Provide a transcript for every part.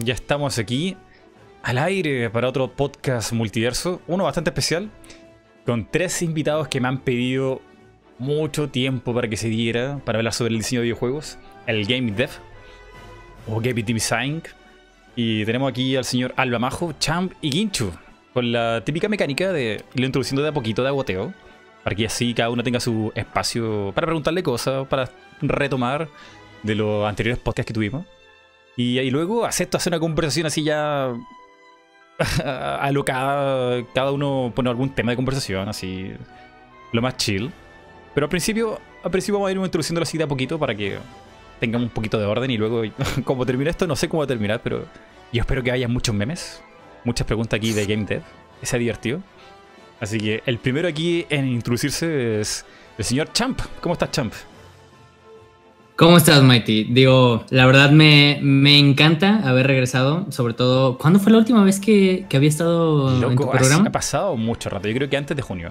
ya estamos aquí al aire para otro podcast multiverso, uno bastante especial, con tres invitados que me han pedido mucho tiempo para que se diera, para hablar sobre el diseño de videojuegos, el Game Dev o Game Design. Y tenemos aquí al señor Alba Majo, Champ y Ginchu, con la típica mecánica de irlo introduciendo de a poquito de agoteo, para que así cada uno tenga su espacio para preguntarle cosas, para retomar de los anteriores podcasts que tuvimos. Y, y luego acepto hacer una conversación así ya alocada. Cada uno pone algún tema de conversación, así. Lo más chill. Pero al principio, al principio vamos a ir introduciendo así de a poquito para que tengamos un poquito de orden y luego, como termine esto, no sé cómo va a terminar, pero yo espero que haya muchos memes, muchas preguntas aquí de Game Dev, que sea divertido. Así que el primero aquí en introducirse es el señor Champ. ¿Cómo estás, Champ? ¿Cómo estás, Mighty? Digo, la verdad me, me, encanta haber regresado, sobre todo, ¿cuándo fue la última vez que, que había estado en tu programa? Ha pasado mucho rato, yo creo que antes de junio.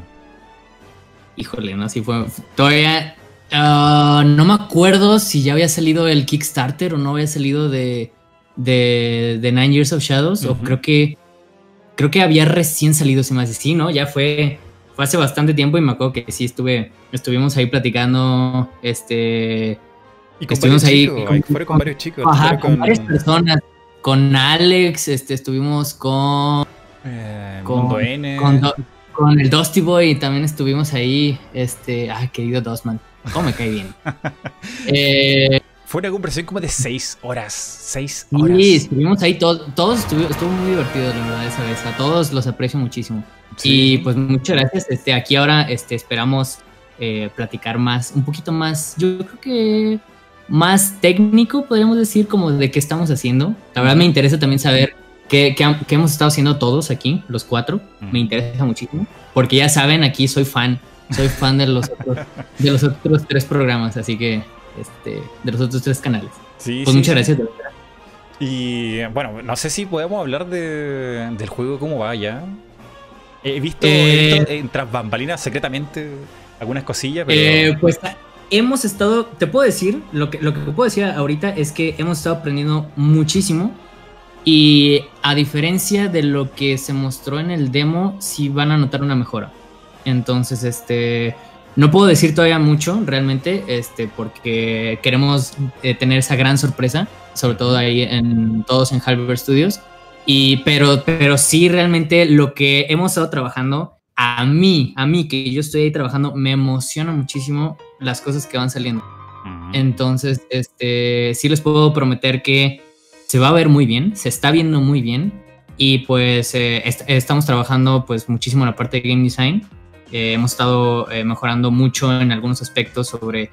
Híjole, no, si fue, todavía, uh, no me acuerdo si ya había salido el Kickstarter o no había salido de, de, de Nine Years of Shadows, o creo que, creo que había recién salido, si más sí, ¿no? Ya fue, fue hace bastante tiempo y me acuerdo que sí estuve, estuvimos ahí platicando, este y con estuvimos ahí, con, con, varios chicos. Ajá, con, varias personas. Con Alex, este, estuvimos con. Eh, con, N. Con, el Dusty Boy también estuvimos ahí. Este, ay, querido Dosman. ¿Cómo me cae bien? eh, Fue una conversación como de seis horas. Seis horas. Sí, estuvimos ahí todos. Todos estuvo, estuvo muy divertido, la verdad, esa vez. A todos los aprecio muchísimo. Sí. Y pues muchas gracias. Este, aquí ahora este, esperamos eh, platicar más, un poquito más. Yo creo que más técnico, podríamos decir, como de qué estamos haciendo. La verdad me interesa también saber qué, qué, hemos estado haciendo todos aquí, los cuatro. Me interesa muchísimo. Porque ya saben, aquí soy fan. Soy fan de los otros, de los otros tres programas, así que este, de los otros tres canales. Sí, pues muchas gracias. Y bueno, no sé si podemos hablar de, del juego cómo va ya. He visto, eh, en tras bambalinas secretamente algunas cosillas, pero... Eh, pues hemos estado, te puedo decir, lo que, lo que puedo decir ahorita es que hemos estado aprendiendo muchísimo y a diferencia de lo que se mostró en el demo, sí van a notar una mejora. Entonces, este, no puedo decir todavía mucho realmente, este, porque queremos eh, tener esa gran sorpresa, sobre todo ahí en todos en Halber Studios. Y, pero, pero sí, realmente lo que hemos estado trabajando a mí, a mí que yo estoy ahí trabajando, me emociona muchísimo las cosas que van saliendo. Entonces, este, sí les puedo prometer que se va a ver muy bien, se está viendo muy bien y pues eh, estamos trabajando pues muchísimo en la parte de game design. Eh, hemos estado eh, mejorando mucho en algunos aspectos sobre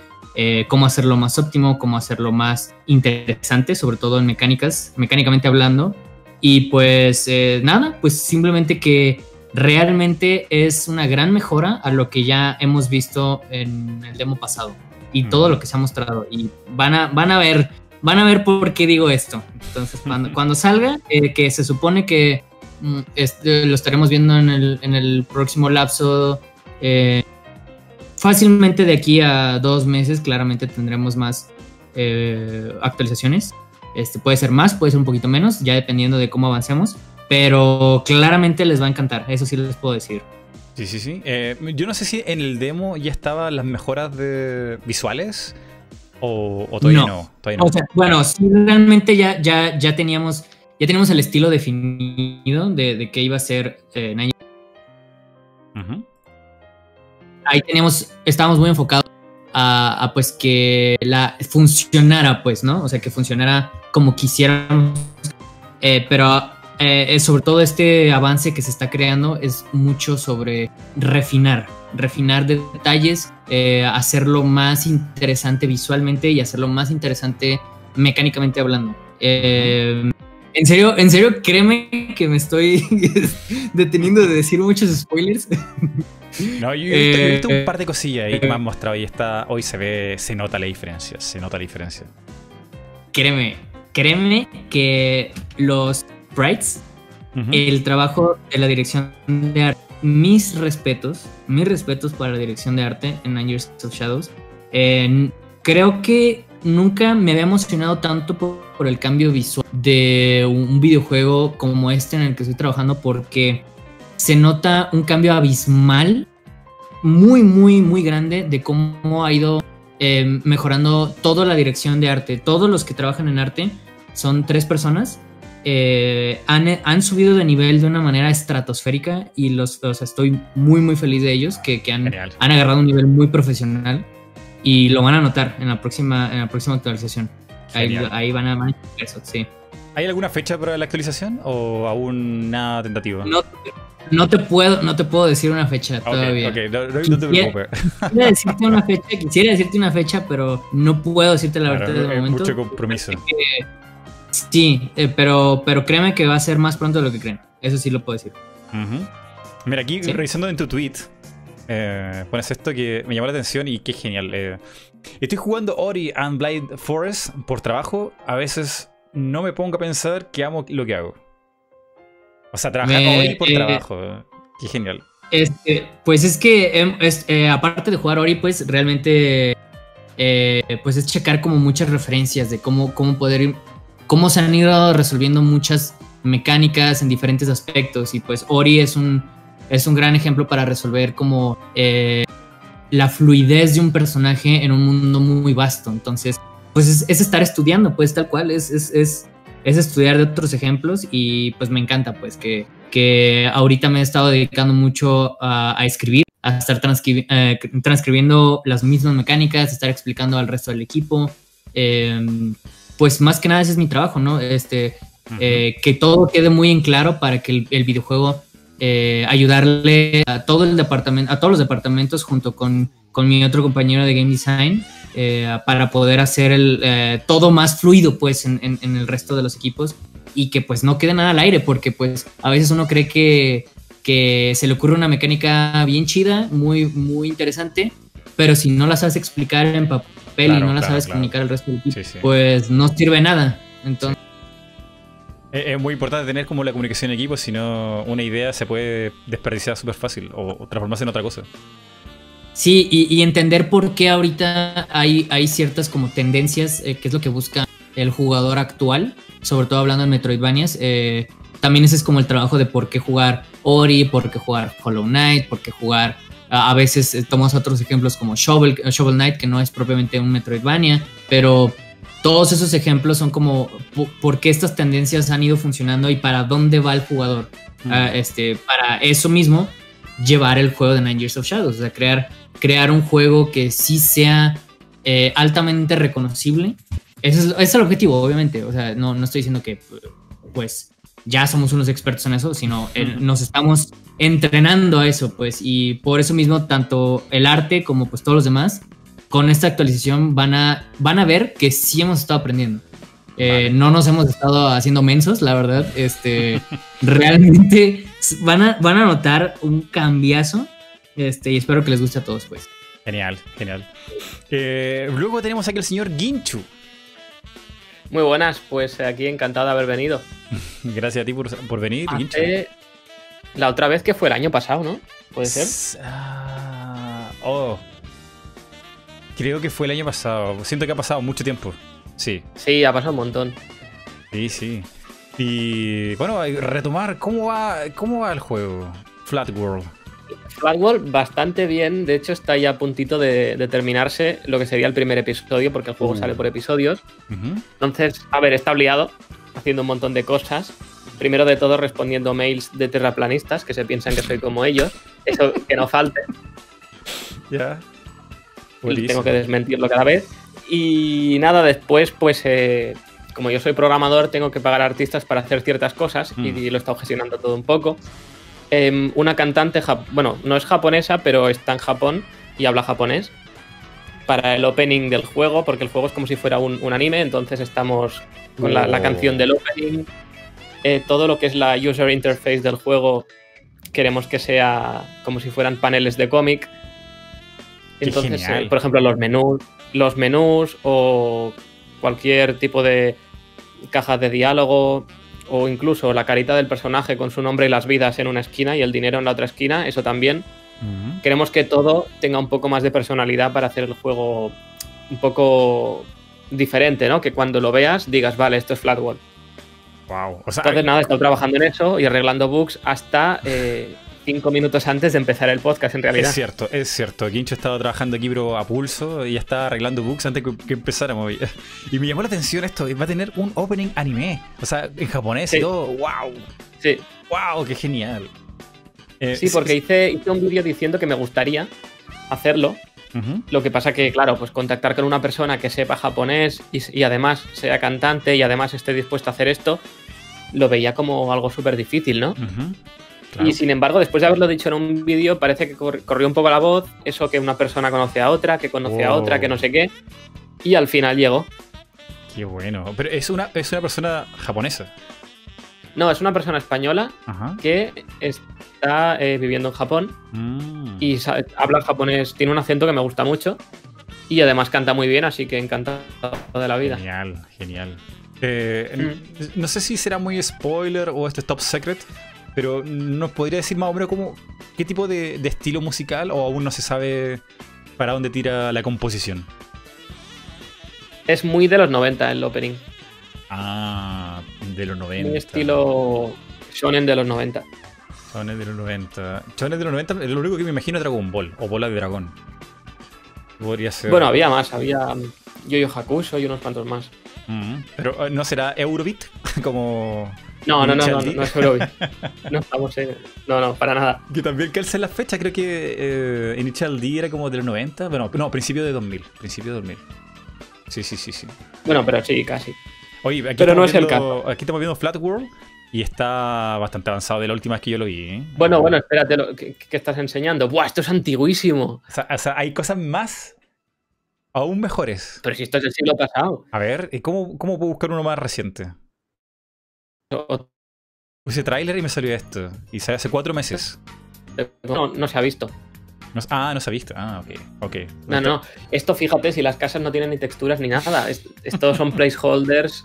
cómo hacerlo más óptimo, cómo hacerlo más interesante, sobre todo en mecánicas, mecánicamente hablando. Y pues nada, pues simplemente que realmente es una gran mejora a lo que ya hemos visto en el demo pasado y todo lo que se ha mostrado. Y van a, van a ver, van a ver por qué digo esto. Entonces, cuando, cuando salga, eh, que se supone que mm, lo estaremos viendo en el, en el próximo lapso, eh, fácilmente de aquí a dos meses, claramente tendremos más eh, actualizaciones. Este, puede ser más, puede ser un poquito menos, ya dependiendo de cómo avancemos pero claramente les va a encantar, eso sí les puedo decir. Sí, sí, sí. Eh, yo no sé si en el demo ya estaban las mejoras de visuales o, todavía no. bueno, sí, realmente ya, ya, ya teníamos ya teníamos el estilo definido de, de que iba a ser eh, Ahí teníamos, estábamos muy enfocados a, pues que la funcionara, pues, ¿no? O sea, que funcionara como quisiéramos. Eh, pero eh, sobre todo este avance que se está creando es mucho sobre refinar, refinar detalles, eh, hacerlo más interesante visualmente y hacerlo más interesante mecánicamente hablando. Eh, en serio, en serio, créeme que me estoy deteniendo de decir muchos spoilers. No, yo he visto, un par de cosillas ahí que me han mostrado y está, hoy se ve, se nota la diferencia, se nota la diferencia. Créeme, créeme que los el trabajo de la dirección de arte. Mis respetos, mis respetos para la dirección de arte en Nine Years of Shadows. creo que nunca me había emocionado tanto por por el cambio visual de un videojuego como este en el que estoy trabajando porque se nota un cambio abismal, muy, muy, muy grande de cómo ha ido eh, mejorando toda la dirección de arte. Todos los que trabajan en arte son tres personas. Eh, han, han subido de nivel de una manera estratosférica y los, o sea, estoy muy, muy feliz de ellos que, que han, han agarrado un nivel muy profesional y lo van a notar en la próxima, en la próxima actualización. Ahí, ahí van a van a eso, sí. ¿Hay alguna fecha para la actualización o aún nada tentativo? No, no te puedo, no te puedo decir una fecha Ok, todavía. ok, no, no- no te Quisiera- preocupes. Quisiera decirte una fecha, quisiera decirte una fecha, pero no puedo decirte la Claro, verdad de momento. mucho compromiso. Que- sí, eh, pero, pero créeme que va a ser más pronto de lo que creen. Eso sí lo puedo decir. Mira, aquí Sí. revisando en tu tweet, eh, pones esto que me llamó la atención y es genial. eh. estoy jugando Ori and Blind Forest por trabajo. A veces no me pongo a pensar que amo lo que hago. O sea, trabajar Me- Ori por eh, trabajo. Qué genial. Este, pues es que em, es- aparte de jugar Ori, pues realmente eh, pues es checar como muchas referencias de cómo, cómo poder ir- cómo se han ido resolviendo muchas mecánicas en diferentes aspectos. Y pues Ori es un, es un gran ejemplo para resolver como eh, la fluidez de un personaje en un mundo muy vasto. Entonces, pues es, es estar estudiando, pues tal cual, es, es, es, es estudiar de otros ejemplos y pues me encanta pues que, que ahorita me he estado dedicando mucho a, escribir, a estar eh, transcribiendo las mismas mecánicas, estar explicando al resto del equipo. Eh, pues más que nada ese es mi trabajo, ¿no? Este, eh, que todo quede muy en claro para que el, el videojuego eh, ayudarle a todo el departamento, a todos los departamentos junto con, con mi otro compañero de game design eh, para poder hacer el, eh, todo más fluido pues en, en- en el resto de los equipos y que pues no quede nada al aire porque pues a veces uno cree que, que se le ocurre una mecánica bien chida, muy, muy interesante, pero si no la sabes explicar en papel y Claro, no la claro, sabes claro. comunicar al resto del equipo, Sí, sí. pues no sirve nada. Entonces, Es, es muy importante tener como la comunicación en equipo, si no una idea se puede desperdiciar súper fácil o, o transformarse en otra cosa. Sí, y, y entender por qué ahorita hay, hay ciertas como tendencias, eh, que es lo que busca el jugador actual, sobre todo hablando de Metroidvanias. eh, también ese es como el trabajo de por qué jugar Ori, por qué jugar Hollow Knight, por qué jugar... A veces eh, tomamos otros ejemplos como Shovel, Shovel Knight, que no es propiamente un Metroidvania, pero todos esos ejemplos son como po- por qué estas tendencias han ido funcionando y para dónde va el jugador. Mm. Ah, este, para eso mismo, llevar el juego de Nine Years of Shadows, o sea, crear, crear un juego que sí sea eh, altamente reconocible. Ese es, ese es el objetivo, obviamente. O sea, no, no estoy diciendo que pues ya somos unos expertos en eso, sino nos estamos entrenando a eso, pues, y por eso mismo tanto el arte como pues todos los demás, con esta actualización van a, van a ver que sí hemos estado aprendiendo. Eh, Vale. No nos hemos estado haciendo mensos, la verdad. Este, realmente van a, van a notar un cambiazo. Este, y espero que les guste a todos, pues. Genial, genial. Eh, luego tenemos aquí al señor Ginchu. Muy buenas, pues aquí encantado de haber venido. Gracias a ti por, por venir, Ginchu. La otra vez que fue el año pasado, ¿no? ¿Puede ser? Ah, oh. Creo que fue el año pasado. Siento que ha pasado mucho tiempo. Sí, Sí, ha pasado un montón. sí, sí. Y bueno, retomar, ¿cómo va, cómo va el juego? Flat World. Flatwall bastante bien, de hecho está ya a puntito de, de terminarse lo que sería el primer episodio, porque el juego Uh. sale por episodios. Entonces, a ver, está obligado, haciendo un montón de cosas. Primero de todo, respondiendo mails de terraplanistas que se piensan que soy como ellos. Eso que no falte. Ya. tengo que desmentirlo cada vez. Y nada, después, pues, eh, como yo soy programador, tengo que pagar artistas para hacer ciertas cosas Mm. y, lo he estado gestionando todo un poco. Em, una cantante, bueno, no es japonesa, pero está en Japón y habla japonés para el opening del juego, porque el juego es como si fuera un, un anime, entonces estamos con la, la Oh. canción del opening. Eh, todo lo que es la user interface del juego queremos que sea como si fueran paneles de cómic. Entonces, eh, por ejemplo, los menús, los menús o cualquier tipo de cajas de diálogo o incluso la carita del personaje con su nombre y las vidas en una esquina y el dinero en la otra esquina, eso también. Queremos que todo tenga un poco más de personalidad para hacer el juego un poco diferente, ¿no? Que cuando lo veas digas, vale, esto es Flatwall. Wow. O sea, Entonces, nada, he estado trabajando en eso y arreglando bugs hasta eh, cinco minutos antes de empezar el podcast, en realidad. Es cierto, es cierto. Quincho estaba trabajando aquí, pero a pulso, y ya estaba arreglando bugs antes que, que empezáramos. Y me llamó la atención esto, va a tener un opening anime. O sea, en japonés Sí. y todo. ¡Wow! Sí, ¡Wow! ¡Qué genial! Eh, sí, porque hice, hice un vídeo diciendo que me gustaría hacerlo. Lo que pasa que, claro, pues contactar con una persona que sepa japonés y, y además sea cantante y además esté dispuesto a hacer esto, lo veía como algo súper difícil, ¿no? Claro. Y sin embargo, después de haberlo dicho en un vídeo, parece que cor- corrió un poco la voz, eso que una persona conoce a otra, que conoce a Oh. otra, que no sé qué, y al final llegó. Qué bueno. Pero es una, es una persona japonesa. No, es una persona española Ajá. que está eh, viviendo en Japón Mm. y habla japonés, tiene un acento que me gusta mucho y además canta muy bien, así que encantado de la vida. Genial, genial. Eh, Mm. No sé si será muy spoiler o este es top secret, pero ¿nos podría decir más o menos cómo, qué tipo de, de estilo musical o aún no se sabe para dónde tira la composición? Es muy de los 90 el opening, Ah, de los 90. muy estilo shonen de los 90. Chones de los 90. Chones de los 90, lo único que me imagino es Dragon Ball o Bola de Dragón. Podría ser. Bueno, había más, había Yo-Yo Hakusho y unos cuantos más. Mm, Pero eh, no será Eurobeat como. No, no, no, no, no, es Eurobeat. No estamos en... No, no, para nada. Que también calza la fecha, creo que eh, Initial D era como de los 90. Bueno, no, principio de 2000. Principio de 2000. Sí, sí, sí, sí. Bueno, pero sí, casi. Oye, aquí Pero no estamos es el viendo- Aquí estamos viendo Flat World y está bastante avanzado de la última vez que yo lo vi. ¿eh? Bueno, bueno, espérate, lo que estás enseñando. ¡Buah, esto es antiguísimo! O sea, o sea, hay cosas más aún mejores. Pero si esto es del siglo pasado. A ver, ¿y ¿cómo, cómo puedo buscar uno más reciente? O- Puse tráiler y me salió esto. Y sale hace cuatro meses. No, no se ha visto. No- ah, no se ha visto. Ah, ok. ok. No, no. Esto, fíjate, si las casas no tienen ni texturas ni nada. es- Estos son placeholders.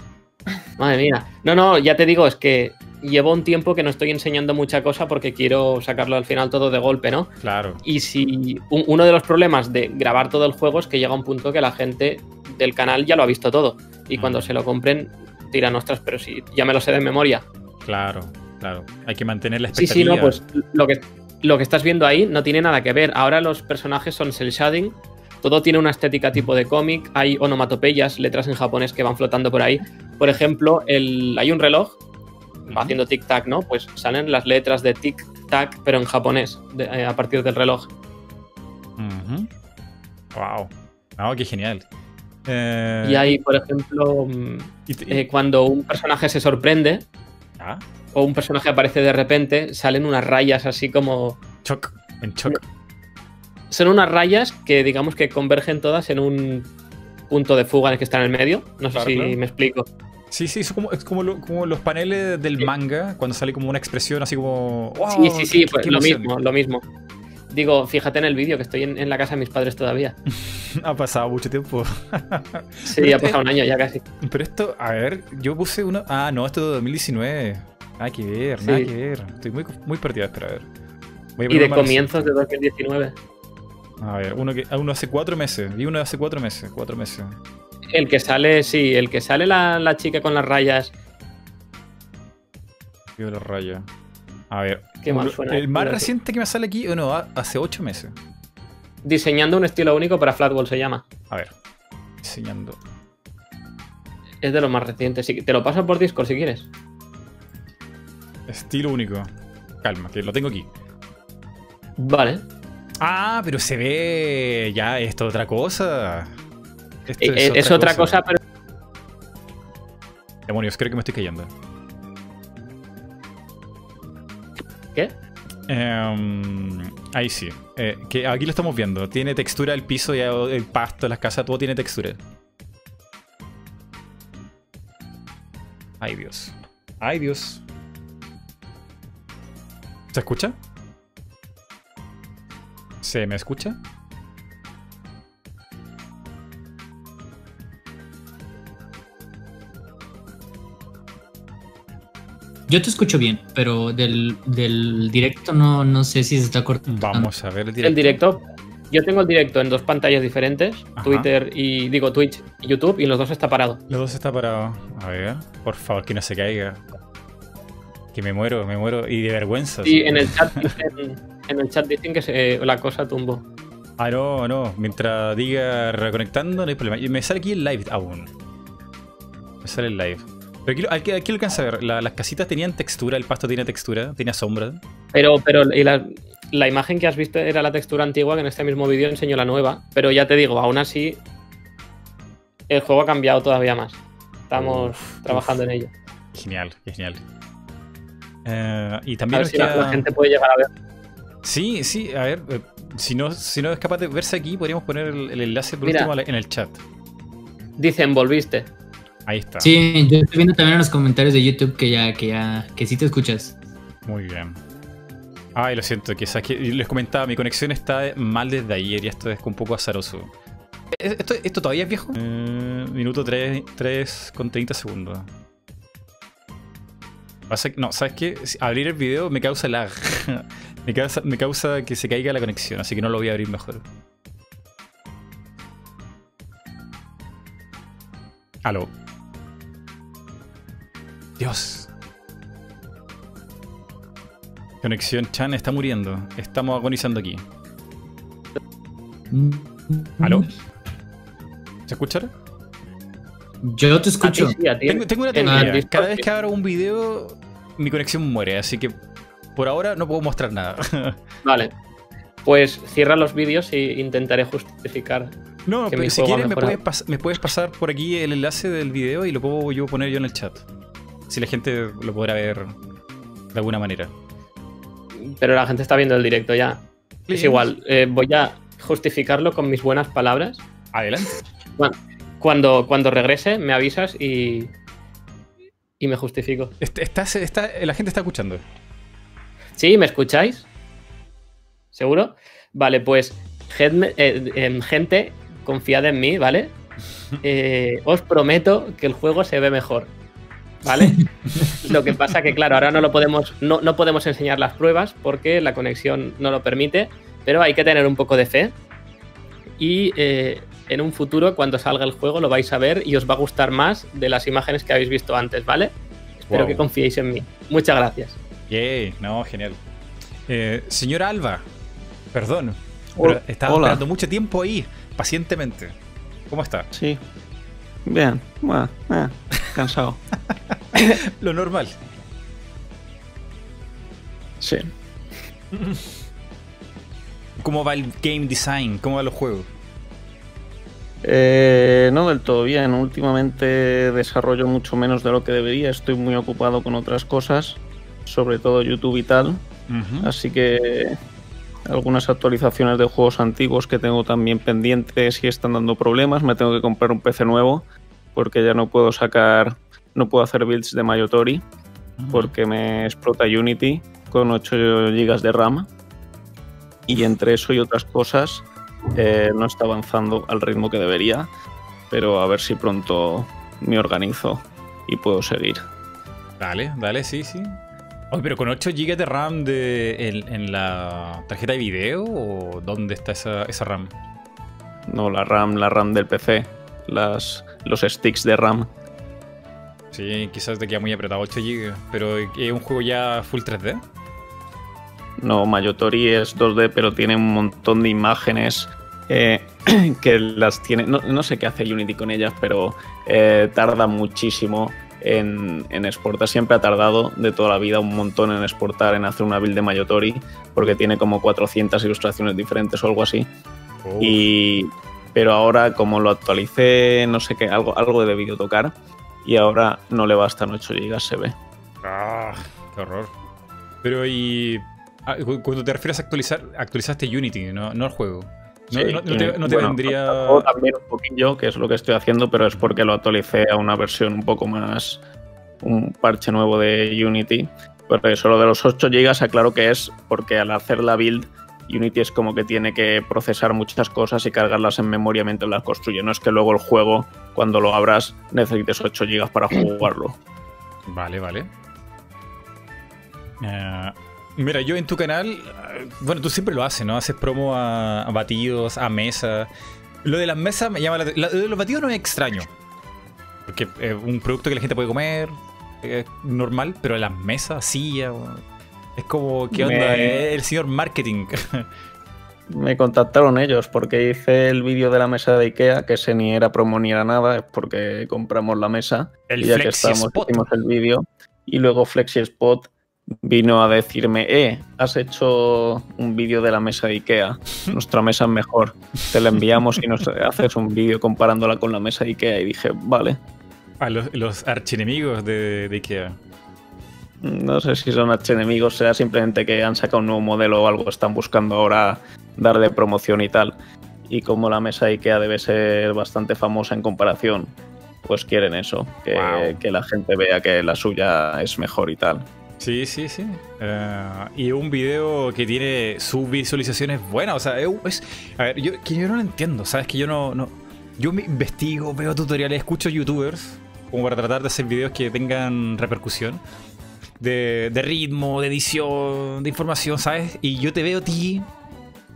Madre mía. No, no, ya te digo, es que llevo un tiempo que no estoy enseñando mucha cosa porque quiero sacarlo al final todo de golpe, ¿no? Claro. Y si un- uno de los problemas de grabar todo el juego es que llega un punto que la gente del canal ya lo ha visto todo. Y cuando se lo compren, dirán, ostras, pero si ya me lo sé de memoria. Claro, claro. Hay que mantener la Sí, sí, expectativa. no, pues lo que, lo que estás viendo ahí no tiene nada que ver. Ahora los personajes son cel shading, todo tiene una estética tipo de cómic, hay onomatopeyas, letras en japonés que van flotando por ahí. Por ejemplo, el, hay un reloj haciendo tic-tac, ¿no? Pues salen las letras de tic-tac, pero en japonés, de- eh, a partir del reloj. Ujú. Wow. Qué genial. Eh, Y hay, por ejemplo, mm, eh, cuando un personaje se sorprende ah, o un personaje aparece de repente, salen unas rayas así como shock. En shock. son unas rayas que digamos que convergen todas en un punto de fuga en el que está en el medio. No sé Claro, si claro. me explico. Sí, sí, es como, es como, lo- como los paneles del Sí. manga, cuando sale como una expresión así como. ¡Wow! sí, sí, sí, qué- pues qué lo emoción". mismo, lo mismo. Digo, fíjate en el vídeo que estoy en, en la casa de mis padres todavía. Ha pasado mucho tiempo. Sí, Pero ha este- pasado un año ya casi. Pero esto, a ver, yo puse uno. Ah, no, esto de 2019. Nada que ver, nada Sí. que ver. Estoy muy, muy perdido, espera, a ver. Voy a Y de comienzos de 2019. A ver, uno, que, uno hace cuatro meses. Vi uno hace cuatro meses. Cuatro meses. El que sale, sí, el que sale la, la chica con las rayas. Vio la raya. A ver. Qué mal uno- suena el más reciente que me sale aquí, no, ha- hace ocho meses. Diseñando un estilo único para Flatwall se llama. A ver. Diseñando. Es de los más recientes. Sí, te lo paso por Discord si quieres. Estilo único. Calma, que lo tengo aquí. Vale. Ah, pero se ve. Ya, esto es otra cosa. Esto Eh, eh, Es, otra cosa, pero Demonios, creo que me estoy cayendo. ¿qué? Em, ahí sí. Eh, que aquí lo estamos viendo. Tiene textura el piso, ya el pasto, las casas, todo tiene textura. Ay, Dios. Ay, Dios. ¿Se escucha? ¿Se me escucha? Yo te escucho bien, pero del, del directo no, no sé si se está cortando. Vamos a ver el directo. El directo. Yo tengo el directo en dos pantallas diferentes, Ajá. Twitter y digo Twitch y YouTube, y los dos está parado. Los dos está parado. A ver, por favor, que no se caiga. Que me muero, me muero. Y de vergüenza. Y sí. en el chat dicen, en el chat dicen que se- la cosa tumbó. Ah, no, no. Mientras diga reconectando, no hay problema. Y me sale aquí el live aún. Me sale el live. Pero aquí, aquí, aquí alcanza a ver. La- las casitas tenían textura, el pasto tenía textura, tenía sombra. Pero, pero y la, la imagen que has visto era la textura antigua, que en este mismo vídeo enseño la nueva. Pero ya te digo, aún así, el juego ha cambiado todavía más. Estamos Uf, trabajando en ello. Genial, genial. Eh, y A también ver nos si la, la gente puede llegar a ver. Sí, sí, a ver. eh, si, no, si no es capaz de verse aquí, podríamos poner el, el enlace por Mira. último en el chat. Dicen, volviste. Ahí está. Sí, yo estoy viendo también en los comentarios de YouTube que ya, que ya, que sí te escuchas. Muy bien. Ay, lo siento, que, sabes que les comentaba, mi conexión está mal desde ayer y esto es un poco azaroso. ¿E- ¿Esto, esto todavía es viejo? Eh, minuto 3, con 30 segundos. Pasa que- no, ¿sabes qué? Si- Abrir el video me causa lag. Me, causa, me causa que se caiga la conexión, así que no lo voy a abrir mejor. Aló. Dios. Conexión Chan está muriendo. Estamos agonizando aquí. ¿Aló? ¿Se escucha? Yo te ti escucho. sí. Tengo, tengo una teoría. Cada vez que abro un video, mi conexión muere. Así que por ahora no puedo mostrar nada. Vale. Pues cierra los vídeos e intentaré justificar. no, Que pero si quieres me puedes, me puedes pasar por aquí el enlace del video y lo puedo yo poner yo en el chat. Si la gente lo podrá ver de alguna manera. Pero la gente está viendo el directo ya. Es igual. eh, voy a justificarlo con mis buenas palabras. Adelante. Cuando, cuando regrese, me avisas y. Y me justifico. Estás- está- la gente está escuchando. ¿Sí? ¿Me escucháis? ¿Seguro? Vale, pues, eh, em, gente, confiad en mí, ¿vale? Eh, os prometo que el juego se ve mejor. ¿Vale? lo que pasa que, claro, ahora no lo podemos, no, no podemos enseñar las pruebas porque la conexión no lo permite, pero hay que tener un poco de fe. Y eh, en un futuro, cuando salga el juego, lo vais a ver y os va a gustar más de las imágenes que habéis visto antes, ¿vale? Espero Wow. que confiéis en mí. Muchas gracias. Yay, no, genial. Eh, señora Alba, perdón, pero estaba Hola. esperando mucho tiempo ahí, pacientemente. ¿Cómo está? Sí. Bien. Bueno, eh, cansado. Lo normal. Sí. ¿Cómo va el game design? ¿Cómo van los juegos? Eh, no del todo bien. Últimamente desarrollo mucho menos de lo que debería. Estoy muy ocupado con otras cosas, sobre todo YouTube y tal. Así que algunas actualizaciones de juegos antiguos que tengo también pendientes y están dando problemas. Me tengo que comprar un PC nuevo porque ya no puedo sacar, no puedo hacer builds de Mayotori porque me explota Unity con 8 GB de RAM. Y entre eso y otras cosas eh, no está avanzando al ritmo que debería, pero a ver si pronto me organizo y puedo seguir. Dale, dale, sí, sí. Oye, pero con 8 GB de RAM de, en, en la tarjeta de video o dónde está esa, esa RAM? No la RAM, la RAM del PC, las, los sticks de RAM. Sí, quizás te queda muy apretado 8 GB, pero es un juego ya full 3D. No, Mayotori es 2D, pero tiene un montón de imágenes eh, que las tiene. No, no sé qué hace Unity con ellas, pero eh, tarda muchísimo en, en exportar. Siempre ha tardado de toda la vida un montón en exportar, en hacer una build de Mayotori, porque tiene como 400 ilustraciones diferentes o algo así. Oh, Y, pero ahora, como lo actualicé, no sé qué, algo, algo he debido tocar. Y ahora no le bastan 8 GB, se ve. Ah, qué horror. Pero y. ah, cu- cuando te refieres a actualizar, actualizaste Unity, no, no el juego. No, Sí, no- no te, no te bueno, vendría. también un poquillo, que es lo que estoy haciendo, pero es porque lo actualicé a una versión un poco más. un parche nuevo de Unity. Pero eso, lo de los 8 GB, aclaro que es porque al hacer la build, Unity es como que tiene que procesar muchas cosas y cargarlas en memoria mientras las construye. No es que luego el juego, cuando lo abras, necesites 8 GB para jugarlo. Vale, vale. Eh, Mira, yo en tu canal, eh, bueno, tú siempre lo haces, ¿no? Haces promo a, a batidos, a mesas. Lo de las mesas me llama la atención. Lo de los batidos no es extraño. Porque es un producto que la gente puede comer, es normal, pero las mesas, sillas, es como, ¿qué onda? Me- El señor marketing. Me contactaron ellos porque hice el vídeo de la mesa de Ikea, que ese ni era promo ni era nada, es porque compramos la mesa. El y ya que estábamos, hicimos el vídeo. Y luego Flexi Spot vino a decirme, eh, has hecho un vídeo de la mesa de Ikea. Nuestra mesa es mejor. Te la enviamos y nos haces un vídeo comparándola con la mesa de Ikea. Y dije, vale. A los, los archienemigos de, de Ikea. No sé si son archienemigos, sea simplemente que han sacado un nuevo modelo o algo, están buscando ahora darle promoción y tal. Y como la mesa IKEA debe ser bastante famosa en comparación, pues quieren eso, que, Wow. que la gente vea que la suya es mejor y tal. Sí, sí, sí. Eh, y un video que tiene sus visualizaciones buenas. O sea, es- a ver, yo, que yo no lo entiendo. Sabes que yo no, no. Yo me investigo, veo tutoriales, escucho youtubers como para tratar de hacer videos que tengan repercusión. De, de ritmo, de edición, de información, ¿sabes? Y yo te veo a ti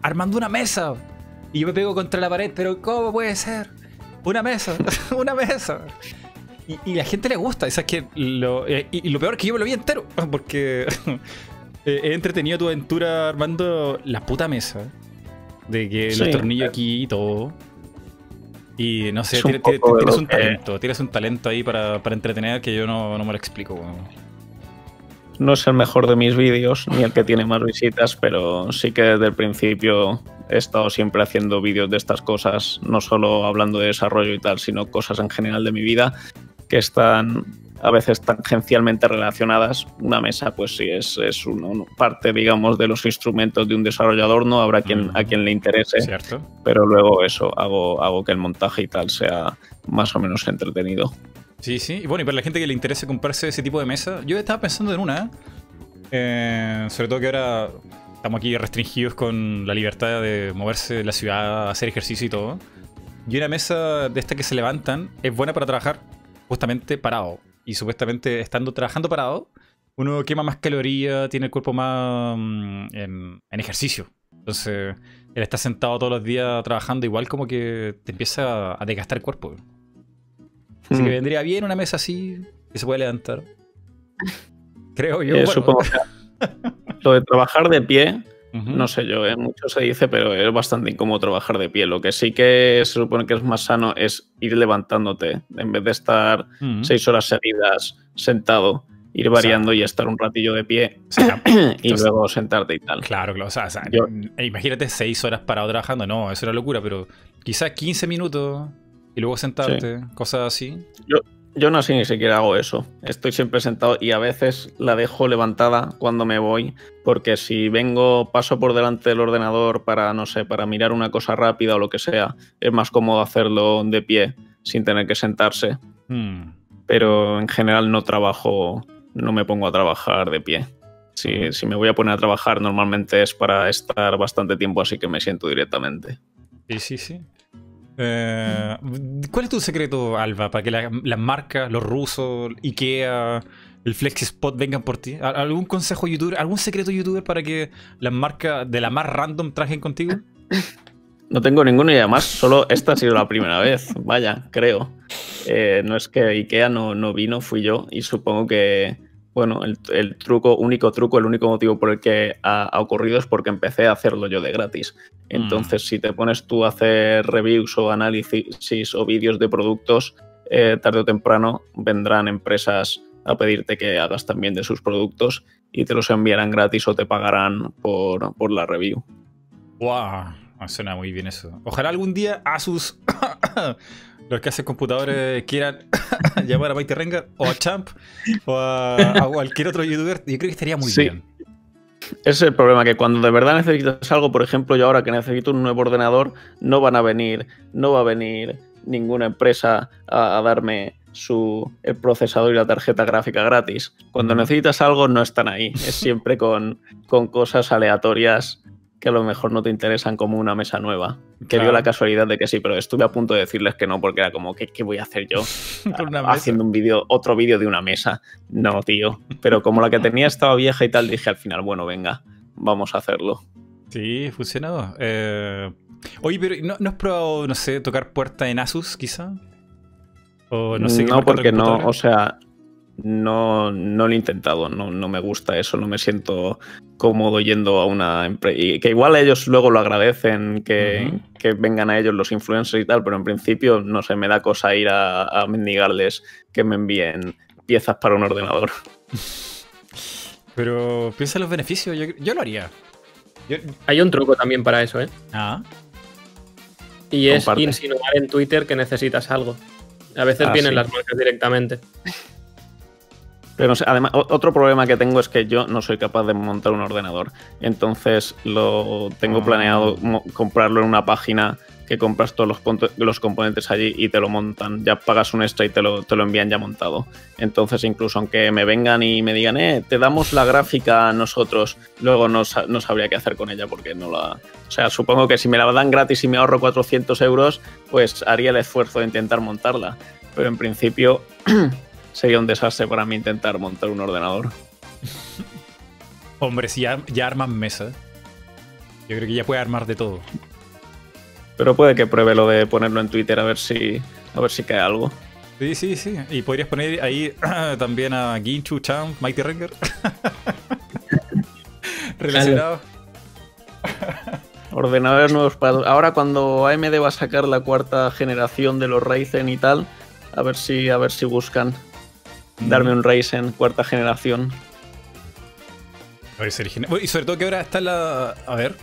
armando una mesa. Y yo me pego contra la pared, pero ¿cómo puede ser? Una mesa, una mesa. Y, y la gente le gusta, ¿sabes que lo, eh, y, y lo peor es que yo me lo vi entero, porque eh, he entretenido tu aventura armando la puta mesa. De que los Sí. tornillos aquí y todo. Y no sé, tienes un que- talento, tienes un talento ahí para, para entretener que yo no, no me lo explico. No es el mejor de mis vídeos, ni el que tiene más visitas, pero sí que desde el principio he estado siempre haciendo vídeos de estas cosas, no solo hablando de desarrollo y tal, sino cosas en general de mi vida que están a veces tangencialmente relacionadas. Una mesa, pues sí, es, es parte, digamos, de los instrumentos de un desarrollador, no habrá quien, a quien le interese, ¿Cierto? pero luego eso, hago, hago que el montaje y tal sea más o menos entretenido. Sí, sí. Y bueno, y para la gente que le interese comprarse ese tipo de mesa, yo estaba pensando en una. eh, sobre todo que ahora estamos aquí restringidos con la libertad de moverse de la ciudad, hacer ejercicio y todo. Y una mesa de estas que se levantan es buena para trabajar justamente parado. Y supuestamente estando trabajando parado, uno quema más calorías, tiene el cuerpo más mm, en, en ejercicio. Entonces, el estar sentado todos los días trabajando igual como que te empieza a desgastar el cuerpo. Así que Mm. vendría bien una mesa así que se puede levantar. Creo yo. Eh, bueno. supongo que lo de trabajar de pie No sé yo, ¿eh? mucho se dice, pero es bastante incómodo trabajar de pie. Lo que sí que se supone que es más sano es ir levantándote, en vez de estar seis horas seguidas sentado, ir variando y estar un ratillo de pie O sea, y Entonces- luego sentarte y tal. claro, claro. O sea, o sea, Yo- eh, imagínate seis horas parado trabajando. No, eso era locura, pero quizás 15 minutos y luego sentarte, cosas así. Yo no sé ni siquiera hago eso. Estoy siempre sentado y a veces la dejo levantada cuando me voy, porque si vengo, paso por delante del ordenador para, no sé, para mirar una cosa rápida o lo que sea, es más cómodo hacerlo de pie sin tener que sentarse. Hmm. Pero en general no trabajo, no me pongo a trabajar de pie. Si, si me voy a poner a trabajar, normalmente es para estar bastante tiempo, así que me siento directamente. Sí, sí, sí. Eh, ¿Cuál es tu secreto, Alba, para que la- las marcas, los rusos, Ikea, el FlexiSpot vengan por ti? ¿Al- ¿Algún consejo youtuber, algún secreto youtuber para que las marcas de la más random trajen contigo? No tengo ninguno y además solo esta ha sido la primera vez, vaya, creo. Eh, no es que Ikea no, no vino, fui yo y supongo que, bueno, el, el truco, único truco, el único motivo por el que ha, ha ocurrido es porque empecé a hacerlo yo de gratis. Entonces, si te pones tú a hacer reviews o análisis o vídeos de productos, eh, tarde o temprano vendrán empresas a pedirte que hagas también de sus productos y te los enviarán gratis o te pagarán por, por la review. ¡Wow! Suena muy bien eso. Ojalá algún día Asus, los que hacen computadores, quieran llamar a Maite Rengar o a Champ o a, a cualquier otro youtuber. Yo creo que estaría muy Sí. bien. Ese es el problema, que cuando de verdad necesitas algo, por ejemplo, yo ahora que necesito un nuevo ordenador, no van a venir, no va a venir ninguna empresa a, a darme su el procesador y la tarjeta gráfica gratis. Cuando necesitas algo, no están ahí. Es siempre con, con cosas aleatorias que a lo mejor no te interesan como una mesa nueva. Que dio la casualidad de que sí, pero estuve a punto de decirles que no, porque era como, ¿qué, qué voy a hacer yo? Haciendo un vídeo, otro vídeo de una mesa. No, tío. Pero como la que tenía estaba vieja y tal, dije al final, bueno, venga, vamos a hacerlo. Sí, funcionado. Eh, oye, pero ¿no, ¿no has probado, no sé, tocar puerta en Asus, quizá? O no sé no, porque no, o sea, no, no lo he intentado, no, no me gusta eso, no me siento cómodo yendo a una empresa. Y que igual ellos luego lo agradecen, que, vengan a ellos los influencers y tal, pero en principio, no sé, me da cosa ir a, a mendigarles que me envíen piezas para un ordenador. Pero piensa en los beneficios, yo, yo lo haría. Yo- Hay un truco también para eso, ¿eh? ah, Y es Comparte. insinuar en Twitter que necesitas algo. A veces Ah, vienen sí. las marcas directamente. Pero no sé, además, otro problema que tengo es que yo no soy capaz de montar un ordenador. Entonces lo tengo Ah. planeado comprarlo en una página que compras todos los, los componentes allí y te lo montan. Ya pagas un extra y te lo, te lo envían ya montado. Entonces, incluso aunque me vengan y me digan, eh, te damos la gráfica a nosotros, luego no, no sabría qué hacer con ella porque no la. O sea, supongo que si me la dan gratis y me ahorro 400 euros, pues haría el esfuerzo de intentar montarla. Pero en principio sería un desastre para mí intentar montar un ordenador. hombre, si ya, ya arman mesa, yo creo que ya puede armar de todo. Pero puede que pruebe lo de ponerlo en Twitter a ver si, a ver si cae algo. Sí, sí, sí. Y podrías poner ahí también a Ginchu, Champ, Mighty Ranger. Relacionados. Ordenadores nuevos para. Ahora cuando AMD va a sacar la cuarta generación de los Ryzen y tal, a ver si, a ver si buscan darme un Ryzen cuarta generación. Genial. Bueno, Y sobre todo que ahora está la. A ver.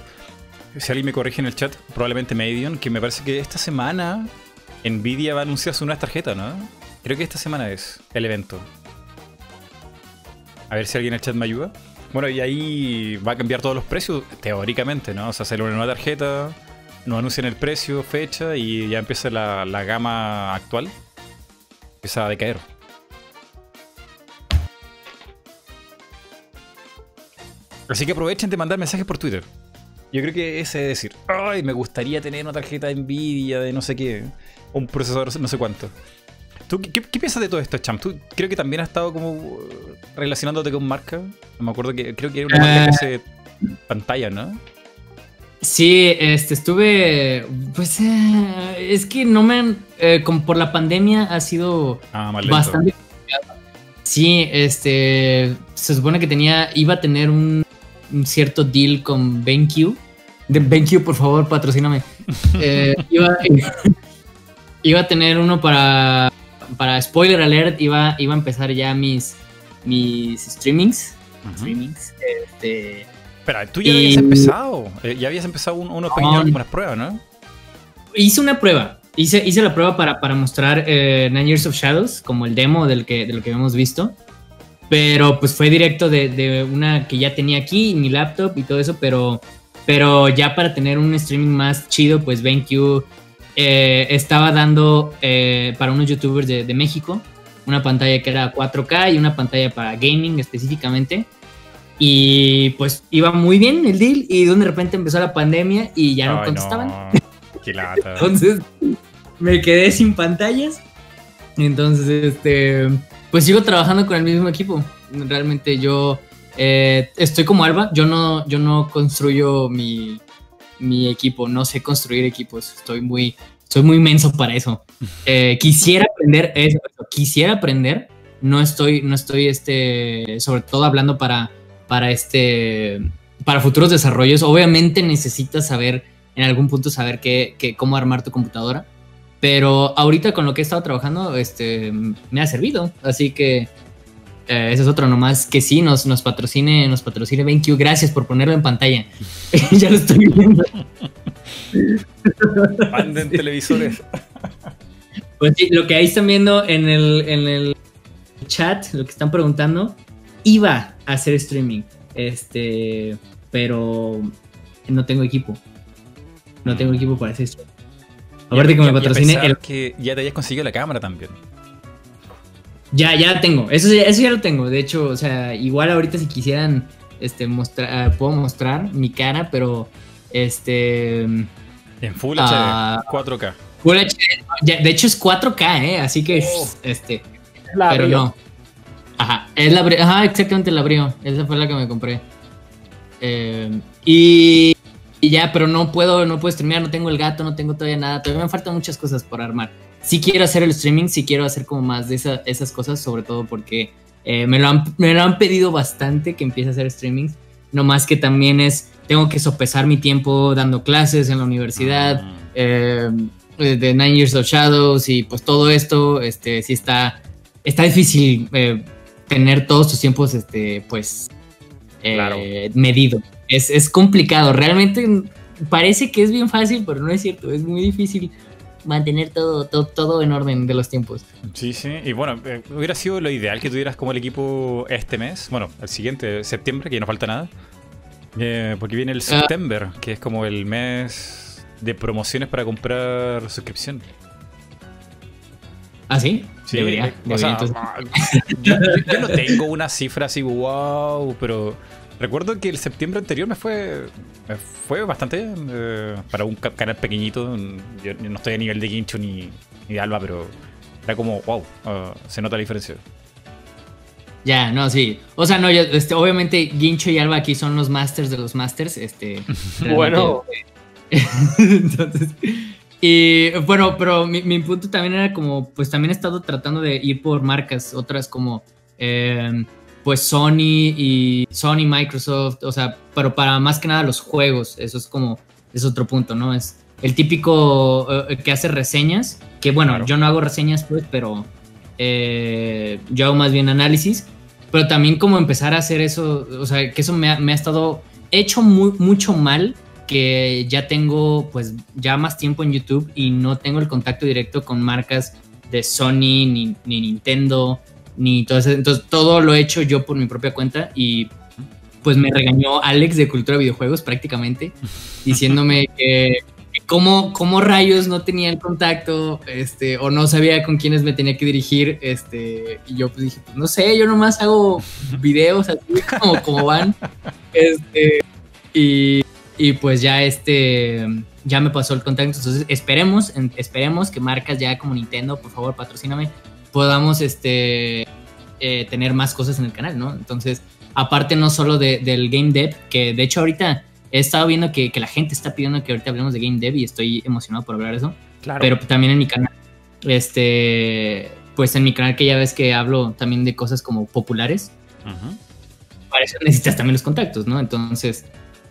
Si alguien me corrige en el chat, probablemente Medion, que me parece que esta semana Nvidia va a anunciar su nueva tarjeta, ¿no? Creo que esta semana es el evento. A ver si alguien en el chat me ayuda. Bueno, y ahí va a cambiar todos los precios, teóricamente, ¿no? O sea, sale una nueva tarjeta, nos anuncian el precio, fecha y ya empieza la, la gama actual. Empieza a decaer. Así que aprovechen de mandar mensajes por Twitter. Yo creo que ese es decir, ay, me gustaría tener una tarjeta de Nvidia de no sé qué, un procesador no sé cuánto. ¿Tú qué, qué piensas de todo esto, Champ? ¿Tú creo que también has estado como uh, relacionándote con marca? No me acuerdo que creo que era una marca que hace pantalla, ¿no? Sí, este, estuve, pues, eh, es que no me eh, como por la pandemia ha sido Ah, bastante complicado. Sí, este, se supone que tenía, iba a tener un, un cierto deal con BenQ. De BenQ, por favor, patrocíname. Eh, iba, iba a tener uno para, para spoiler alert, iba, iba a empezar ya mis, mis streamings. Streamings este, Espera, tú ya Y- habías empezado. eh, ya habías empezado un- unos pequeños No. unas pruebas, ¿no? hice una prueba. Hice, hice la prueba para, para mostrar eh, Nine Years of Shadows, como el demo del que, de lo que habíamos visto. Pero pues fue directo de, de una que ya tenía aquí, mi laptop y todo eso, pero, pero ya para tener un streaming más chido, pues BenQ eh, estaba dando eh, para unos youtubers de, de México una pantalla que era 4K y una pantalla para gaming específicamente. Y pues iba muy bien el deal y de repente empezó la pandemia y ya no Ay, contestaban. Entonces me quedé sin pantallas. Entonces, este, pues sigo trabajando con el mismo equipo. Realmente yo eh, estoy como Alba. Yo no, yo no construyo mi, mi equipo. No sé construir equipos. Estoy muy, soy muy menso para eso. Eh, quisiera aprender eso. Quisiera aprender. No estoy, no estoy, este, sobre todo hablando para, para este, para futuros desarrollos. Obviamente necesitas saber en algún punto saber qué, qué- cómo armar tu computadora. Pero ahorita con lo que he estado trabajando, este, me ha servido. Así que eh, ese es otro nomás que sí, nos, nos patrocine, nos patrocine BenQ. Gracias por ponerlo en pantalla. ya lo estoy viendo. Manden televisores. Pues sí, lo que ahí están viendo en el, en el chat, lo que están preguntando, iba a hacer streaming. Este, pero no tengo equipo. No tengo equipo para hacer streaming. Aparte que me patrocine el que ya te hayas conseguido la cámara también. Ya, ya tengo. Eso, ya- eso ya lo tengo. De hecho, o sea, igual ahorita si quisieran este, mostra- eh, puedo mostrar mi cara, pero este... En Full Ah. HD, 4K. Full HD, ya, de hecho es 4K, ¿eh? Así que, Oh. este, La pero no. Ajá, es la Ajá, exactamente la Brio. Esa fue la que me compré. Eh, y, y ya, pero no puedo, no puedo streamear, no tengo el gato, no tengo todavía nada. Todavía me faltan muchas cosas por armar. Sí quiero hacer el streaming, sí quiero hacer como más de esa- esas cosas, sobre todo porque eh, me, lo han, me lo han pedido bastante que empiece a hacer streamings. No más que también es, tengo que sopesar mi tiempo dando clases en la universidad Mm. eh, de Nine Years of Shadows y pues todo esto, este, sí está, está difícil eh, tener todos tus tiempos, este, pues, eh, Claro. medido. Es, es complicado, realmente parece que es bien fácil, pero no es cierto, es muy difícil mantener todo, todo, todo en orden de los tiempos. Sí, sí. Y bueno, eh, hubiera sido lo ideal que tuvieras como el equipo este mes. Bueno, el siguiente, septiembre, que ya no falta nada. Eh, porque viene el Ah. septiembre, que es como el mes de promociones para comprar suscripción. ¿Ah, sí? Sí, debería, o debería, sea, yo no tengo una cifra así, wow, pero recuerdo que el septiembre anterior me fue me fue bastante bien, eh, para un ca- canal pequeñito. Yo, yo no estoy a nivel de Guincho ni, ni de Alba, pero era como, wow, ah, se nota la diferencia. Ya, no, sí. O sea, no, yo, este, obviamente Guincho y Alba aquí son los masters de los masters. Este, Bueno, Entonces, y bueno, pero mi, mi punto también era como, pues también he estado tratando de ir por marcas, otras como, eh, pues Sony y Sony, Microsoft, o sea, pero para más que nada los juegos, eso es como, es otro punto, ¿no? Es el típico eh, que hace reseñas, que bueno, Claro. yo no hago reseñas, pues, pero eh, yo hago más bien análisis, pero también como empezar a hacer eso, o sea, que eso me ha, me ha estado hecho muy, mucho mal que ya tengo pues ya más tiempo en YouTube y no tengo el contacto directo con marcas de Sony ni, ni Nintendo ni todo eso. Entonces todo lo he hecho yo por mi propia cuenta y pues me regañó Alex de Cultura Videojuegos prácticamente diciéndome que, cómo, cómo rayos no tenía el contacto este, o no sabía con quiénes me tenía que dirigir este, y yo pues dije, pues no sé, yo nomás hago videos así como, como van este, y, y pues ya este ya me pasó el contacto entonces esperemos esperemos que marcas ya como Nintendo por favor patrocíname podamos este eh, tener más cosas en el canal no entonces aparte no solo de- del game dev que de hecho ahorita he estado viendo que, que la gente está pidiendo que ahorita hablemos de game dev y estoy emocionado por hablar de eso Claro. pero también en mi canal este pues en mi canal que ya ves que hablo también de cosas como populares para eso necesitas también los contactos, ¿no? Entonces,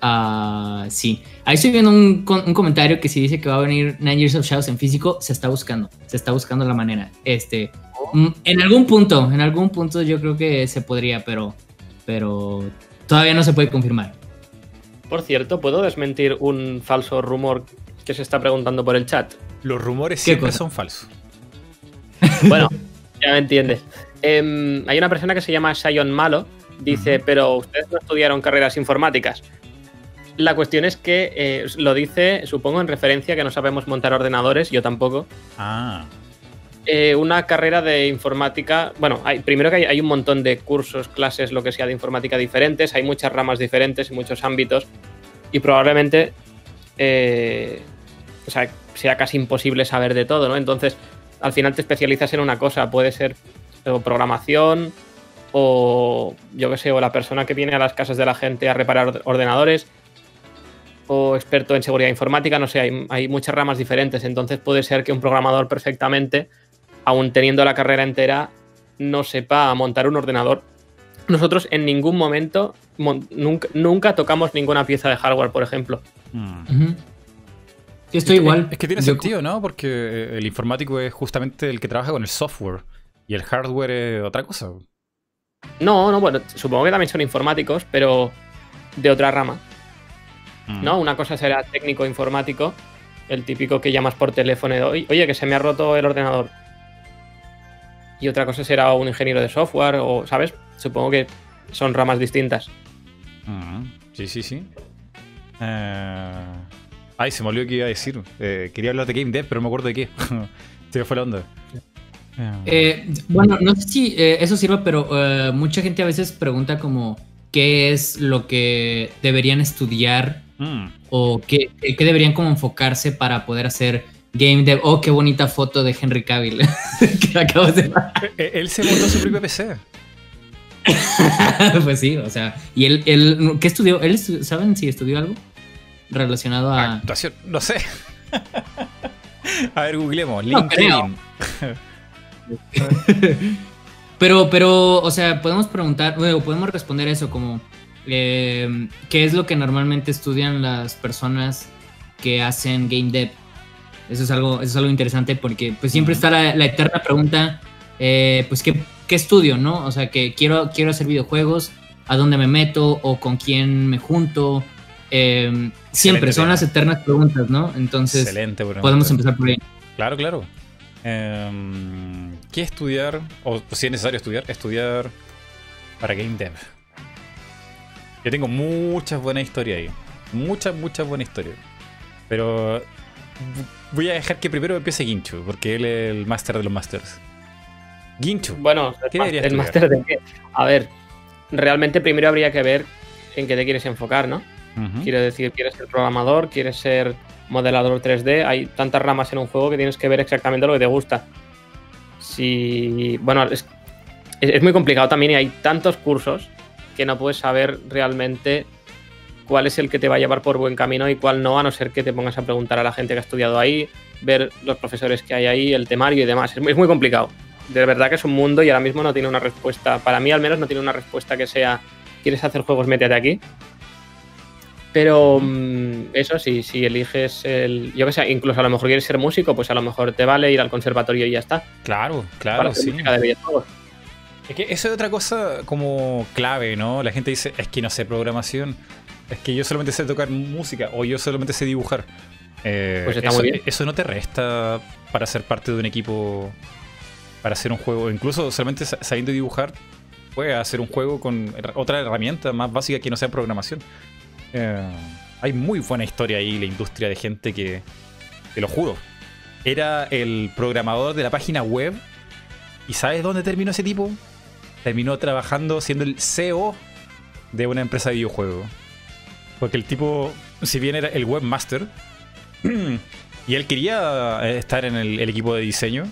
ah, sí. Ahí estoy viendo un, comentario que si dice que va a venir Nine Years of Shadows en físico, se está buscando, se está buscando la manera. Este, mm, en algún punto, en algún punto yo creo que se podría, pero, pero todavía no se puede confirmar. por cierto, ¿puedo desmentir un falso rumor que se está preguntando por el chat? Los rumores ¿Qué siempre cosa? son falsos. Bueno, ya me entiendes. Em, hay una persona que se llama Sion Malo. Dice, pero ustedes no estudiaron carreras informáticas. La cuestión es que eh, lo dice, supongo, en referencia que no sabemos montar ordenadores, yo tampoco. Ah, Eh, una carrera de informática. Bueno, hay, primero que hay, hay un montón de cursos, clases, lo que sea de informática diferentes, hay muchas ramas diferentes y muchos ámbitos. Y probablemente eh, o sea, sea casi imposible saber de todo, ¿no? Entonces, al final te especializas en una cosa, puede ser o programación o yo qué sé, o la persona que viene a las casas de la gente a reparar orde- ordenadores o experto en seguridad informática, no sé, hay, hay muchas ramas diferentes, entonces puede ser que un programador perfectamente, aún teniendo la carrera entera, no sepa montar un ordenador. Nosotros en ningún momento, mon- nunca, nunca tocamos ninguna pieza de hardware, por ejemplo. mm. Ujú. Sí, estoy igual. Es que tiene Yo- sentido, ¿no? Porque eh, el informático es justamente el que trabaja con el software y el hardware es otra cosa. No, no, bueno, supongo que también son informáticos, pero de otra rama, Mm. ¿no? Una cosa será técnico informático, el típico que llamas por teléfono y "Oye, oye, que se me ha roto el ordenador. Y otra cosa será un ingeniero de software o, ¿sabes? Supongo que son ramas distintas. Mm, Sí, sí, sí. Eh, Ay, se me olvidó que iba a decir. Eh, quería hablar de Game Dev, pero no me acuerdo de qué. se me fue la onda. Eh, Eh, bueno, no sé si eh, eso sirva, pero eh, mucha gente a veces pregunta como qué es lo que deberían estudiar Mm. o qué, qué deberían como enfocarse para poder hacer game dev. Oh, qué bonita foto de Henry Cavill que de Eh, Él se montó su propio PC. Pues sí, o sea, y él, él ¿qué estudió? ¿Él saben si estudió algo relacionado a Actuación, no sé. A ver, googleemos. No LinkedIn. Pero, pero, o sea, podemos preguntar, bueno, podemos responder eso como, eh, ¿qué es lo que normalmente estudian las personas que hacen game dev? Eso es algo, eso es algo interesante porque pues siempre está la, la eterna pregunta, eh, pues, ¿qué, qué estudio, no? O sea, que quiero, quiero hacer videojuegos, ¿a dónde me meto o con quién me junto? Eh, siempre Excelente son las eternas preguntas, ¿no? Entonces, Excelente. podemos empezar por ahí. Claro, claro. Em, ¿Qué estudiar? O si es necesario estudiar, estudiar para Game Dev. Yo tengo muchas buenas historias ahí. Muchas, muchas buenas historias. Pero voy a dejar que primero empiece Ginchu, porque él es el máster de los masters. Ginchu. Bueno, ¿Qué el, máster de qué. A ver, realmente primero habría que ver en qué te quieres enfocar, ¿no? Quiero decir, ¿quieres ser programador? ¿Quieres ser modelador 3D? Hay tantas ramas en un juego que tienes que ver exactamente lo que te gusta. Si. Bueno, es muy complicado también y hay tantos cursos que no puedes saber realmente cuál es el que te va a llevar por buen camino y cuál no, a no ser que te pongas a preguntar a la gente que ha estudiado ahí, ver los profesores que hay ahí, el temario y demás. Es muy, es muy complicado. De verdad que es un mundo y ahora mismo no tiene una respuesta, para mí al menos no tiene una respuesta que sea, ¿quieres hacer juegos? Métete aquí. Pero mm, eso sí, si eliges el. Yo que sé, incluso a lo mejor quieres ser músico, pues a lo mejor te vale ir al conservatorio y ya está. Claro, claro, para sí. de. Es que eso es otra cosa como clave, ¿no? La gente dice, es que no sé programación, es que yo solamente sé tocar música o yo solamente sé dibujar. Eh, Pues está eso, muy bien. eso no te resta para ser parte de un equipo, para hacer un juego. Incluso solamente sa- sabiendo dibujar, puedes hacer un juego con otra herramienta más básica que no sea programación. Eh, hay muy buena historia ahí, la industria de gente que, te lo juro, era el programador de la página web. ¿Y sabes dónde terminó ese tipo? Terminó trabajando siendo el CEO de una empresa de videojuegos. Porque el tipo, si bien era el webmaster, y él quería eh, estar en el, equipo de diseño,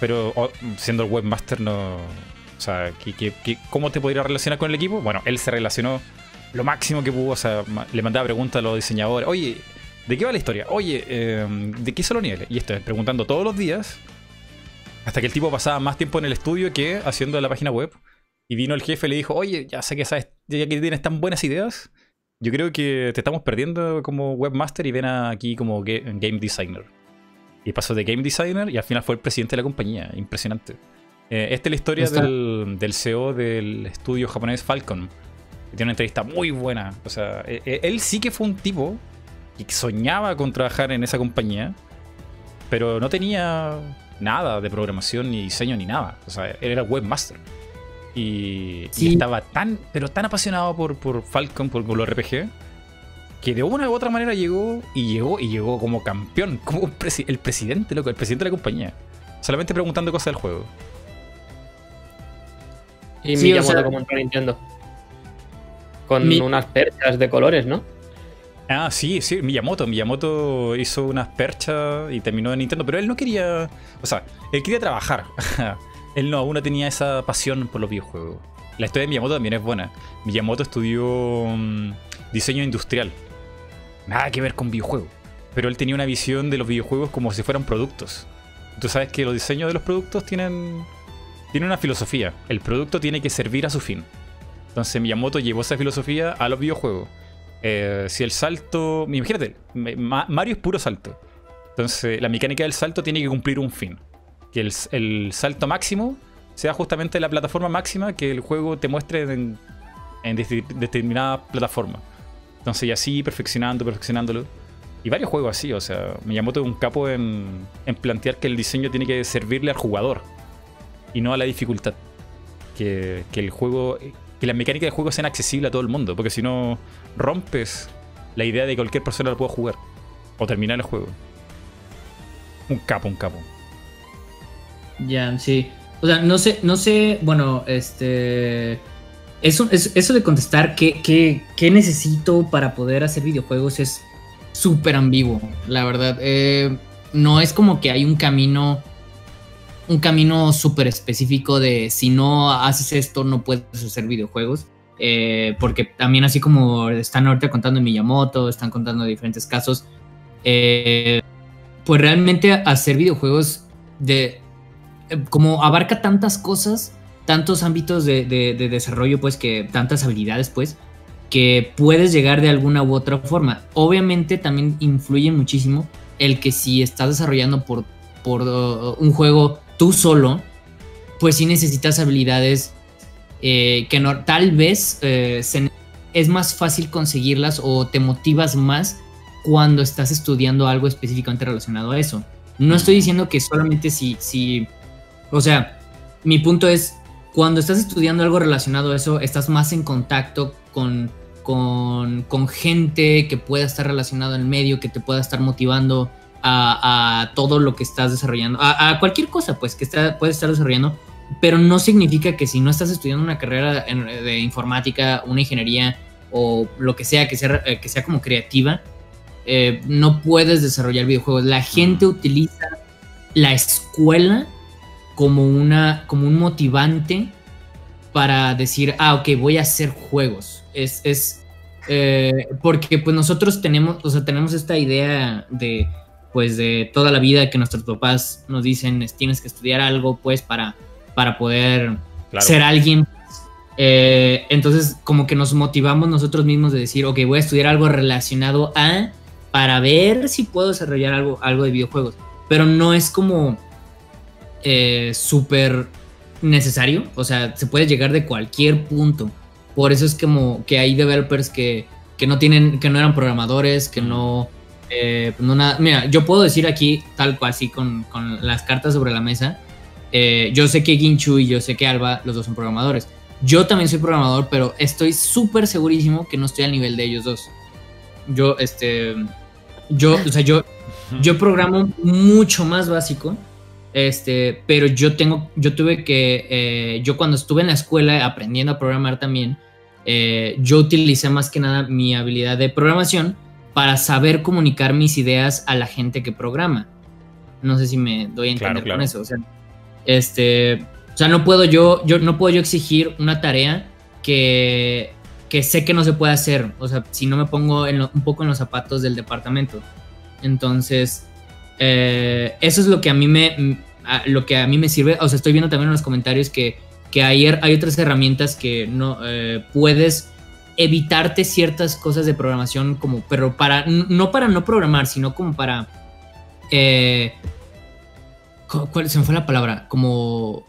pero siendo el webmaster no... O sea, ¿qué- ¿cómo te podría relacionar con el equipo? Bueno, él se relacionó lo máximo que pudo, o sea, le mandaba preguntas a los diseñadores, oye, ¿de qué va la historia? Oye, eh, ¿de qué son los niveles? Y esto, preguntando todos los días, hasta que el tipo pasaba más tiempo en el estudio que haciendo la página web. Y vino el jefe y le dijo, oye, ya sé que sabes, ya que tienes tan buenas ideas, yo creo que te estamos perdiendo como webmaster y ven aquí como ga- game designer. Y pasó de game designer y al final fue el presidente de la compañía. Impresionante. Eh, esta es la historia del, del CEO del estudio japonés Falcon. Que tiene una entrevista muy buena. O sea, eh, eh, él sí que fue un tipo que soñaba con trabajar en esa compañía, pero no tenía nada de programación, ni diseño, ni nada. O sea, él era webmaster. Y, y estaba tan, pero tan apasionado por, por Falcon, por, por los RPG, que de una u otra manera llegó y llegó y llegó como campeón, como un presi- el presidente, loco, el presidente de la compañía. Solamente preguntando cosas del juego. Y Sí, o Miyamoto sea- como entró a Nintendo. Con Mi- unas perchas de colores, ¿no? Ah, sí, sí, Miyamoto. Miyamoto hizo unas perchas y terminó en Nintendo, pero él no quería. O sea, él quería trabajar. él no, aún no tenía esa pasión por los videojuegos. La historia de Miyamoto también es buena. Miyamoto estudió mm, diseño industrial. Nada que ver con videojuegos. Pero él tenía una visión de los videojuegos como si fueran productos. Tú sabes que los diseños de los productos tienen, tienen una filosofía. El producto tiene que servir a su fin. Entonces Miyamoto llevó esa filosofía a los videojuegos. Eh, si el salto. Imagínate, me- Ma- Mario es puro salto. Entonces, la mecánica del salto tiene que cumplir un fin. Que el, salto máximo sea justamente la plataforma máxima que el juego te muestre en, en determinada plataforma. Entonces, y así perfeccionando, perfeccionándolo. Y varios juegos así, o sea, Miyamoto es un capo en, plantear que el diseño tiene que servirle al jugador y no a la dificultad. Que el juego, que las mecánicas del juego sean accesibles a todo el mundo, porque si no rompes la idea de que cualquier persona lo pueda jugar o terminar el juego. Un capo, un capo. Ya, sí. O sea, no sé, no sé, bueno, este. eso, eso, de contestar qué, qué, qué, necesito para poder hacer videojuegos es súper ambiguo, la verdad. Eh, no es como que hay un camino, un camino súper específico de si no haces esto no puedes hacer videojuegos. Eh, porque también así como están ahorita contando en Miyamoto, están contando diferentes casos, eh, pues realmente hacer videojuegos de como abarca tantas cosas tantos ámbitos de, desarrollo, pues, que tantas habilidades, pues, que puedes llegar de alguna u otra forma. Obviamente también influye muchísimo el que si estás desarrollando por, por un juego tú solo, pues sí necesitas habilidades eh, que no, tal vez eh, es más fácil conseguirlas o te motivas más cuando estás estudiando algo específicamente relacionado a eso. No estoy diciendo que solamente si, si, o sea, mi punto es, cuando estás estudiando algo relacionado a eso, estás más en contacto con, con, gente que pueda estar relacionado el medio, que te pueda estar motivando a, todo lo que estás desarrollando, a, cualquier cosa pues que está, puedes estar desarrollando, pero no significa que si no estás estudiando una carrera de informática, una ingeniería o lo que sea, que sea, eh, que sea como creativa, eh, no puedes desarrollar videojuegos. La gente utiliza la escuela como, una, como un motivante para decir, ah, ok, voy a hacer juegos. Es, es eh, porque pues nosotros tenemos, o sea, tenemos esta idea de, pues de toda la vida que nuestros papás nos dicen, tienes que estudiar algo, pues, para, para poder ser alguien. Eh, entonces, como que nos motivamos nosotros mismos de decir, ok, voy a estudiar algo relacionado a, para ver si puedo desarrollar algo, algo de videojuegos. Pero no es como eh, súper necesario. O sea, se puede llegar de cualquier punto. Por eso es como que hay developers que, que no tienen, que no eran programadores, que no, eh, no nada. Mira, yo puedo decir aquí, tal cual, así con, con las cartas sobre la mesa. Eh, yo sé que Ginchu y yo sé que Alba, los dos son programadores. Yo también soy programador, pero estoy súper segurísimo que no estoy al nivel de ellos dos. Yo, este, yo, o sea, yo, yo programo mucho más básico este, pero yo tengo, yo tuve que, eh, yo cuando estuve en la escuela aprendiendo a programar también, eh, yo utilicé más que nada mi habilidad de programación para saber comunicar mis ideas a la gente que programa. No sé si me doy a entender con eso. O sea, este, o sea, no puedo yo, yo no puedo yo exigir una tarea que, que sé que no se puede hacer. O sea, si no me pongo un poco en los zapatos del departamento. Entonces, eh, eso es lo que a mí me, lo que a mí me sirve. O sea, estoy viendo también en los comentarios que, que hay, hay otras herramientas que no eh, puedes evitarte ciertas cosas de programación como, pero para, no para no programar, sino como para, eh, ¿cuál se me fue la palabra? Como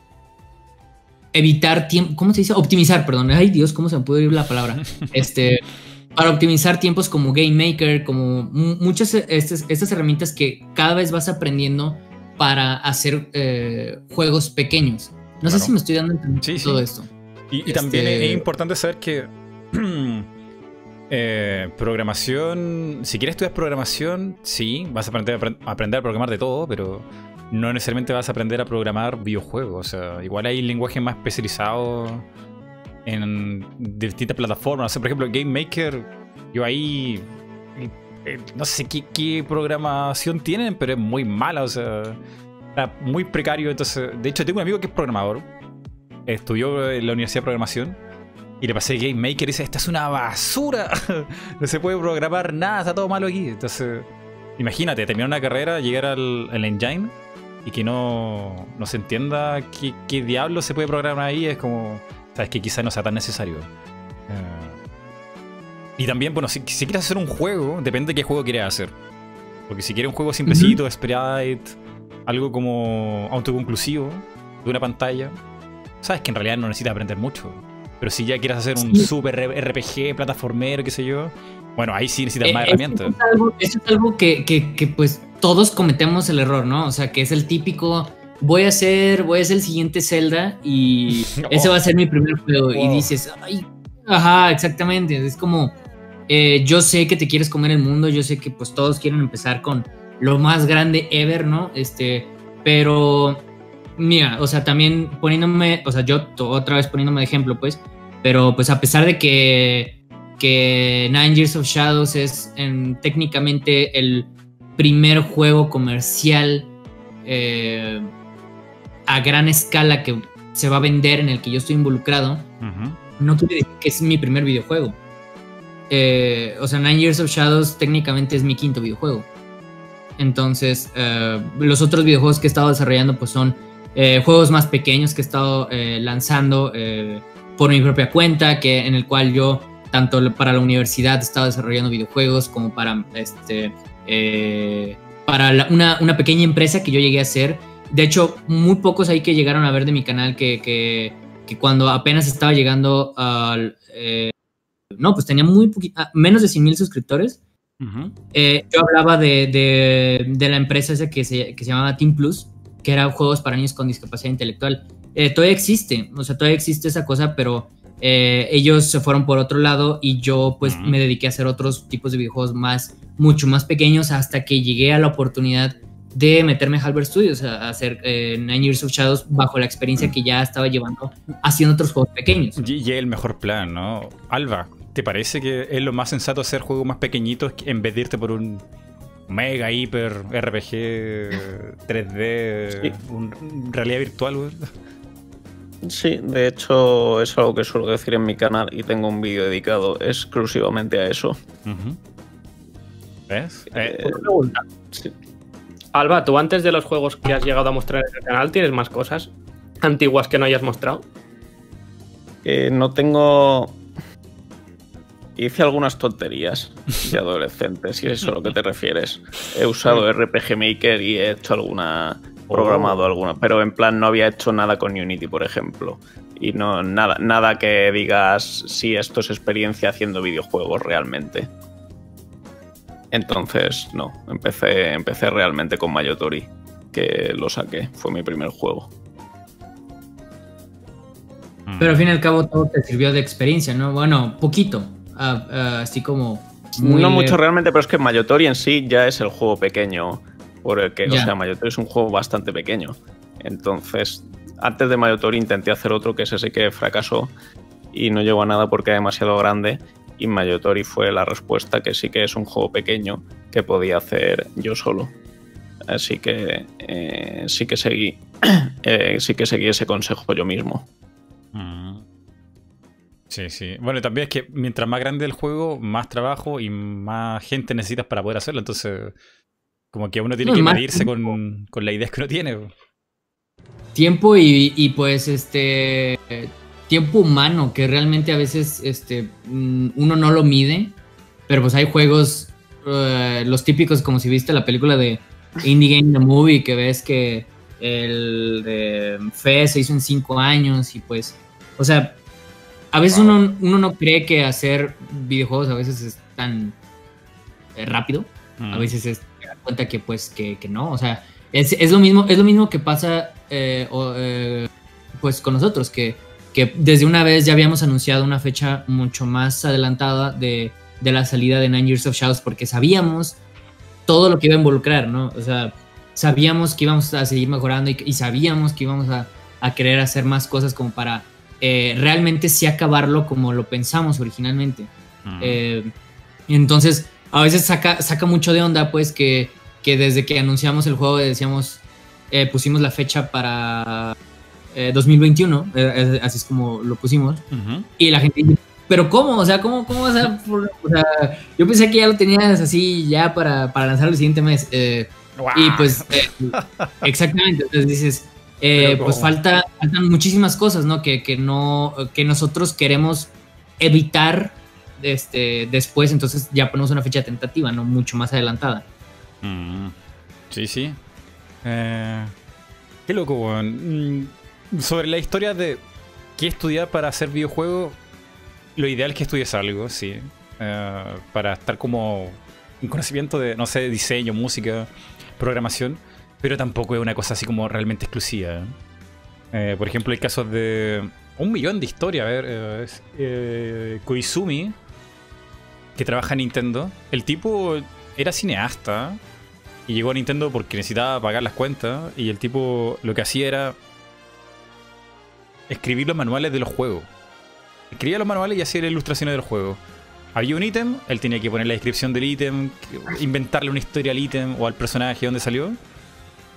evitar tiempo, ¿cómo se dice? Optimizar, perdón. Ay Dios, ¿cómo se me puede ir la palabra? Este, para optimizar tiempos como Game Maker, como muchas estas, estas herramientas que cada vez vas aprendiendo para hacer eh, juegos pequeños. No sé si me estoy dando entender todo esto. Y, también este es, importante saber que eh, programación, si quieres estudiar programación, sí, vas a aprender, a aprender a programar de todo, pero no necesariamente vas a aprender a programar videojuegos. O sea, igual hay lenguajes más especializados en distintas plataformas. O por ejemplo, Game Maker, yo ahí eh, no sé qué, programación tienen, pero es muy mala, o sea, era muy precario. Entonces, de hecho, tengo un amigo que es programador, estudió en la Universidad de Programación. Y le pasé Game Maker y dice, esta es una basura. no se puede programar nada, está todo malo aquí. Entonces, imagínate, terminar una carrera, llegar al, engine y que no, no se entienda qué, qué diablo se puede programar ahí, es como, sabes que quizás no sea tan necesario. Eh, y también, bueno, si, quieres hacer un juego, depende de qué juego quieres hacer. Porque si quieres un juego simplecito, sprite, algo como autoconclusivo, de una pantalla, sabes que en realidad no necesitas aprender mucho. Pero si ya quieres hacer un super RPG, plataformero, qué sé yo, bueno, ahí sí necesitas eh, más herramientas. Eso es algo, que, que, pues todos cometemos el error, ¿no? O sea, que es el típico, voy a hacer, voy a hacer el siguiente Zelda y ese va a ser mi primer juego. Y dices, ay, ajá, exactamente. Es como, eh, yo sé que te quieres comer el mundo, yo sé que pues todos quieren empezar con lo más grande ever, ¿no? Este, pero mira, o sea, también poniéndome, o sea, yo otra vez poniéndome de ejemplo, pues, Pero pues a pesar de que, que Nine Years of Shadows es en, técnicamente el primer juego comercial eh, a gran escala que se va a vender en el que yo estoy involucrado, no quiere decir que es mi primer videojuego. Eh, o sea, Nine Years of Shadows técnicamente es mi quinto videojuego. Entonces, eh, los otros videojuegos que he estado desarrollando pues son eh, juegos más pequeños que he estado eh, lanzando eh, por mi propia cuenta, que, en el cual yo, tanto para la universidad, he estado desarrollando videojuegos como para, este, para la- una, una pequeña empresa que yo llegué a hacer. De hecho, muy pocos ahí que llegaron a ver de mi canal que, que, que cuando apenas estaba llegando al... no, pues tenía muy ah, menos de 100 mil suscriptores. Eh, yo hablaba de, de- de la empresa esa que se, que se llamaba Team Plus, que era juegos para niños con discapacidad intelectual. Eh, todavía existe, o sea, todavía existe esa cosa, pero eh, ellos se fueron por otro lado y yo pues me dediqué a hacer otros tipos de videojuegos más, mucho más pequeños hasta que llegué a la oportunidad de meterme a Halberd Studios a, hacer eh, Nine Years of Shadows bajo la experiencia que ya estaba llevando haciendo otros juegos pequeños. Y, y el mejor plan, ¿no? Alba, ¿te parece que es lo más sensato hacer juegos más pequeñitos que- en vez de irte por un mega, hiper, RPG, 3D, Sí. un, realidad virtual, güey? Sí, de hecho es algo que suelo decir en mi canal y tengo un vídeo dedicado exclusivamente a eso. Ujú. ¿Ves? Eh, Eh, Una pregunta. sí. Alba, tú antes de los juegos que has llegado a mostrar en el canal, ¿tienes más cosas antiguas que no hayas mostrado? Que no tengo. Hice algunas tonterías de adolescente, si es a lo que te refieres. He usado RPG Maker y he hecho alguna. programado alguna, pero en plan no había hecho nada con Unity, por ejemplo. Y no, nada, nada que digas si esto es experiencia haciendo videojuegos realmente. Entonces, no, empecé, empecé realmente con Mayotori, que lo saqué, fue mi primer juego. mm. Pero al fin y al cabo todo te sirvió de experiencia, ¿no? Bueno, poquito, ah, ah, así como... muy, no mucho realmente, pero es que Mayotori en sí ya es el juego pequeño. Por el que, o sea, Mayotori es un juego bastante pequeño. Entonces, antes de Mayotori intenté hacer otro que es ese que fracasó y no llegó a nada porque era demasiado grande. Y Mayotori fue la respuesta que sí que es un juego pequeño que podía hacer yo solo. Así que eh, sí que seguí. eh, sí que seguí ese consejo yo mismo. Mm. Sí, sí. Bueno, también es que mientras más grande el juego, más trabajo y más gente necesitas para poder hacerlo. Entonces, como que uno tiene No, que medirse con, con la idea que uno tiene. tiempo y, y, pues este tiempo humano que realmente a veces este mm, uno no lo mide pero pues hay juegos eh, los típicos como si viste la película de Indie Game The Movie que ves que el de Fe se hizo en cinco años y pues o sea a veces uno, uno no cree que hacer videojuegos a veces es tan eh, rápido. Mm. a veces es te das cuenta que pues que, que no. O sea es, es lo mismo es lo mismo que pasa eh, o, eh, pues con nosotros que, que desde una vez ya habíamos anunciado una fecha mucho más adelantada de, de la salida de Nine Years of Shadows porque sabíamos todo lo que iba a involucrar no o sea sabíamos que íbamos a seguir mejorando y, y sabíamos que íbamos a, a querer hacer más cosas como para eh, realmente sí acabarlo como lo pensamos originalmente eh, entonces, a veces saca, saca mucho de onda, pues, que, que desde que anunciamos el juego decíamos, eh, pusimos la fecha para eh, 2021, eh, así es como lo pusimos, y la gente dice, pero ¿cómo? O sea, ¿cómo, cómo vas a...? por- o sea, yo pensé que ya lo tenías así ya para, para lanzar el siguiente mes. y pues, exactamente, entonces dices, pues falta, faltan muchísimas cosas, ¿no? Que, que no, que nosotros queremos evitar este, después, entonces ya ponemos una fecha tentativa, no mucho más adelantada. Mm. Sí, sí. Eh, qué loco, weón. Mm, Sobre la historia de qué estudiar para hacer videojuegos, lo ideal es que estudies algo, sí. Eh, para estar como en conocimiento de, no sé, diseño, música, programación, pero tampoco es una cosa así como realmente exclusiva. Eh, por ejemplo, hay casos de un millón de historias. A ver, eh, eh, Koizumi, que trabaja en Nintendo, el tipo era cineasta y llegó a Nintendo porque necesitaba pagar las cuentas y el tipo lo que hacía era escribir los manuales de los juegos. escribía los manuales y hacía las ilustraciones del juego. Había un ítem, él tenía que poner la descripción del ítem, inventarle una historia al ítem o al personaje donde salió.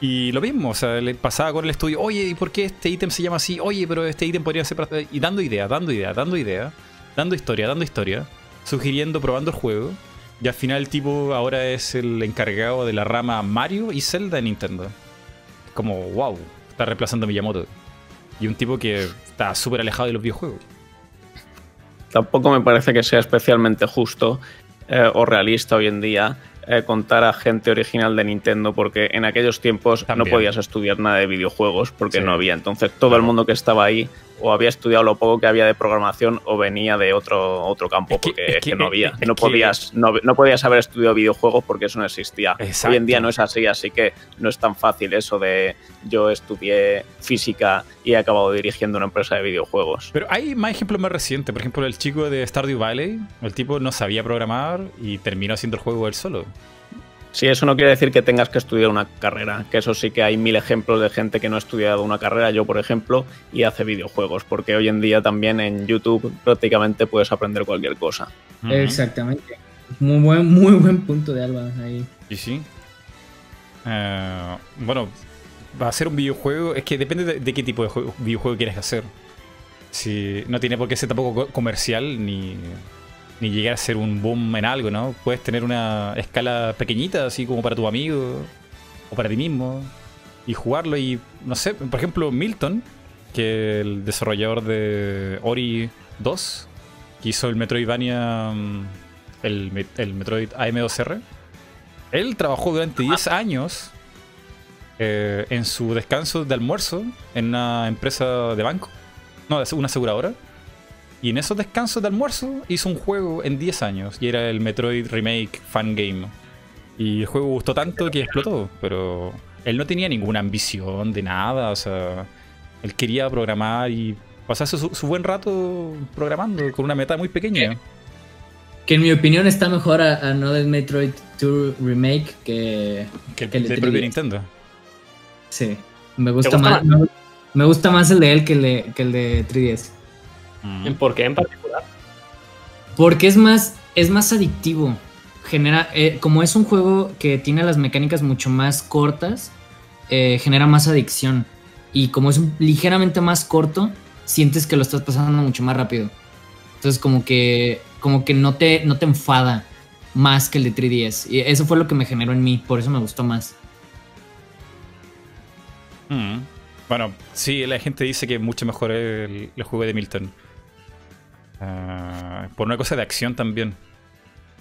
Y lo mismo, o sea, le pasaba con el estudio, oye, ¿y por qué este ítem se llama así? Oye, pero este ítem podría ser... para-". Y dando ideas, dando ideas, dando ideas, dando historia, dando historia, sugiriendo, probando el juego. Y al final el tipo ahora es el encargado de la rama Mario y Zelda de Nintendo. Como, wow, está reemplazando a Miyamoto. Y un tipo que está súper alejado de los videojuegos. Tampoco me parece que sea especialmente justo eh, o realista hoy en día eh, contar a gente original de Nintendo porque en aquellos tiempos También. no podías estudiar nada de videojuegos porque Sí. no había. Entonces todo el mundo que estaba ahí o había estudiado lo poco que había de programación o venía de otro, otro campo Es que- porque es que que- no había. no, podías, no, no podías haber estudiado videojuegos porque eso no existía. Exacto. Hoy en día no es así, así que no es tan fácil eso de yo estudié física y he acabado dirigiendo una empresa de videojuegos. Pero hay más ejemplos más recientes. Por ejemplo, el chico de Stardew Valley, el tipo no sabía programar y terminó haciendo el juego él solo. Sí, eso no quiere decir que tengas que estudiar una carrera, que eso sí que hay mil ejemplos de gente que no ha estudiado una carrera, yo por ejemplo, y hace videojuegos, porque hoy en día también en YouTube prácticamente puedes aprender cualquier cosa. Exactamente. Muy buen, muy buen punto de Alba ahí. Y sí. Eh, bueno, va a ser un videojuego. Es que depende de, de qué tipo de juego- videojuego quieres hacer. Si no tiene por qué ser tampoco co- comercial ni, ni llegar a ser un boom en algo, ¿no? Puedes tener una escala pequeñita, así como para tu amigo o para ti mismo, y jugarlo. Y no sé, por ejemplo, Milton, que el desarrollador de Ori 2, que hizo el Metroidvania, mm, el, el Metroid AM2R. Él trabajó durante 10 años eh, en su descanso de almuerzo en una empresa de banco, no, una aseguradora. Y en esos descansos de almuerzo hizo un juego en 10 años y era el Metroid Remake Fan Game. Y el juego gustó tanto que explotó, pero él no tenía ninguna ambición de nada, o sea, él quería programar y pasarse su, su buen rato programando con una meta muy pequeña. Que en mi opinión está mejor a, a no del Metroid 2 Remake que. Que el Que el de del propio 3DS. Nintendo. Sí. Me gusta, gusta más. Me, me gusta más el de él que el de, que el de 3DS. Mm. ¿Por qué en particular? Porque es más, es más adictivo. Genera, eh, como es un juego que tiene las mecánicas mucho más cortas, eh, genera más adicción. Y como es un- ligeramente más corto, sientes que lo estás pasando mucho más rápido. Entonces como que, como que no te, no te enfada más que el de 3DS. Y eso fue lo que me generó en mí, por eso me gustó más. Mm. Bueno, sí, la gente dice que es mucho mejor el, el juego de Milton. Ah, por una cosa de acción también.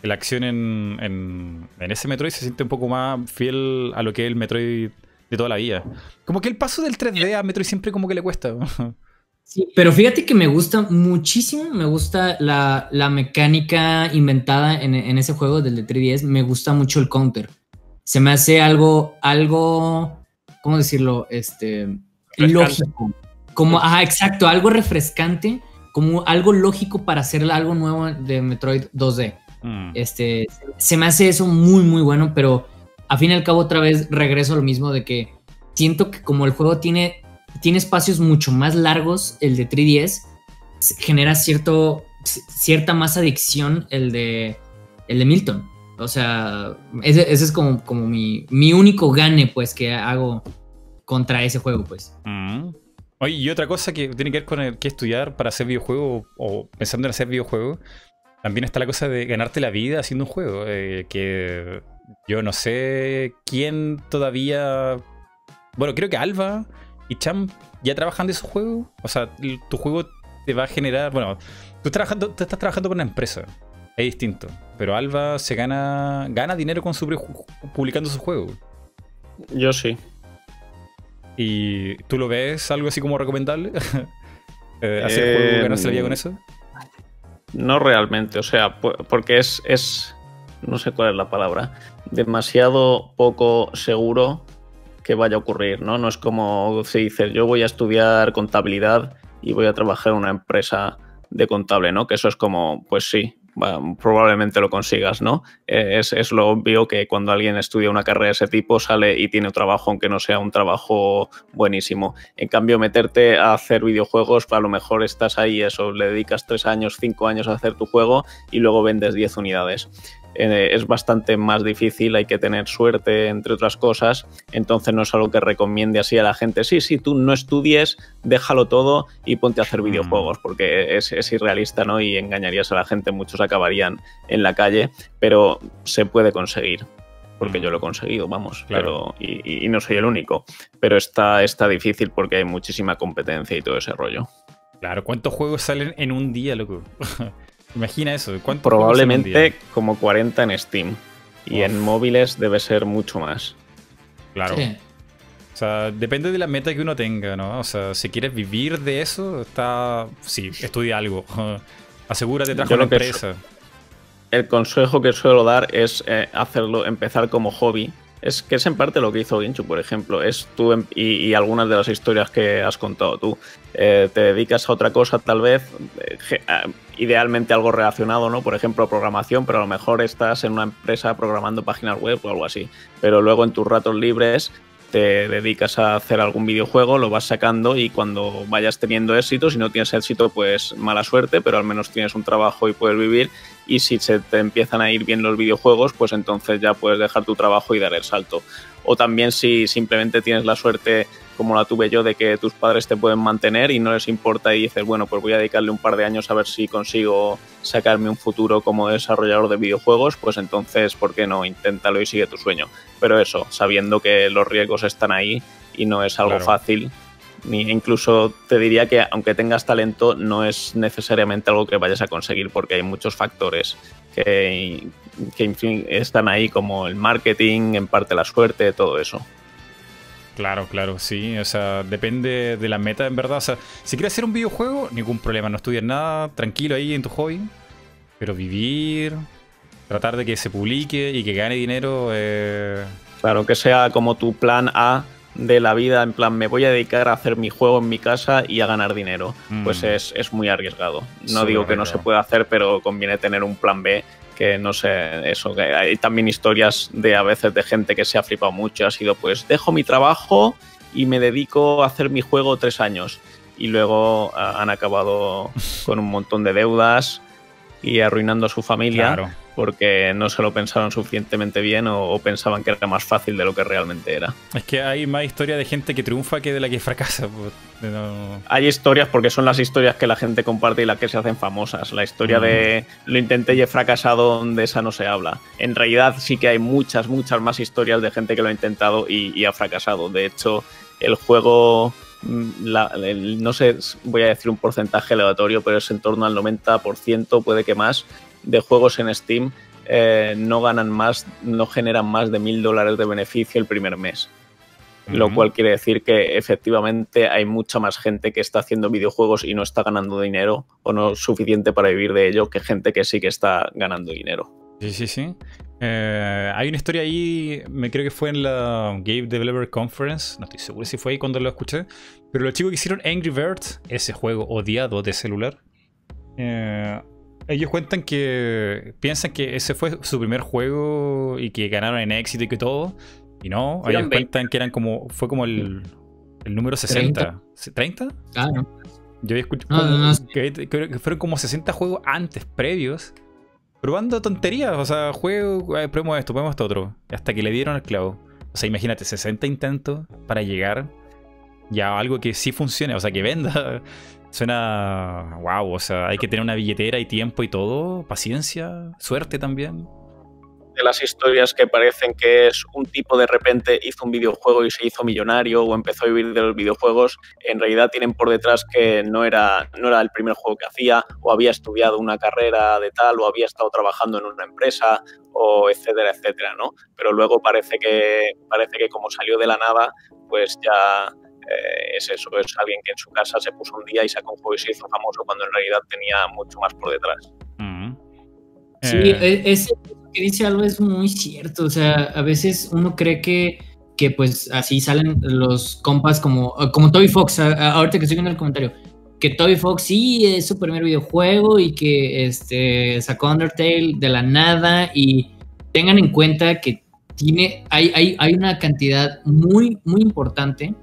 La acción en, en, en ese Metroid se siente un poco más fiel a lo que es el Metroid de toda la vida. Como que el paso del 3D a Metroid siempre como que le cuesta. Sí, pero fíjate que me gusta muchísimo, me gusta la, la mecánica inventada en, en ese juego del de 3DS, me gusta mucho el counter. Se me hace algo, algo, ¿cómo decirlo? Este, Refrescante. lógico. Como, ajá, exacto, algo refrescante, como algo lógico para hacer algo nuevo de Metroid 2D. Mm. Este, se me hace eso muy, muy bueno, pero a fin y al cabo otra vez regreso a lo mismo de que siento que como el juego tiene, tiene espacios mucho más largos, el de 3DS, s- genera cierto, cierta más adicción el de, el de Milton. O sea, ese, ese es como, como mi, mi único gane, pues, que hago contra ese juego, pues. Mm. Oye, y otra cosa que tiene que ver con el que estudiar para hacer videojuego o pensando en hacer videojuego, también está la cosa de ganarte la vida haciendo un juego. eh, que yo no sé quién todavía. Bueno, creo que Alba y Cham ya trabajan de su juego. O sea, tu juego te va a generar. Bueno, tú, trabajando, tú estás trabajando con una empresa. Es distinto. Pero Alba se gana. gana dinero con su publicando su juego. Yo sí. ¿Y tú lo ves algo así como recomendable? Eh, ¿Hacer Eh, juego, ganarse la vida con eso? No realmente, o sea, porque es, es, no sé cuál es la palabra, demasiado poco seguro que vaya a ocurrir, ¿no? No es como si dices, yo voy a estudiar contabilidad y voy a trabajar en una empresa de contable, ¿no? Que eso es como, pues sí, probablemente lo consigas, ¿no? Eh, es, lo obvio que cuando alguien estudia una carrera de ese tipo sale y tiene un trabajo, aunque no sea un trabajo buenísimo. En cambio, meterte a hacer videojuegos, a lo mejor estás ahí, eso, le dedicas tres años, cinco años a hacer tu juego y luego vendes 10 unidades. Eh, es bastante más difícil, hay que tener suerte, entre otras cosas, entonces no es algo que recomiende así a la gente, sí, sí, tú no estudies, déjalo todo y ponte a hacer mm. videojuegos, porque es, irrealista, ¿no? Y engañarías a la gente, muchos acabarían en la calle, pero se puede conseguir porque mm. yo lo he conseguido, vamos, claro. y, no soy el único. Pero está, está difícil porque hay muchísima competencia y todo ese rollo. Claro, ¿cuántos juegos salen en un día, loco? Imagina eso. Probablemente como 40 en Steam. Y en móviles debe ser mucho más. Claro. O sea, depende de la meta que uno tenga, ¿no? O sea, si quieres vivir de eso, está. Sí, estudia algo. Asegúrate de trabajar una empresa. El consejo que suelo dar es eh, hacerlo, empezar como hobby es que es en parte lo que hizo Ginchu, por ejemplo. Es tú em, y, algunas de las historias que has contado tú. Eh, te dedicas a otra cosa, tal vez, eh, idealmente algo relacionado, ¿no? Por ejemplo, programación, pero a lo mejor estás en una empresa programando páginas web o algo así. Pero luego en tus ratos libres te dedicas a hacer algún videojuego, lo vas sacando y cuando vayas teniendo éxito, si no tienes éxito, pues mala suerte, pero al menos tienes un trabajo y puedes vivir. Y si se te empiezan a ir bien los videojuegos, pues entonces ya puedes dejar tu trabajo y dar el salto. O también si simplemente tienes la suerte como la tuve yo, de que tus padres te pueden mantener y no les importa y dices, bueno, pues voy a dedicarle un par de años a ver si consigo sacarme un futuro como desarrollador de videojuegos, pues entonces, ¿por qué no? Inténtalo y sigue tu sueño. Pero eso, sabiendo que los riesgos están ahí y no es algo fácil. Ni incluso te diría que aunque tengas talento, no es necesariamente algo que vayas a conseguir porque hay muchos factores que, que están ahí como el marketing, en parte la suerte, todo eso. Claro, claro, sí. O sea, depende de la meta, en verdad. O sea, si quieres hacer un videojuego, ningún problema. No estudias nada, tranquilo ahí en tu hobby. Pero vivir, tratar de que se publique y que gane dinero. Eh... Claro, que sea como tu plan A de la vida, en plan, me voy a dedicar a hacer mi juego en mi casa y a ganar dinero. Pues mm. es, muy arriesgado. No digo que no se pueda hacer, pero conviene tener un plan B que no sé, eso, que hay también historias de a veces de gente que se ha flipado mucho, ha sido pues dejo mi trabajo y me dedico a hacer mi juego tres años y luego ah, han acabado con un montón de deudas y arruinando a su familia. Claro porque no se lo pensaron suficientemente bien o, pensaban que era más fácil de lo que realmente era. Es que hay más historia de gente que triunfa que de la que fracasa. Pues, hay historias porque son las historias que la gente comparte y las que se hacen famosas. La historia de lo intenté y he fracasado, de esa no se habla. En realidad sí que hay muchas, muchas más historias de gente que lo ha intentado y, ha fracasado. De hecho, el juego mm, no sé, voy a decir un porcentaje aleatorio, pero es en torno al 90%, puede que más, de juegos en Steam eh, no ganan más, no generan más de mil dólares de beneficio el primer mes. Lo cual quiere decir que efectivamente hay mucha más gente que está haciendo videojuegos y no está ganando dinero o no suficiente para vivir de ello que gente que sí que está ganando dinero. Sí, sí, sí. Eh, hay una historia ahí, me creo que fue en la Game Developer Conference, no estoy seguro si fue ahí cuando lo escuché, pero los chicos que hicieron Angry Birds, ese juego odiado de celular, eh, ellos cuentan que piensan que ese fue su primer juego y que ganaron en éxito y que todo. Y no, ellos cuentan que eran como, fue como el, el número 60. ¿30? Ah, no. Yo había escuchado que, fueron como 60 juegos antes, previos, probando tonterías. O sea, juego, probemos esto, probemos esto otro. Hasta que le dieron el clavo. O sea, imagínate, 60 intentos para llegar ya a algo que sí funcione, o sea, que venda. Suena wow, o sea, hay que tener una billetera y tiempo y todo, paciencia, suerte también. De las historias que parecen que es un tipo de repente hizo un videojuego y se hizo millonario o empezó a vivir de los videojuegos, en realidad tienen por detrás que no era, no era el primer juego que hacía o había estudiado una carrera de tal o había estado trabajando en una empresa o etcétera, etcétera, ¿no? Pero luego parece que, parece que como salió de la nada, pues ya eh, es eso, es alguien que en su casa se puso un día y sacó un juego y se hizo famoso cuando en realidad tenía mucho más por detrás. Mm. Sí, eh. e-, ese que dice algo es muy cierto, o sea, a veces uno cree que, que pues así salen los compas como, como Toby Fox, ahorita que estoy viendo el comentario, que Toby Fox sí es su primer videojuego y que este, sacó Undertale de la nada y tengan en cuenta que tiene, hay, hay, hay una cantidad muy, muy importante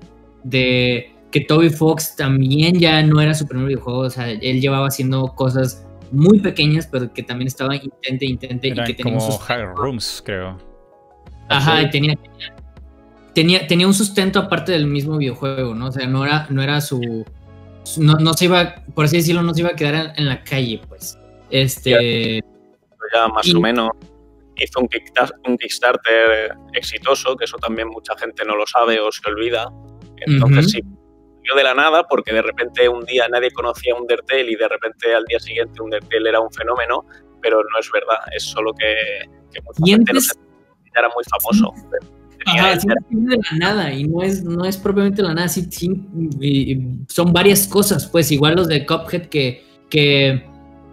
de que Toby Fox también ya no era su primer videojuego, o sea, él llevaba haciendo cosas muy pequeñas, pero que también estaba intente, intente Eran y que tenía como un sustento. Higher Rooms, creo. Ajá, y tenía, tenía, tenía un sustento aparte del mismo videojuego, ¿no? O sea, no era, no era su, no, no se iba, por así decirlo, no se iba a quedar en, en la calle, pues. Este, ya más Y- o menos hizo un Kickstarter exitoso, que eso también mucha gente no lo sabe o se olvida. Entonces Ujú. sí, salió de la nada porque de repente un día nadie conocía Undertale y de repente al día siguiente Undertale era un fenómeno, pero no es verdad, es solo que, que mucha Y gente no antes- era muy famoso. Ajá, el- sí, de la nada y no es, no es propiamente la nada, sí, sí, son varias cosas, pues igual los de Cuphead que, que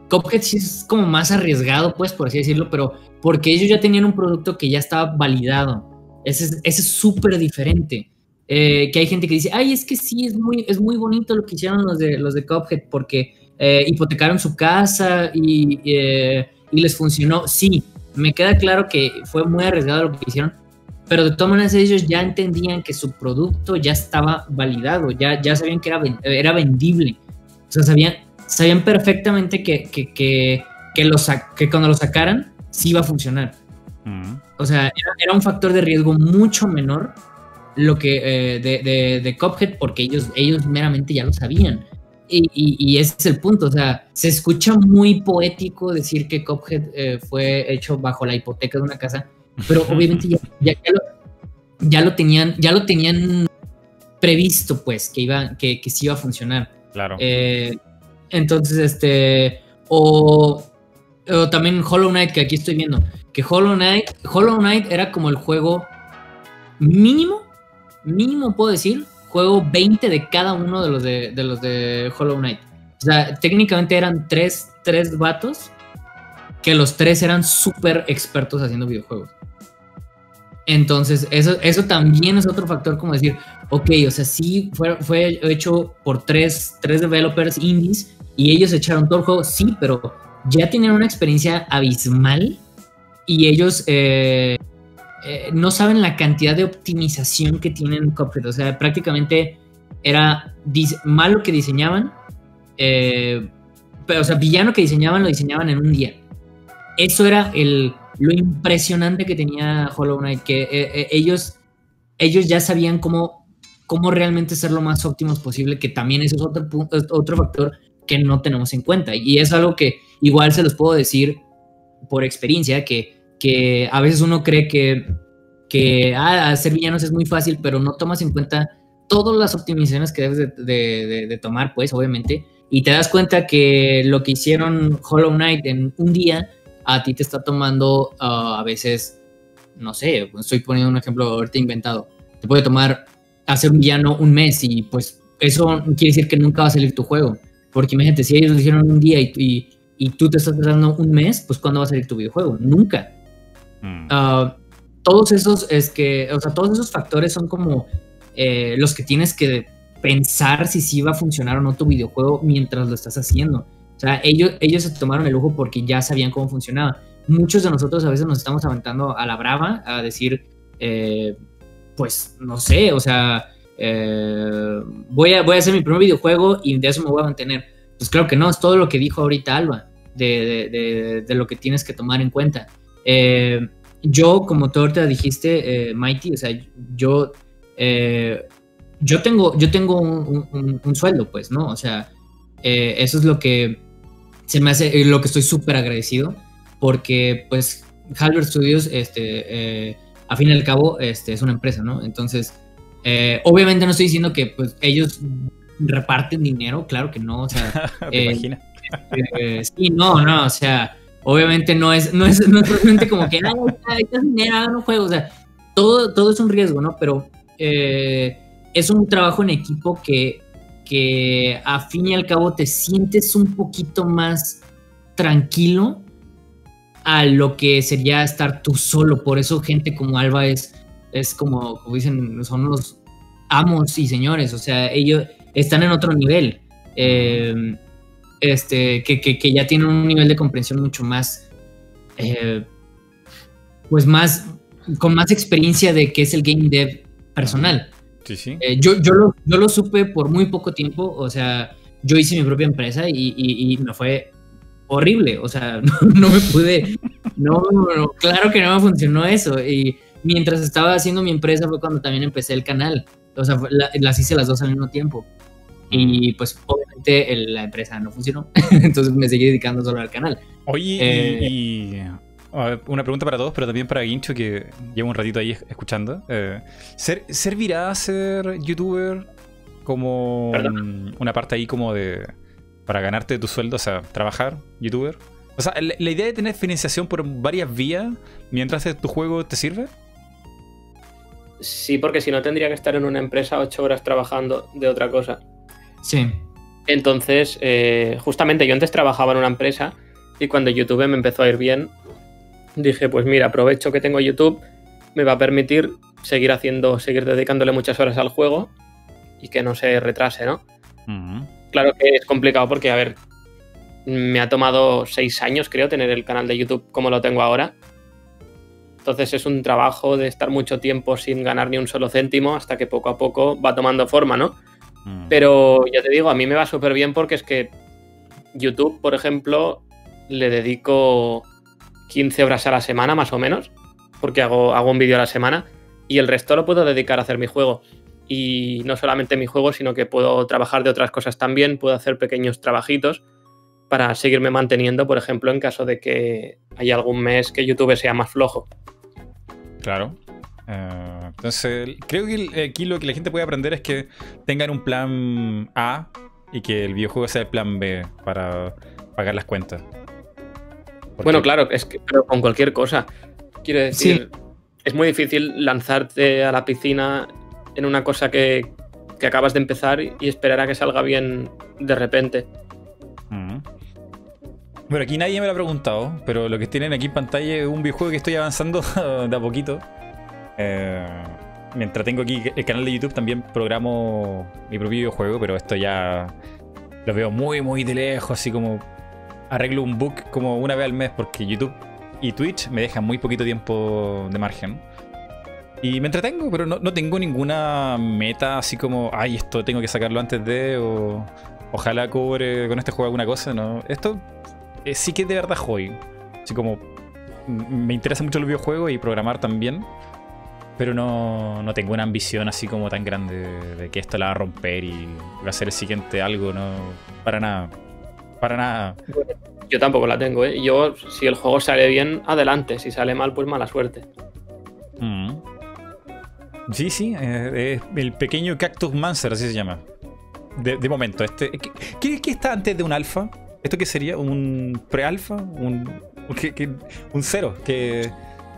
Cuphead sí es como más arriesgado, pues por así decirlo, pero porque ellos ya tenían un producto que ya estaba validado, ese es ese es súper diferente. Eh, que hay gente que dice, ay, es que sí, es muy, es muy bonito lo que hicieron los de, los de Cuphead porque eh, hipotecaron su casa y, eh, y les funcionó. Sí, me queda claro que fue muy arriesgado lo que hicieron, pero de todas maneras ellos ya entendían que su producto ya estaba validado, ya, ya sabían que era, era vendible. O sea, sabían, sabían perfectamente que, que, que, que, lo que cuando lo sacaran sí iba a funcionar. Mm. O sea, era, era un factor de riesgo mucho menor lo que eh, de, de, de Cuphead porque ellos, ellos meramente ya lo sabían. Y, y- y ese es el punto, o sea, se escucha muy poético decir que Cuphead eh, fue hecho bajo la hipoteca de una casa, pero obviamente ya, ya- ya lo, ya lo tenían, ya lo tenían previsto, pues, que iba, que, que sí iba a funcionar. Claro. Eh, entonces, este. O, o también Hollow Knight, que aquí estoy viendo. Que Hollow Knight. Hollow Knight era como el juego mínimo. Mínimo puedo decir. Juego 20 de cada uno de los de, los de Hollow Knight. O sea, técnicamente eran tres, tres vatos. Que los tres eran súper expertos haciendo videojuegos. Entonces, eso, eso también es otro factor como decir, ok, o sea, sí fue, fue hecho por tres, tres developers indies y ellos echaron todo el juego, sí, pero ya tenían una experiencia abismal y ellos eh, eh, no saben la cantidad de optimización que tienen Cuphead. O sea, prácticamente era malo que diseñaban, eh, pero, o sea, villano que diseñaban lo diseñaban en un día. Eso era el, lo impresionante que tenía Hollow Knight, que eh, ellos, ellos ya sabían cómo, cómo realmente ser lo más óptimos posible, que también eso es otro, otro factor que no tenemos en cuenta. Y es algo que igual se los puedo decir por experiencia, que, que a veces uno cree que, que ah, hacer villanos es muy fácil, pero no tomas en cuenta todas las optimizaciones que debes de, tomar, pues, obviamente, y te das cuenta que lo que hicieron Hollow Knight en un día, a ti te está tomando ah, a veces, no sé, estoy poniendo un ejemplo ahorita inventado, te puede tomar hacer un villano un mes y pues eso quiere decir que nunca va a salir tu juego, porque imagínate, si ellos lo hicieron un día y, y, y tú te estás tardando un mes, pues ¿cuándo va a salir tu videojuego? Nunca. Mm. Ah, todos esos es que, o sea, todos esos factores son como eh, los que tienes que pensar si sí va a funcionar o no tu videojuego mientras lo estás haciendo. O sea, ellos, ellos se tomaron el lujo porque ya sabían cómo funcionaba. Muchos de nosotros a veces nos estamos aventando a la brava a decir, eh, pues, no sé, o sea, eh, voy, a, voy a hacer mi primer videojuego y de eso me voy a mantener. Pues claro que no, es todo lo que dijo ahorita Alba, de, de- lo que tienes que tomar en cuenta. Eh, yo, como tú ahorita dijiste, eh, Mighty, o sea, yo, eh, yo tengo, yo tengo un, un- un sueldo, pues, ¿no? O sea, eso es lo que se me hace, lo que estoy súper agradecido, porque, pues, Halbert Studios, este, a fin y al cabo, este, es una empresa, ¿no? Entonces, obviamente no estoy diciendo que, pues, ellos reparten dinero, claro que no, o sea, ¿Te imaginas? sí, no, no, o sea, obviamente no es, no es, no es realmente como que, está dinero, hagan un juego, o sea, todo, todo es un riesgo, ¿no? Pero eh, es un trabajo en equipo que, que a fin y al cabo te sientes un poquito más tranquilo a lo que sería estar tú solo. Por eso gente como Alba es, es como, como dicen, son los amos y señores, o sea, ellos están en otro nivel. eh, este, que, que- que ya tienen un nivel de comprensión mucho más, eh, pues más, con más experiencia de qué es el game dev personal. Sí, sí. Eh, yo, yo, lo, yo lo supe por muy poco tiempo, o sea, yo hice mi propia empresa y, y- y me fue horrible, o sea, no, no me pude, no, no, claro que no me funcionó eso. Y mientras estaba haciendo mi empresa fue cuando también empecé el canal, o sea, la- las hice las dos al mismo tiempo. Y pues obviamente el- la empresa no funcionó, entonces me seguí dedicando solo al canal. Oye, Eh, y, ver, una pregunta para todos, pero también para Guincho, que lleva un ratito ahí es- escuchando. Eh, ¿ser- ¿Servirá ser youtuber como Perdón. mm, una parte ahí como de... para ganarte tu sueldo, o sea, trabajar youtuber? O sea, la, la idea de tener financiación por varias vías mientras tu juego te sirve. Sí, porque si no tendría que estar en una empresa ocho horas trabajando de otra cosa. Sí, Entonces, eh, justamente yo antes trabajaba en una empresa y cuando YouTube me empezó a ir bien, dije, pues mira, aprovecho que tengo YouTube, me va a permitir seguir haciendo, seguir dedicándole muchas horas al juego y que no se retrase, ¿no? Claro que es complicado porque, a ver, me ha tomado seis años, creo, tener el canal de YouTube como lo tengo ahora. Entonces es un trabajo de estar mucho tiempo sin ganar ni un solo céntimo hasta que poco a poco va tomando forma, ¿no? Mm. Pero ya te digo, a mí me va súper bien porque es que YouTube, por ejemplo, le dedico 15 horas a la semana más o menos, porque hago, hago un vídeo a la semana, y el resto lo puedo dedicar a hacer mi juego. Y no solamente mi juego, sino que puedo trabajar de otras cosas también, puedo hacer pequeños trabajitos para seguirme manteniendo, por ejemplo, en caso de que haya algún mes que YouTube sea más flojo. Claro. Eh, entonces, creo que aquí lo que la gente puede aprender es que tengan un plan A y que el videojuego sea el plan B para pagar las cuentas. Porque- Bueno, claro, es que pero con cualquier cosa. Quiero decir, es muy difícil lanzarte a la piscina en una cosa que, que acabas de empezar y esperar a que salga bien de repente. Ujú. Bueno, aquí nadie me lo ha preguntado, pero lo que tienen aquí en pantalla es un videojuego que estoy avanzando de a poquito. Eh, mientras tengo aquí el canal de YouTube, también programo mi propio videojuego, pero esto ya lo veo muy, muy de lejos, así como arreglo un bug como una vez al mes, porque YouTube y Twitch me dejan muy poquito tiempo de margen. Y me entretengo, pero no, no tengo ninguna meta así como, ay, esto tengo que sacarlo antes de, o ojalá cobre con este juego alguna cosa, ¿no? Esto eh, sí que de verdad hobby. Así como me interesa mucho el videojuego y programar también, pero no, no tengo una ambición así como tan grande de que esto la va a romper y va a ser el siguiente algo, no, para nada. Para nada. Yo tampoco la tengo, ¿eh? Yo, si el juego sale bien, adelante. Si sale mal, pues mala suerte. Mm. Sí, sí, eh, el pequeño Cactus Mancer, así se llama. De, de momento, este. ¿qué, qué, qué está antes de un alfa? ¿Esto qué sería? ¿Un pre-alfa? ¿Un, qué- un cero? ¿Qué,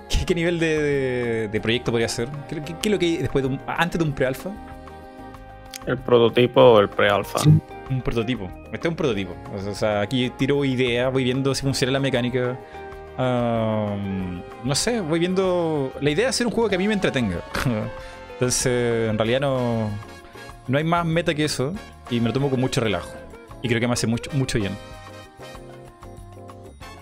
qué, qué nivel de, de- de proyecto podría ser? ¿Qué, qué- qué es lo que hay después de un, antes de un pre-alfa? El prototipo o el pre-alfa. Sí. Un prototipo. Este es un prototipo. O sea, aquí tiro ideas, voy viendo si funciona la mecánica. Um, no sé, voy viendo. La idea es hacer un juego que a mí me entretenga. Entonces, en realidad no. No hay más meta que eso. Y me lo tomo con mucho relajo. Y creo que me hace mucho, mucho bien.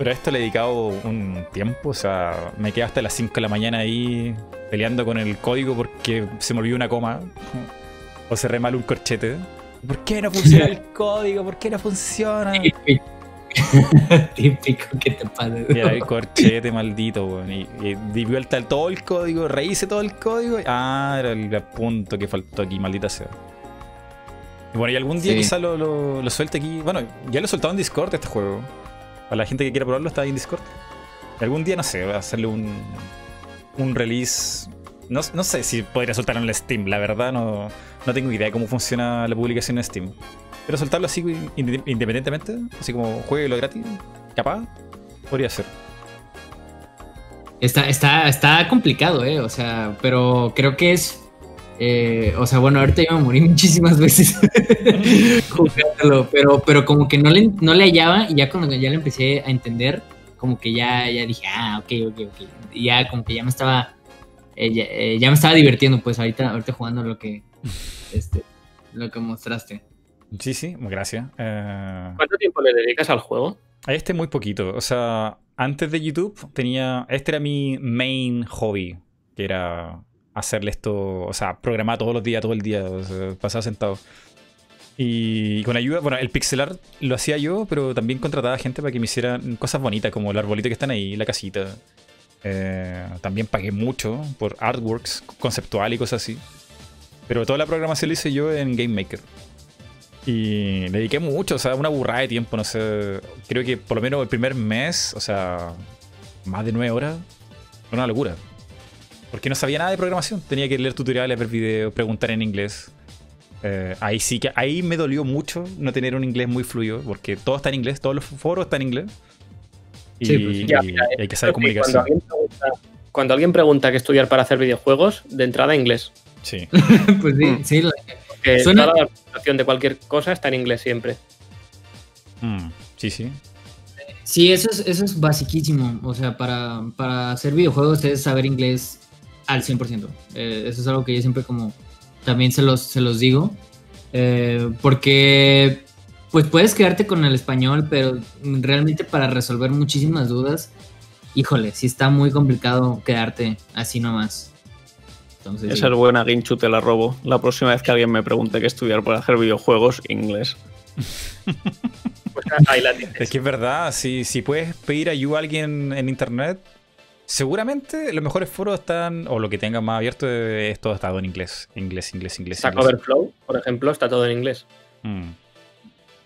Pero a esto le he dedicado un tiempo. O sea, me quedé hasta las 5 de la mañana ahí peleando con el código porque se me olvidó una coma. O cerré mal un corchete. ¿Por qué no funciona el código? ¿Por qué no funciona? típico, que te pasa. Y era el corchete maldito, weón. Y, y di vuelta el- todo el código, rehice todo el código. y- ah, era el punto que faltó aquí, maldita sea. Y bueno, y algún día Sí. quizá lo, lo, lo suelte aquí. Bueno, ya lo he soltado en Discord este juego. Para la gente que quiera probarlo, está ahí en Discord. Algún día, no sé, voy a hacerle un, un release. No, no sé si podría soltarlo en el Steam, la verdad no, no tengo idea de cómo funciona la publicación en Steam. Pero soltarlo así inde- independientemente, así como jueguelo gratis, capaz, podría ser. Está, está, está complicado, ¿eh? O sea, pero creo que es. Eh, o sea, bueno, ahorita yo me morí muchísimas veces jugándolo, pero, pero como que no le, no le hallaba y ya cuando ya le empecé a entender, como que ya, ya dije, ah, ok, ok, ok. Y ya como que ya me estaba. eh, ya, eh, ya me estaba divirtiendo, pues ahorita, ahorita jugando lo que. Este, lo que mostraste. Sí, sí, gracias. Eh, ¿Cuánto tiempo le dedicas al juego? a este muy poquito. O sea, antes de YouTube tenía. Este era mi main hobby. Que era hacerle esto. O sea, programar todos los días, todo el día. O sea, sentado. Y con ayuda, bueno, el pixel art lo hacía yo, pero también contrataba gente para que me hicieran cosas bonitas, como el arbolito que están ahí, la casita. Eh, también pagué mucho por artworks conceptual y cosas así. Pero toda la programación la hice yo en Game Maker. Y le dediqué mucho, o sea, una burrada de tiempo, no sé. Creo que por lo menos el primer mes, o sea, más de nueve horas, fue una locura. Porque no sabía nada de programación. Tenía que leer tutoriales, ver videos, preguntar en inglés. Eh, ahí sí que, ahí me dolió mucho no tener un inglés muy fluido, porque todo está en inglés, todos los foros están en inglés. Y, Sí, pues, Ya, y mira, hay que saber que Cuando comunicación. alguien, pregunta, cuando alguien pregunta qué estudiar para hacer videojuegos, de entrada inglés. Sí. pues sí, Mm. sí, la- Suena- toda la documentación de cualquier cosa está en inglés siempre. Mm, sí, sí. sí, eso es, eso es basiquísimo. O sea, para, para hacer videojuegos es saber inglés al 100%. Eh, eso es algo que yo siempre como también se los, se los digo. Eh, porque pues puedes quedarte con el español, pero realmente para resolver muchísimas dudas, híjole, sí está muy complicado quedarte así nomás. Entonces, sí. Esa es buena, Ginchu, te la robo. La próxima vez que alguien me pregunte qué estudiar para hacer videojuegos, inglés. Pues ahí la tienes. Es que es verdad, si, si puedes pedir ayuda a alguien en internet, seguramente los mejores foros están, o lo que tengan más abierto, es todo estado en inglés. Inglés, inglés, inglés. Stack inglés. Overflow, por ejemplo, está todo en inglés. Mm.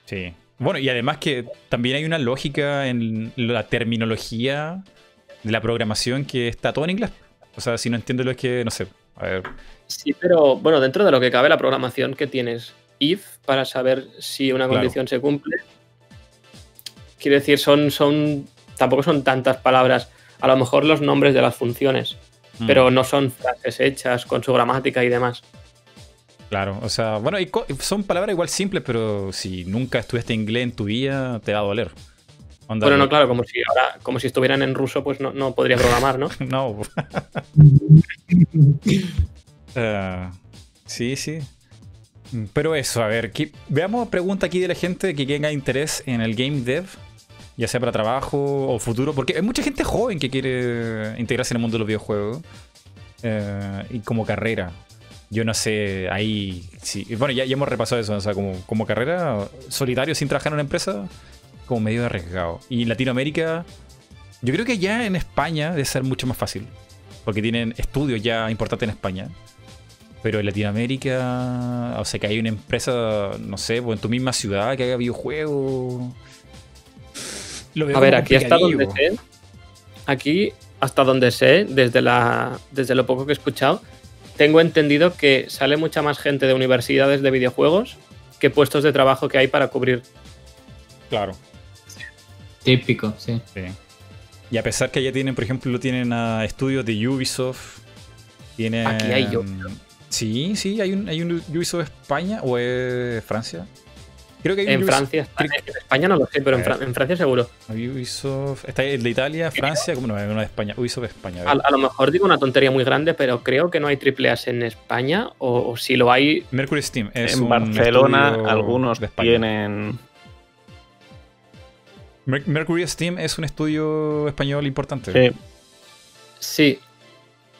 Sí. Bueno, y además que también hay una lógica en la terminología de la programación que está todo en inglés. O sea, si no entiendo lo es que, no sé. A ver. Sí, pero bueno, dentro de lo que cabe la programación que tienes if para saber si una Claro. condición se cumple. Quiero decir, son, son. Tampoco son tantas palabras. A lo mejor los nombres de las funciones, mm, pero no son frases hechas con su gramática y demás. Claro, o sea, bueno, y son palabras igual simples, pero si nunca estudiaste inglés en tu vida, te va a doler. Onda, Bueno, no, claro, como si ahora, como si estuvieran en ruso, pues no, no podría programar, ¿no? No. Eh, sí, sí. Pero eso, a ver, que- veamos pregunta aquí de la gente que tenga interés en el game dev, ya sea para trabajo o futuro, porque hay mucha gente joven que quiere integrarse en el mundo de los videojuegos eh, y como carrera. Yo no sé, ahí sí. Bueno, ya, ya hemos repasado eso, o sea, como, como carrera, solitario sin trabajar en una empresa, como medio arriesgado. Y en Latinoamérica, yo creo que ya en España debe ser mucho más fácil porque tienen estudios ya importantes en España. Pero en Latinoamérica, o sea, que hay una empresa, no sé, pues en tu misma ciudad que haga videojuegos. Lo veo A ver, aquí hasta donde sé, aquí hasta donde sé, desde, la, desde lo poco que he escuchado, tengo entendido que sale mucha más gente de universidades de videojuegos que puestos de trabajo que hay para cubrir. Claro, Típico, sí. sí. Y a pesar que ya tienen, por ejemplo, tienen a estudios de Ubisoft. Tienen. Aquí hay Ubisoft. Sí, sí, hay un, hay un Ubisoft España o es Francia. Creo que hay En Ubisoft- Francia, en España no lo sé, pero en, Fran- Francia seguro. Ubisoft. Está el de Italia, Francia, ¿cómo no? Uno de España. Ubisoft España. a A, ver. a lo mejor digo una tontería muy grande, pero creo que no hay triple A en España, o, o si lo hay, Mercury Steam es en un Barcelona estudio algunos de España. tienen... Mer- Mercury Steam es un estudio español importante. Sí, sí.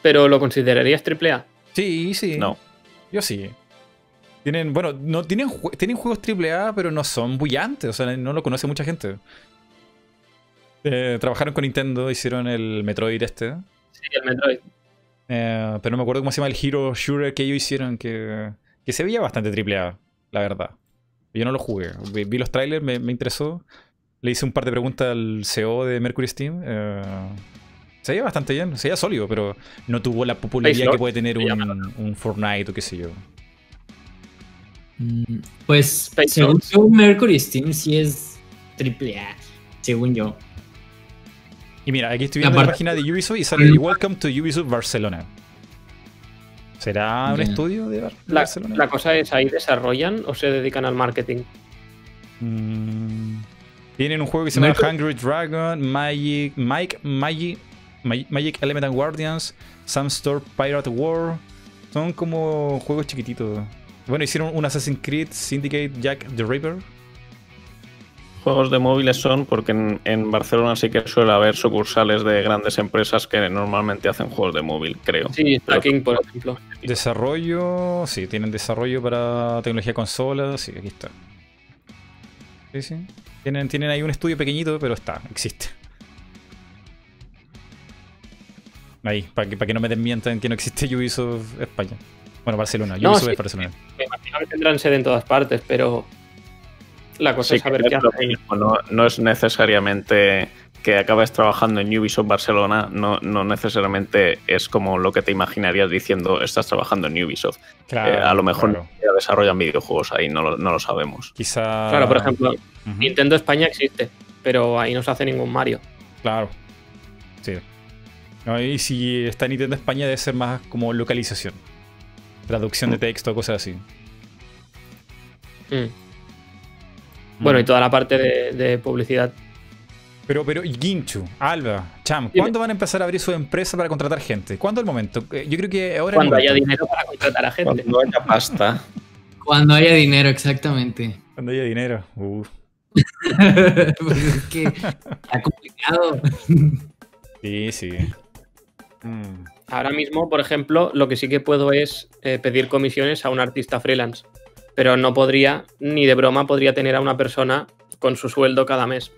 Pero ¿lo considerarías triple A? Sí, sí. no. Yo sí. Tienen, bueno, no tienen, tienen juegos AAA, pero no son bullantes. O sea, no lo conoce mucha gente. Eh, trabajaron con Nintendo, hicieron el Metroid este. Sí, el Metroid. Eh, pero no me acuerdo cómo se llama el Hero Shooter que ellos hicieron, que, que se veía bastante AAA, la verdad. Yo no lo jugué. Vi, vi los trailers, me, me interesó. Le hice un par de preguntas al CEO de Mercury Steam. eh, se veía bastante bien, se veía sólido, pero no tuvo la popularidad que puede tener un, un Fortnite o qué sé yo. Mm, Pues Space según yo, Mercury Steam sí es triple A, según yo. Y mira, aquí estoy viendo la página de Ubisoft y sale Welcome to Ubisoft Barcelona. ¿Será un estudio de Bar- de La, Barcelona? la cosa es, ¿ahí desarrollan o se dedican al marketing? Mm, Tienen un juego que se llama Mercury- Hungry Dragon, Magic, Mike, Magic, Magic, Magic Element and Guardians, Some Store Pirate War. Son como juegos chiquititos. Bueno, hicieron un Assassin's Creed Syndicate Jack the Ripper. Juegos de móviles son porque en, en Barcelona sí que suele haber sucursales de grandes empresas que normalmente hacen juegos de móvil, creo. Sí, Stacking, por ejemplo. Desarrollo, sí, tienen desarrollo para tecnología de consola, sí, aquí está. Sí, sí. Tienen, tienen ahí un estudio pequeñito, pero está, existe. Ahí, para que, para que no me desmientan que no existe Ubisoft España. Bueno, Barcelona, No, Ubisoft sí. es Barcelona. Me imagino que tendrán sede en todas partes, pero la cosa Sí, es saber que qué hacen. no, no es necesariamente que acabes trabajando en Ubisoft Barcelona, no, no necesariamente es como lo que te imaginarías diciendo estás trabajando en Ubisoft. Claro, Eh, a lo mejor claro. ya desarrollan videojuegos ahí, no lo, no lo sabemos. Quizá. Claro, por ejemplo, Nintendo España existe, pero ahí no se hace ningún Mario. Claro. Sí. No, y si está en Nintendo España, debe ser más como localización. Traducción de texto, cosas así. Mm. Bueno, Mm. y toda la parte de, de publicidad. Pero, pero, y Ginchu, Alba, Cham. ¿cuándo van a empezar a abrir su empresa para contratar gente? ¿Cuándo es el momento? Eh, Yo creo que ahora Cuando haya dinero para contratar a gente. Cuando haya pasta. Cuando haya dinero, exactamente. Cuando haya dinero. Uh, pues es que está complicado. sí, sí. Mm, Ahora mismo, por ejemplo, lo que sí que puedo es eh, pedir comisiones a un artista freelance. Pero no podría, ni de broma, podría tener a una persona con su sueldo cada mes.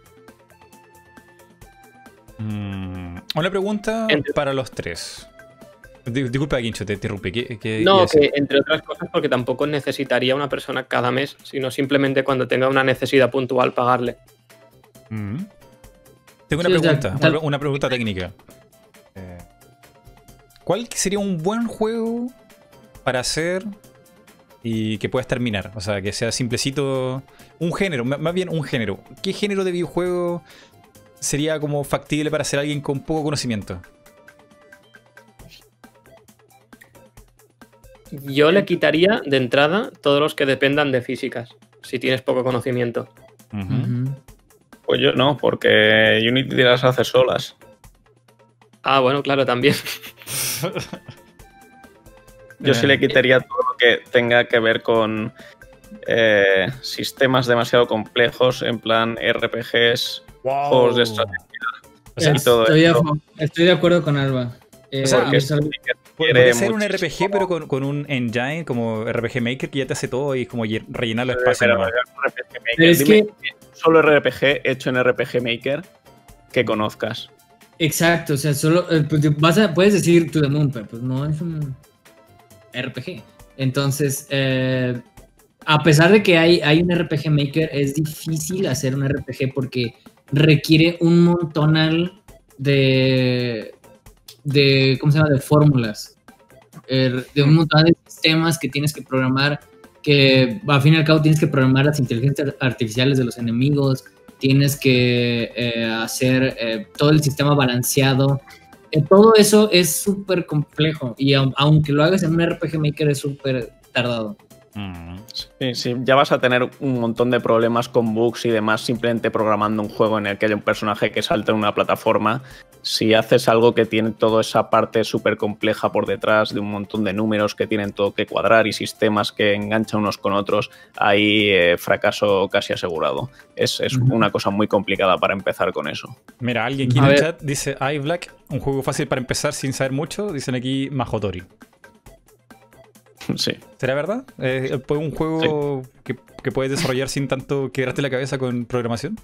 mm. Una pregunta Entre- para los tres. Di- Disculpa, Ginchu, te interrumpí. ¿Qué, qué No, que entre otras cosas, porque tampoco necesitaría una persona cada mes, sino simplemente cuando tenga una necesidad puntual pagarle. Mm. Tengo una Sí, pregunta, tal- una pregunta técnica. ¿Cuál sería un buen juego para hacer y que puedas terminar? O sea, que sea simplecito. Un género, más bien un género. ¿Qué género de videojuego sería como factible para ser alguien con poco conocimiento? Yo le quitaría de entrada todos los que dependan de físicas, si tienes poco conocimiento. Pues yo no, porque Unity las hace solas. Ah, bueno, claro, también. Yo sí Eh. le quitaría todo lo que tenga que ver con eh, sistemas demasiado complejos, en plan RPGs, juegos de estrategia. O sea, y todo estoy, a, estoy de acuerdo con Alba. Eh, O sea, Puede ser un RPG, pero con, con un engine como RPG Maker que ya te hace todo y es como lle- rellenar los Pero, espacios. pero, es Dime que- solo RPG hecho en RPG Maker que conozcas. Exacto, o sea, solo eh, pues, a- puedes decir To the Moon, pero pues no es un RPG. Entonces, eh, a pesar de que hay, un RPG Maker, es difícil hacer un RPG porque requiere un montonal de, de ¿cómo se llama? De fórmulas, eh, de un montón de sistemas que tienes que programar, que al fin y al cabo tienes que programar las inteligencias artificiales de los enemigos, tienes que eh, hacer eh, todo el sistema balanceado. Eh, todo eso es súper complejo y au- aunque lo hagas en un RPG Maker es súper tardado. Mm. Sí, sí, ya vas a tener un montón de problemas con bugs y demás simplemente programando un juego en el que haya un personaje que salta en una plataforma. Si haces algo que tiene toda esa parte súper compleja por detrás de un montón de números que tienen todo que cuadrar y sistemas que enganchan unos con otros, ahí eh, fracaso casi asegurado. Es, es una cosa muy complicada para empezar con eso. Mira, alguien aquí A en el chat dice iBlack, un juego fácil para empezar sin saber mucho. Dicen aquí Majotori. Sí. ¿Será verdad? Eh, ¿pues ¿Un juego que, que puedes desarrollar sin tanto quebrarte la cabeza con programación?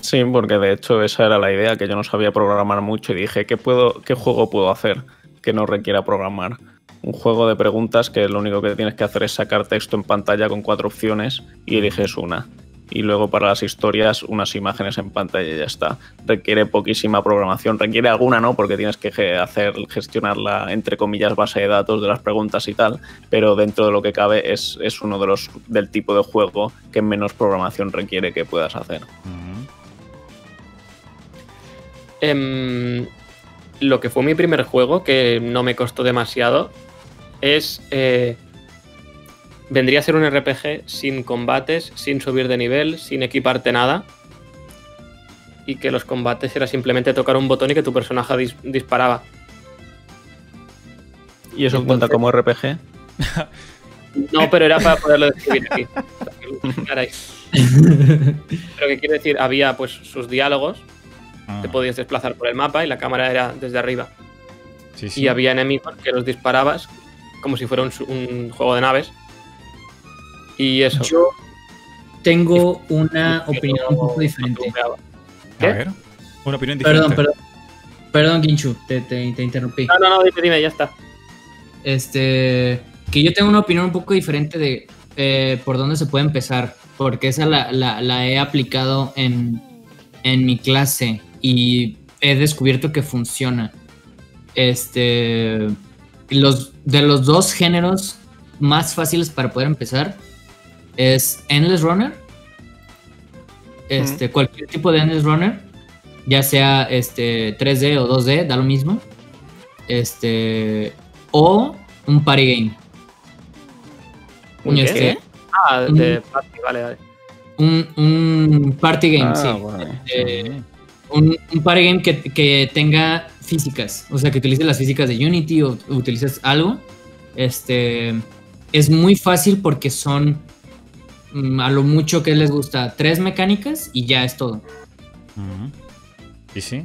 Sí, porque de hecho esa era la idea, que yo no sabía programar mucho y dije, ¿qué, puedo, qué juego puedo hacer que no requiera programar? Un juego de preguntas que lo único que tienes que hacer es sacar texto en pantalla con cuatro opciones y eliges una. Y luego para las historias unas imágenes en pantalla y ya está. Requiere poquísima programación, requiere alguna no, porque tienes que hacer gestionar la entre comillas base de datos de las preguntas y tal, pero dentro de lo que cabe es, es uno de los del tipo de juego que menos programación requiere que puedas hacer. Em, lo que fue mi primer juego, que no me costó demasiado, es. eh, vendría a ser un RPG sin combates, sin subir de nivel, sin equiparte nada. Y que los combates era simplemente tocar un botón y que tu personaje dis- disparaba. ¿Y eso Entonces- cuenta como RPG? No, pero era para poderlo describir aquí. para que lo. Pero que quiero decir, había pues sus diálogos, Ah, te podías desplazar por el mapa y la cámara era desde arriba. sí, sí. Y había enemigos que los disparabas como si fuera un, su- un juego de naves. Y eso. Yo tengo una Yo opinión no- un poco no diferente. tumbleaba. A. Una opinión diferente. Perdón, perdón. Perdón, Ginchu, te, te, te interrumpí. No, no, no, dime, dime, ya está. Este, que yo tengo una opinión un poco diferente de eh, por dónde se puede empezar, porque esa la, la- la he aplicado en, en mi clase y he descubierto que funciona. Este, los, de los dos géneros más fáciles para poder empezar es Endless Runner, este, cualquier tipo de Endless Runner, ya sea este 3D o 2D, da lo mismo. Este, o un party game. ¿Un Ya qué? Ah, de party, vale, vale. Un, un party game, Ah, sí. vale. Eh, un, un party game que, que tenga físicas, o sea, que utilices las físicas de Unity o utilices algo. Este es muy fácil porque son mm, a lo mucho que les gusta tres mecánicas y ya es todo. Sí, sí.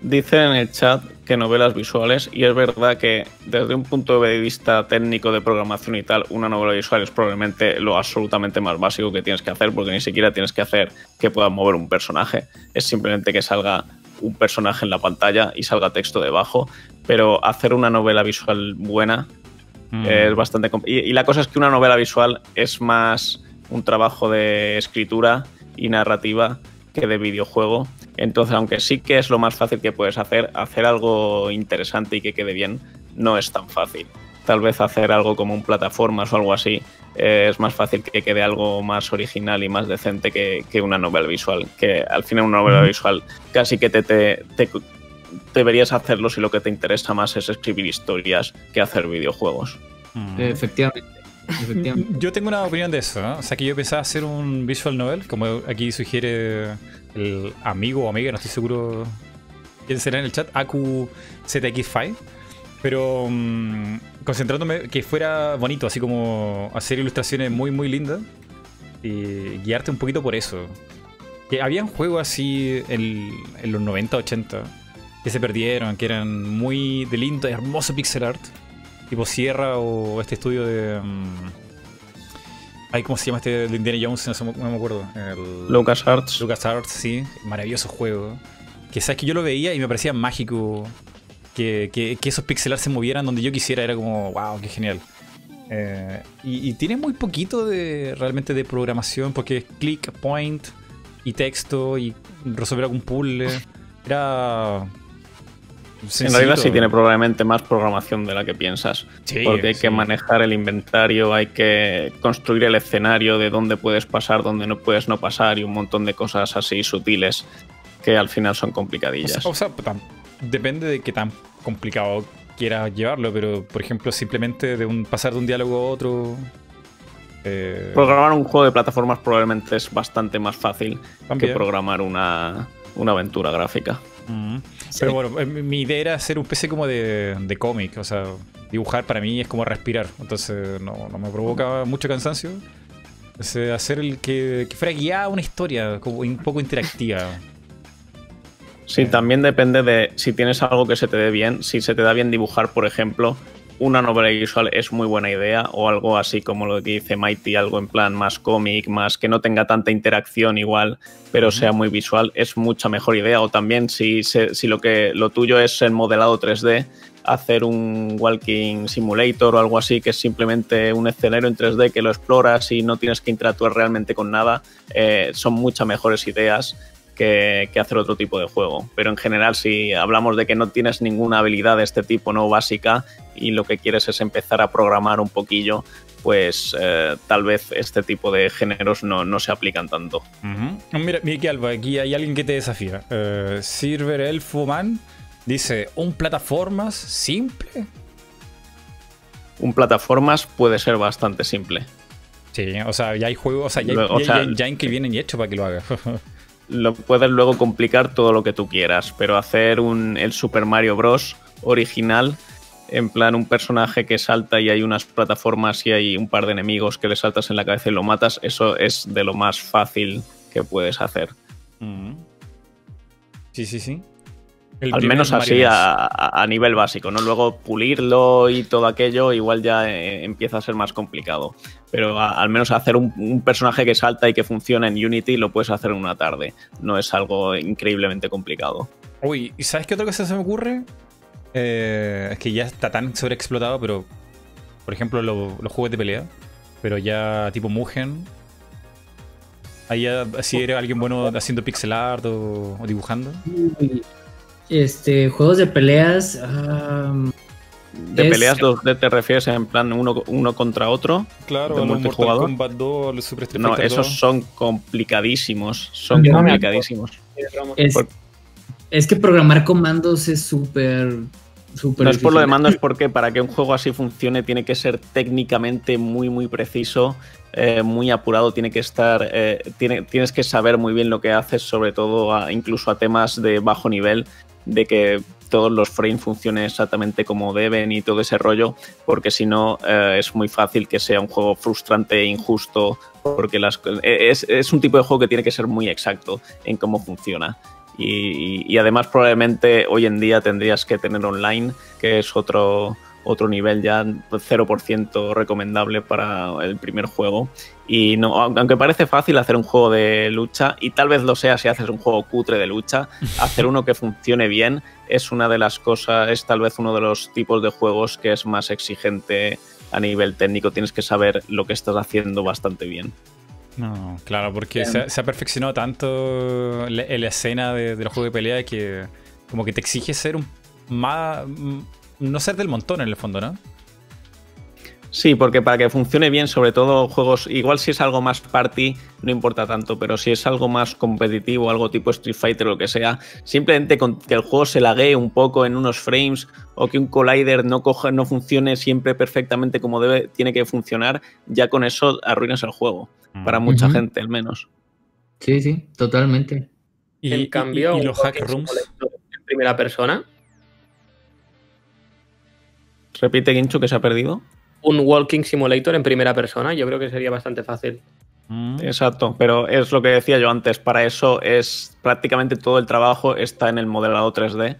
Dicen en el chat que novelas visuales y es verdad que desde un punto de vista técnico de programación y tal, una novela visual es probablemente lo absolutamente más básico que tienes que hacer porque ni siquiera tienes que hacer que pueda mover un personaje, es simplemente que salga un personaje en la pantalla y salga texto debajo, pero hacer una novela visual buena Mm. es bastante y, y la cosa es que una novela visual es más un trabajo de escritura y narrativa que de videojuego. Entonces, aunque sí que es lo más fácil que puedes hacer, hacer algo interesante y que quede bien no es tan fácil. Tal vez hacer algo como un plataformas o algo así eh, es más fácil que quede algo más original y más decente que, que una novela visual. Que al final una novela visual casi que te, te- te- deberías hacerlo si lo que te interesa más es escribir historias que hacer videojuegos. Mm. Efectivamente. Yo tengo una opinión de eso. ¿no? O sea, que yo pensaba hacer un visual novel, como aquí sugiere el amigo o amiga, no estoy seguro quién será en el chat, AcuZX5. Pero mm, concentrándome que fuera bonito, así como hacer ilustraciones muy, muy lindas y guiarte un poquito por eso. Que habían juegos así en, en los 90, 80 que se perdieron, que eran muy de lindo, hermoso pixel art tipo Sierra o este estudio de. ay, ¿cómo se llama este de Indiana Jones? No, me acuerdo. El, LucasArts. LucasArts, sí. Maravilloso juego. Que sabes que yo lo veía y me parecía mágico que, que, que esos pixel art se movieran donde yo quisiera. Era como, wow, qué genial. Eh, y, y tiene muy poquito de realmente de programación porque es click, point y texto y resolver algún puzzle. Era. En realidad sí tiene probablemente más programación de la que piensas. Sí, porque hay sí. que manejar el inventario, hay que construir el escenario de dónde puedes pasar, dónde no puedes no pasar y un montón de cosas así sutiles que al final son O complicadillas. sea, o sea, depende de qué tan complicado quieras llevarlo, pero por ejemplo, simplemente de un pasar de un diálogo a otro. eh, Programar un juego de plataformas probablemente es bastante más fácil que programar una, una aventura gráfica. Mm. Pero bueno, eh, mi idea era hacer un PC como de, de cómic, o sea, dibujar para mí es como respirar, entonces no, no me provoca mucho cansancio. Es, hacer el que, que fuera guiada una historia, como un poco interactiva. Sí, Eh. también depende de si tienes algo que se te dé bien. Si se te da bien dibujar, por ejemplo, una novela visual es muy buena idea o algo así como lo que dice Mighty, algo en plan más cómic, más que no tenga tanta interacción igual, pero sea muy visual, es mucha mejor idea. O también si, si lo que lo tuyo es el modelado 3D, hacer un walking simulator o algo así, que es simplemente un escenario en 3D que lo exploras y no tienes que interactuar realmente con nada, eh, son muchas mejores ideas que, que hacer otro tipo de juego. Pero en general, si hablamos de que no tienes ninguna habilidad de este tipo, no básica, y lo que quieres es empezar a programar un poquillo, pues eh, tal vez este tipo de géneros no, no se aplican tanto. Oh, Mira, Miki Alba, aquí hay alguien que te desafía. Eh, Silver Elfo Man dice: ¿Un plataformas simple? Un plataformas puede ser bastante simple. Sí, o sea, ya hay juegos, o sea, ya, hay- o ya- sea, ya- ya hay que vienen y hecho para que lo haga. Lo puedes luego complicar todo lo que tú quieras, pero hacer un, el Super Mario Bros. original en plan un personaje que salta y hay unas plataformas y hay un par de enemigos que le saltas en la cabeza y lo matas, eso es de lo más fácil que puedes hacer. Mm. Sí, sí, sí. El Al menos así a, a, nivel básico, ¿no? Luego pulirlo y todo aquello igual ya eh, empieza a ser más complicado. Pero a, al menos hacer un, un, personaje que salta y que funciona en Unity lo puedes hacer en una tarde. No es algo increíblemente complicado. Uy, ¿y sabes qué otra cosa se me ocurre? Eh, es que ya está tan sobreexplotado, pero... Por ejemplo, lo, los juegos de pelea. Pero ya tipo Mugen. Ahí ya, si eres alguien bueno haciendo pixel art o, o dibujando. Este, juegos de peleas. Um, ¿De es... peleas 2D te refieres en plan uno, uno contra otro? Claro, de los multijugador. Mortal Kombat 2, los Super Street No, Fighter esos 2. son complicadísimos. Son no complicadísimos. Es, Por- es que programar comandos es súper. súper No es por lo de mando, es porque para que un juego así funcione tiene que ser técnicamente muy, muy preciso, eh, muy apurado, tiene que estar, eh, tiene- tienes que saber muy bien lo que haces, sobre todo a- incluso a temas de bajo nivel, de que todos los frames funcionen exactamente como deben y todo ese rollo, porque si no eh, es muy fácil que sea un juego frustrante e injusto, porque las, eh, es, es un tipo de juego que tiene que ser muy exacto en cómo funciona. Y además probablemente hoy en día tendrías que tener online, que es otro, otro nivel ya 0% recomendable para el primer juego. Y no, aunque parece fácil hacer un juego de lucha, y tal vez lo sea si haces un juego cutre de lucha, hacer uno que funcione bien es una de las cosas, es tal vez uno de los tipos de juegos que es más exigente a nivel técnico. Tienes que saber lo que estás haciendo bastante bien. No, claro, porque se, ha- se ha perfeccionado tanto la, la escena de, de los juegos de pelea que como que te exige ser un más... mm, No ser del montón en el fondo, ¿no? Sí, porque para que funcione bien, sobre todo juegos, igual si es algo más party, no importa tanto, pero si es algo más competitivo, algo tipo Street Fighter o lo que sea, simplemente con que el juego se laguee un poco en unos frames o que un collider no coja, no funcione siempre perfectamente como debe, tiene que funcionar, ya con eso arruinas el juego. Para mucha gente, al menos. Sí, sí, totalmente. Y, en cambio, y- los hack rooms. en primera persona, Repite, Ginchu, que se ha perdido. un Walking Simulator en primera persona, yo creo que sería bastante fácil. Mm. Exacto, pero es lo que decía yo antes, para eso es prácticamente todo el trabajo está en el modelado 3D.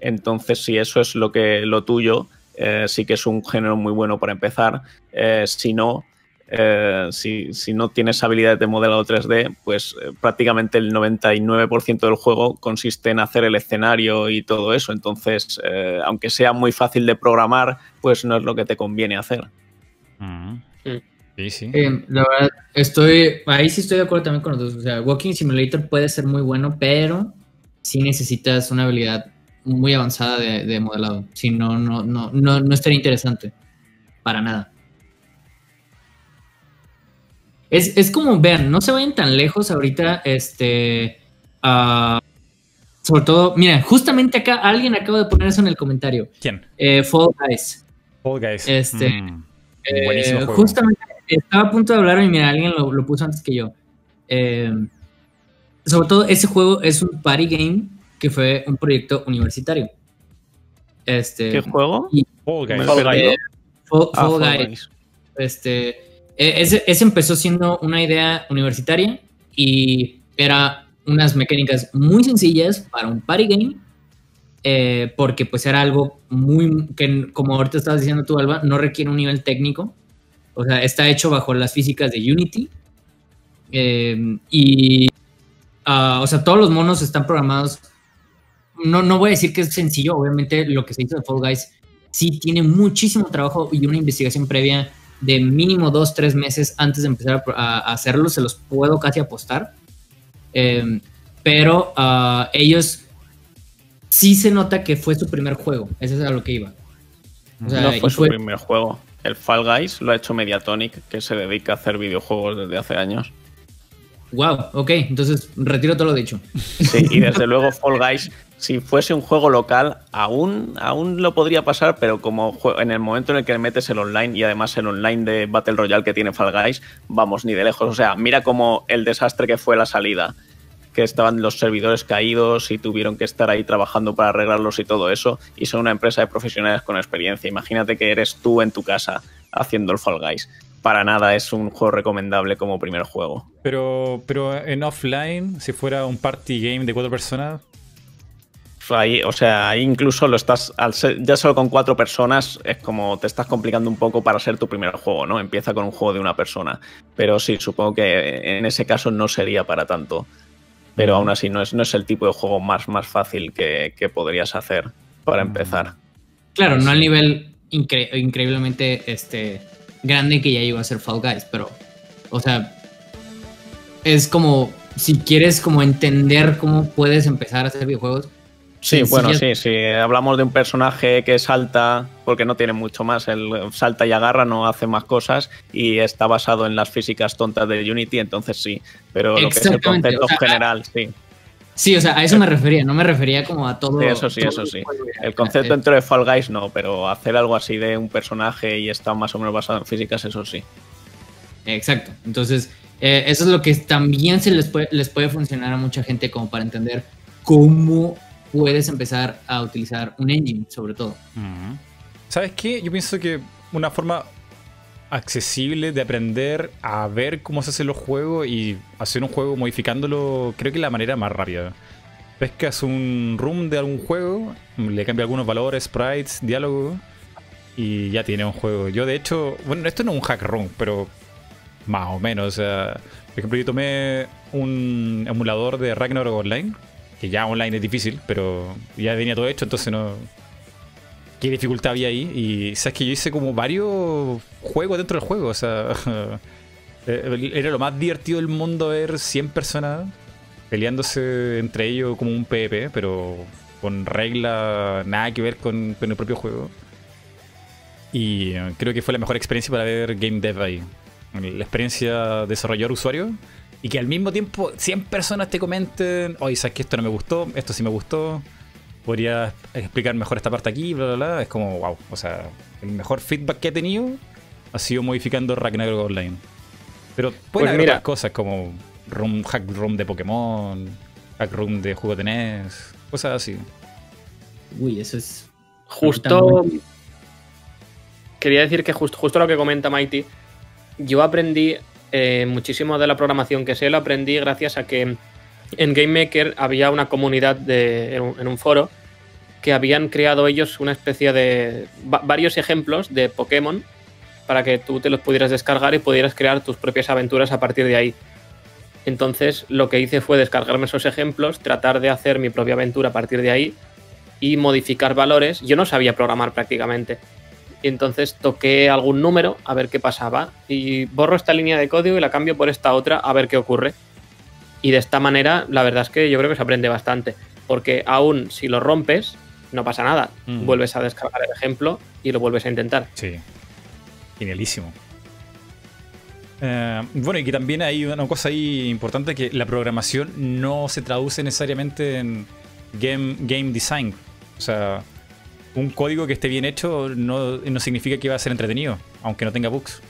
Entonces, si eso es lo que lo tuyo, eh, sí que es un género muy bueno para empezar. Eh, si no, eh, si, si no tienes habilidades de modelado 3D, pues eh, prácticamente el 99% del juego consiste en hacer el escenario y todo eso. Entonces, eh, aunque sea muy fácil de programar, pues no es lo que te conviene hacer. Mm. Sí, sí. Eh, la verdad, estoy. Ahí sí estoy de acuerdo también con los dos. O sea, Walking Simulator puede ser muy bueno, pero sí necesitas una habilidad muy avanzada de, de modelado. Si no, no, no, no, no estaría interesante. Para nada. Es, es como, vean, no se vayan tan lejos ahorita, este. ah, sobre todo, mira, justamente acá alguien acaba de poner eso en el comentario. ¿Quién? Eh, Fall Guys. Fall Guys. Este, Mm. Eh, Buenísimo juego. Justamente estaba a punto de hablar y mira, alguien lo, lo puso antes que yo. Eh, sobre todo, ese juego es un party game que fue un proyecto universitario. Este, ¿Qué juego? Fall Guys. Me he Fall. Guys. Fall- Ah, Fall Fall Guys. Guys. Este, ese, ese empezó siendo una idea universitaria y era unas mecánicas muy sencillas para un party game, eh, porque pues era algo muy, que como ahorita estabas diciendo tú, Alba, no requiere un nivel técnico, o sea, está hecho bajo las físicas de Unity, eh, y, ah, o sea, todos los monos están programados, no, no voy a decir que es sencillo, obviamente lo que se hizo de Fall Guys sí tiene muchísimo trabajo y una investigación previa de mínimo dos, tres meses antes de empezar a, a hacerlo, se los puedo casi apostar. Eh, pero ah, ellos sí se nota que fue su primer juego, eso es a lo que iba. O sea, no fue su fue- primer juego. El Fall Guys lo ha hecho Mediatonic, que se dedica a hacer videojuegos desde hace años. Wow, ok, entonces retiro todo lo dicho. Sí, y desde luego Fall Guys, si fuese un juego local, aún, aún lo podría pasar, pero como en el momento en el que metes el online y además el online de Battle Royale que tiene Fall Guys, vamos, ni de lejos. O sea, mira como el desastre que fue la salida. que estaban los servidores caídos y tuvieron que estar ahí trabajando para arreglarlos y todo eso. Y son una empresa de profesionales con experiencia. Imagínate que eres tú en tu casa haciendo el Fall Guys. Para nada es un juego recomendable como primer juego. Pero, pero en offline, si fuera un party game de cuatro personas, Ahí, o sea, ahí incluso lo estás, al ser, ya solo con cuatro personas, es como te estás complicando un poco para ser tu primer juego, ¿no? Empieza con un juego de una persona. Pero sí, supongo que en ese caso no sería para tanto. Pero aún así no es, no es el tipo de juego más, más fácil que, que podrías hacer para empezar. Claro, no al nivel incre increíblemente este, grande que ya llegó a ser Fall Guys, pero, o sea, es como, si quieres como entender cómo puedes empezar a hacer videojuegos, Sí, bueno, sí, sí. Hablamos de un personaje que salta, porque no tiene mucho más. Él salta y agarra, no hace más cosas y está basado en las físicas tontas de Unity, entonces sí. Pero lo que es el concepto o sea, general, sí. Sí, o sea, a eso me refería, no me refería como a todo. Sí, eso sí, eso sí. El concepto dentro de Fall Guys no, pero hacer algo así de un personaje y está más o menos basado en físicas, eso sí. Exacto. Entonces, eh, eso es lo que también se les puede, les puede funcionar a mucha gente como para entender cómo puedes empezar a utilizar un engine, sobre todo. ¿Sabes qué? Yo pienso que una forma accesible de aprender a ver cómo se hacen los juegos y hacer un juego modificándolo, creo que es la manera más rápida. Pescas un room de algún juego, le cambia algunos valores, sprites, diálogo y ya tiene un juego. Yo de hecho, bueno, esto no es un hack room, pero más o menos. O sea, por ejemplo, yo tomé un emulador de Ragnarok Online que ya online es difícil, pero ya venía todo hecho, entonces no. ¿Qué dificultad había ahí? Y sabes que yo hice como varios juegos dentro del juego, o sea. era lo más divertido del mundo ver 100 personas peleándose entre ellos como un PvP, pero con reglas nada que ver con, con el propio juego. Y creo que fue la mejor experiencia para ver Game Dev ahí. La experiencia desarrollador-usuario y que al mismo tiempo 100 personas te comenten, oye, sabes que esto no me gustó, esto sí me gustó, podría explicar mejor esta parte aquí, bla, bla, bla. Es como, wow, o sea, el mejor feedback que he tenido ha sido modificando Ragnarok Online. Pero pueden pues haber mira, otras cosas como room, hack room de Pokémon, hack room de juego de NES, cosas así. Uy, eso es. Justo. Quería decir que justo, justo lo que comenta Mighty, yo aprendí eh, muchísimo de la programación que sé lo aprendí gracias a que en GameMaker había una comunidad de, en, un, en, un, foro que habían creado ellos una especie de varios ejemplos de Pokémon para que tú te los pudieras descargar y pudieras crear tus propias aventuras a partir de ahí. Entonces lo que hice fue descargarme esos ejemplos, tratar de hacer mi propia aventura a partir de ahí y modificar valores. Yo no sabía programar prácticamente y entonces toqué algún número a ver qué pasaba y borro esta línea de código y la cambio por esta otra a ver qué ocurre. Y de esta manera, la verdad es que yo creo que se aprende bastante, porque aún si lo rompes, no pasa nada. Mm. Vuelves a descargar el ejemplo y lo vuelves a intentar. Sí, genialísimo. Eh, bueno, y que también hay una cosa ahí importante, que la programación no se traduce necesariamente en game, game design. O sea, un código que esté bien hecho no, no, significa que va a ser entretenido, aunque no tenga bugs.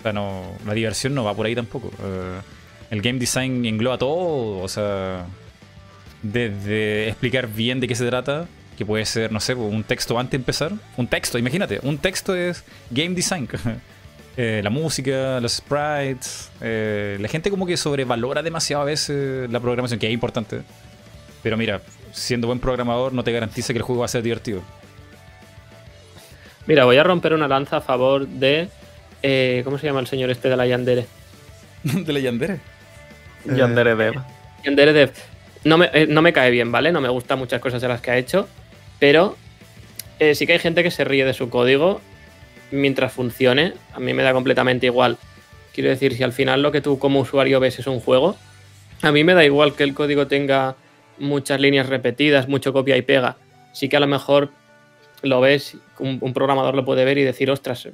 O sea, no, la diversión no va por ahí tampoco. Uh, el game design engloba todo, o sea, desde explicar bien de qué se trata, que puede ser, no sé, un texto antes de empezar. Un texto, imagínate, un texto es game design. eh, la música, los sprites. Eh, la gente como que sobrevalora demasiado a veces la programación, que es importante. Pero mira, siendo buen programador no te garantiza que el juego va a ser divertido. Mira, voy a romper una lanza a favor de. Eh, ¿Cómo se llama el señor este de la Yandere? ¿De la Yandere? Yandere Dev. Yandere Dev. No me, eh, no me cae bien, ¿vale? No me gustan muchas cosas de las que ha hecho. Pero eh, sí que hay gente que se ríe de su código mientras funcione. A mí me da completamente igual. Quiero decir, si al final lo que tú como usuario ves es un juego, a mí me da igual que el código tenga muchas líneas repetidas, mucho copia y pega. Sí que a lo mejor lo ves, un, un, programador lo puede ver y decir, ostras,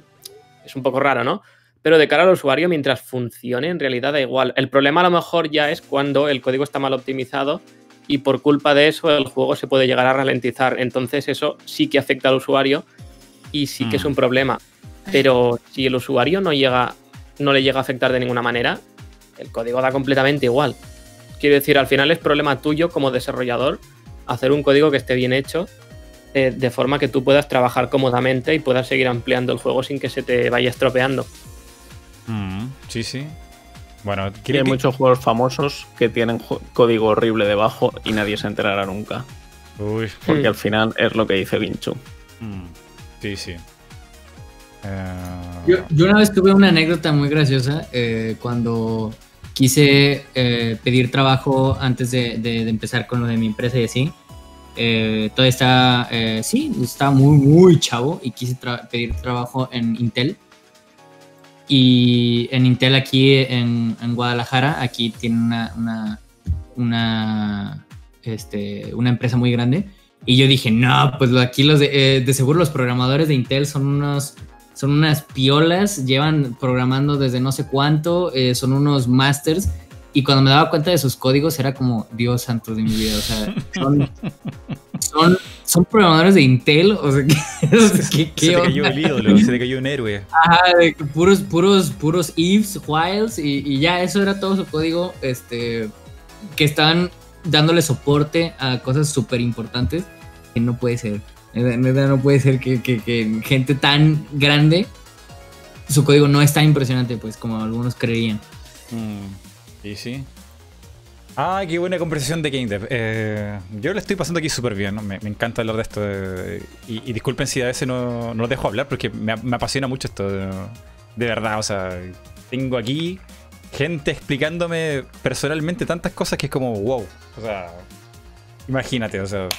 es un poco raro, ¿no? Pero de cara al usuario, mientras funcione, en realidad da igual. El problema a lo mejor ya es cuando el código está mal optimizado y por culpa de eso el juego se puede llegar a ralentizar. Entonces eso sí que afecta al usuario y sí que mm. es un problema. Pero si el usuario no llega, no le llega a afectar de ninguna manera, el código da completamente igual. Quiero decir, al final es problema tuyo como desarrollador hacer un código que esté bien hecho, eh, de forma que tú puedas trabajar cómodamente y puedas seguir ampliando el juego sin que se te vaya estropeando. Mm, sí, sí. Bueno, que- muchos juegos famosos que tienen código horrible debajo y nadie se enterará nunca. Uy, Porque Hmm. al final es lo que dice Vinchu. mm, sí, sí. Eh, Yo, yo una vez tuve una anécdota muy graciosa eh, cuando quise eh, pedir trabajo antes de, de- de empezar con lo de mi empresa y así. Eh, todavía estaba, eh, sí, estaba muy, muy chavo y quise pedir trabajo en Intel. Y en Intel aquí en, en Guadalajara, aquí tiene una, una, este, una empresa muy grande. Y yo dije, no, pues aquí los de, eh, seguro los programadores de Intel son unos son unas piolas, llevan programando desde no sé cuánto, eh, son unos masters. Y cuando me daba cuenta de sus códigos era como, Dios santo de mi vida, o sea, son, son, son programadores de Intel, o sea, ¿qué, ¿qué- qué se te cayó el ídolo, se te cayó un héroe. Ajá, de puros, puros, puros ifs, whiles, y, y ya eso era todo su código, este, que estaban dándole soporte a cosas súper importantes, que no puede ser. Neta, no puede ser que, que- que gente tan grande, su código no es tan impresionante, pues, como algunos creerían. Mm, sí, sí. Ah, qué buena conversación de Game Dev. Eh, yo le estoy pasando aquí súper bien, ¿no? me, me encanta hablar de esto. eh, y, y disculpen si a veces no, no los dejo hablar, porque me, me apasiona mucho esto. De, de verdad, o sea, tengo aquí gente explicándome personalmente tantas cosas que es como, wow. O sea, imagínate, o sea,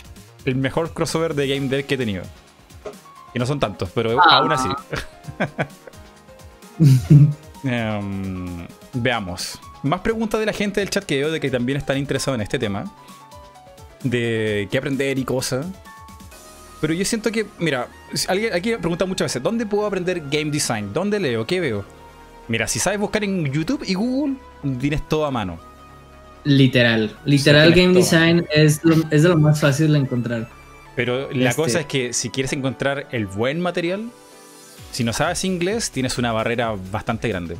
el mejor crossover de Game Dev que he tenido. Y no son tantos, pero Ah. aún así. Em, veamos. Más preguntas de la gente del chat que veo de que también están interesados en este tema. De qué aprender y cosas. Pero yo siento que, mira, alguien aquí pregunta muchas veces, ¿dónde puedo aprender game design? ¿Dónde leo? ¿Qué veo? Mira, si sabes buscar en YouTube y Google, tienes todo a mano. Literal, literal Sí, game todo. design es, lo- es de lo más fácil de encontrar. Pero la Este- cosa es que si quieres encontrar el buen material, si no sabes inglés, tienes una barrera bastante grande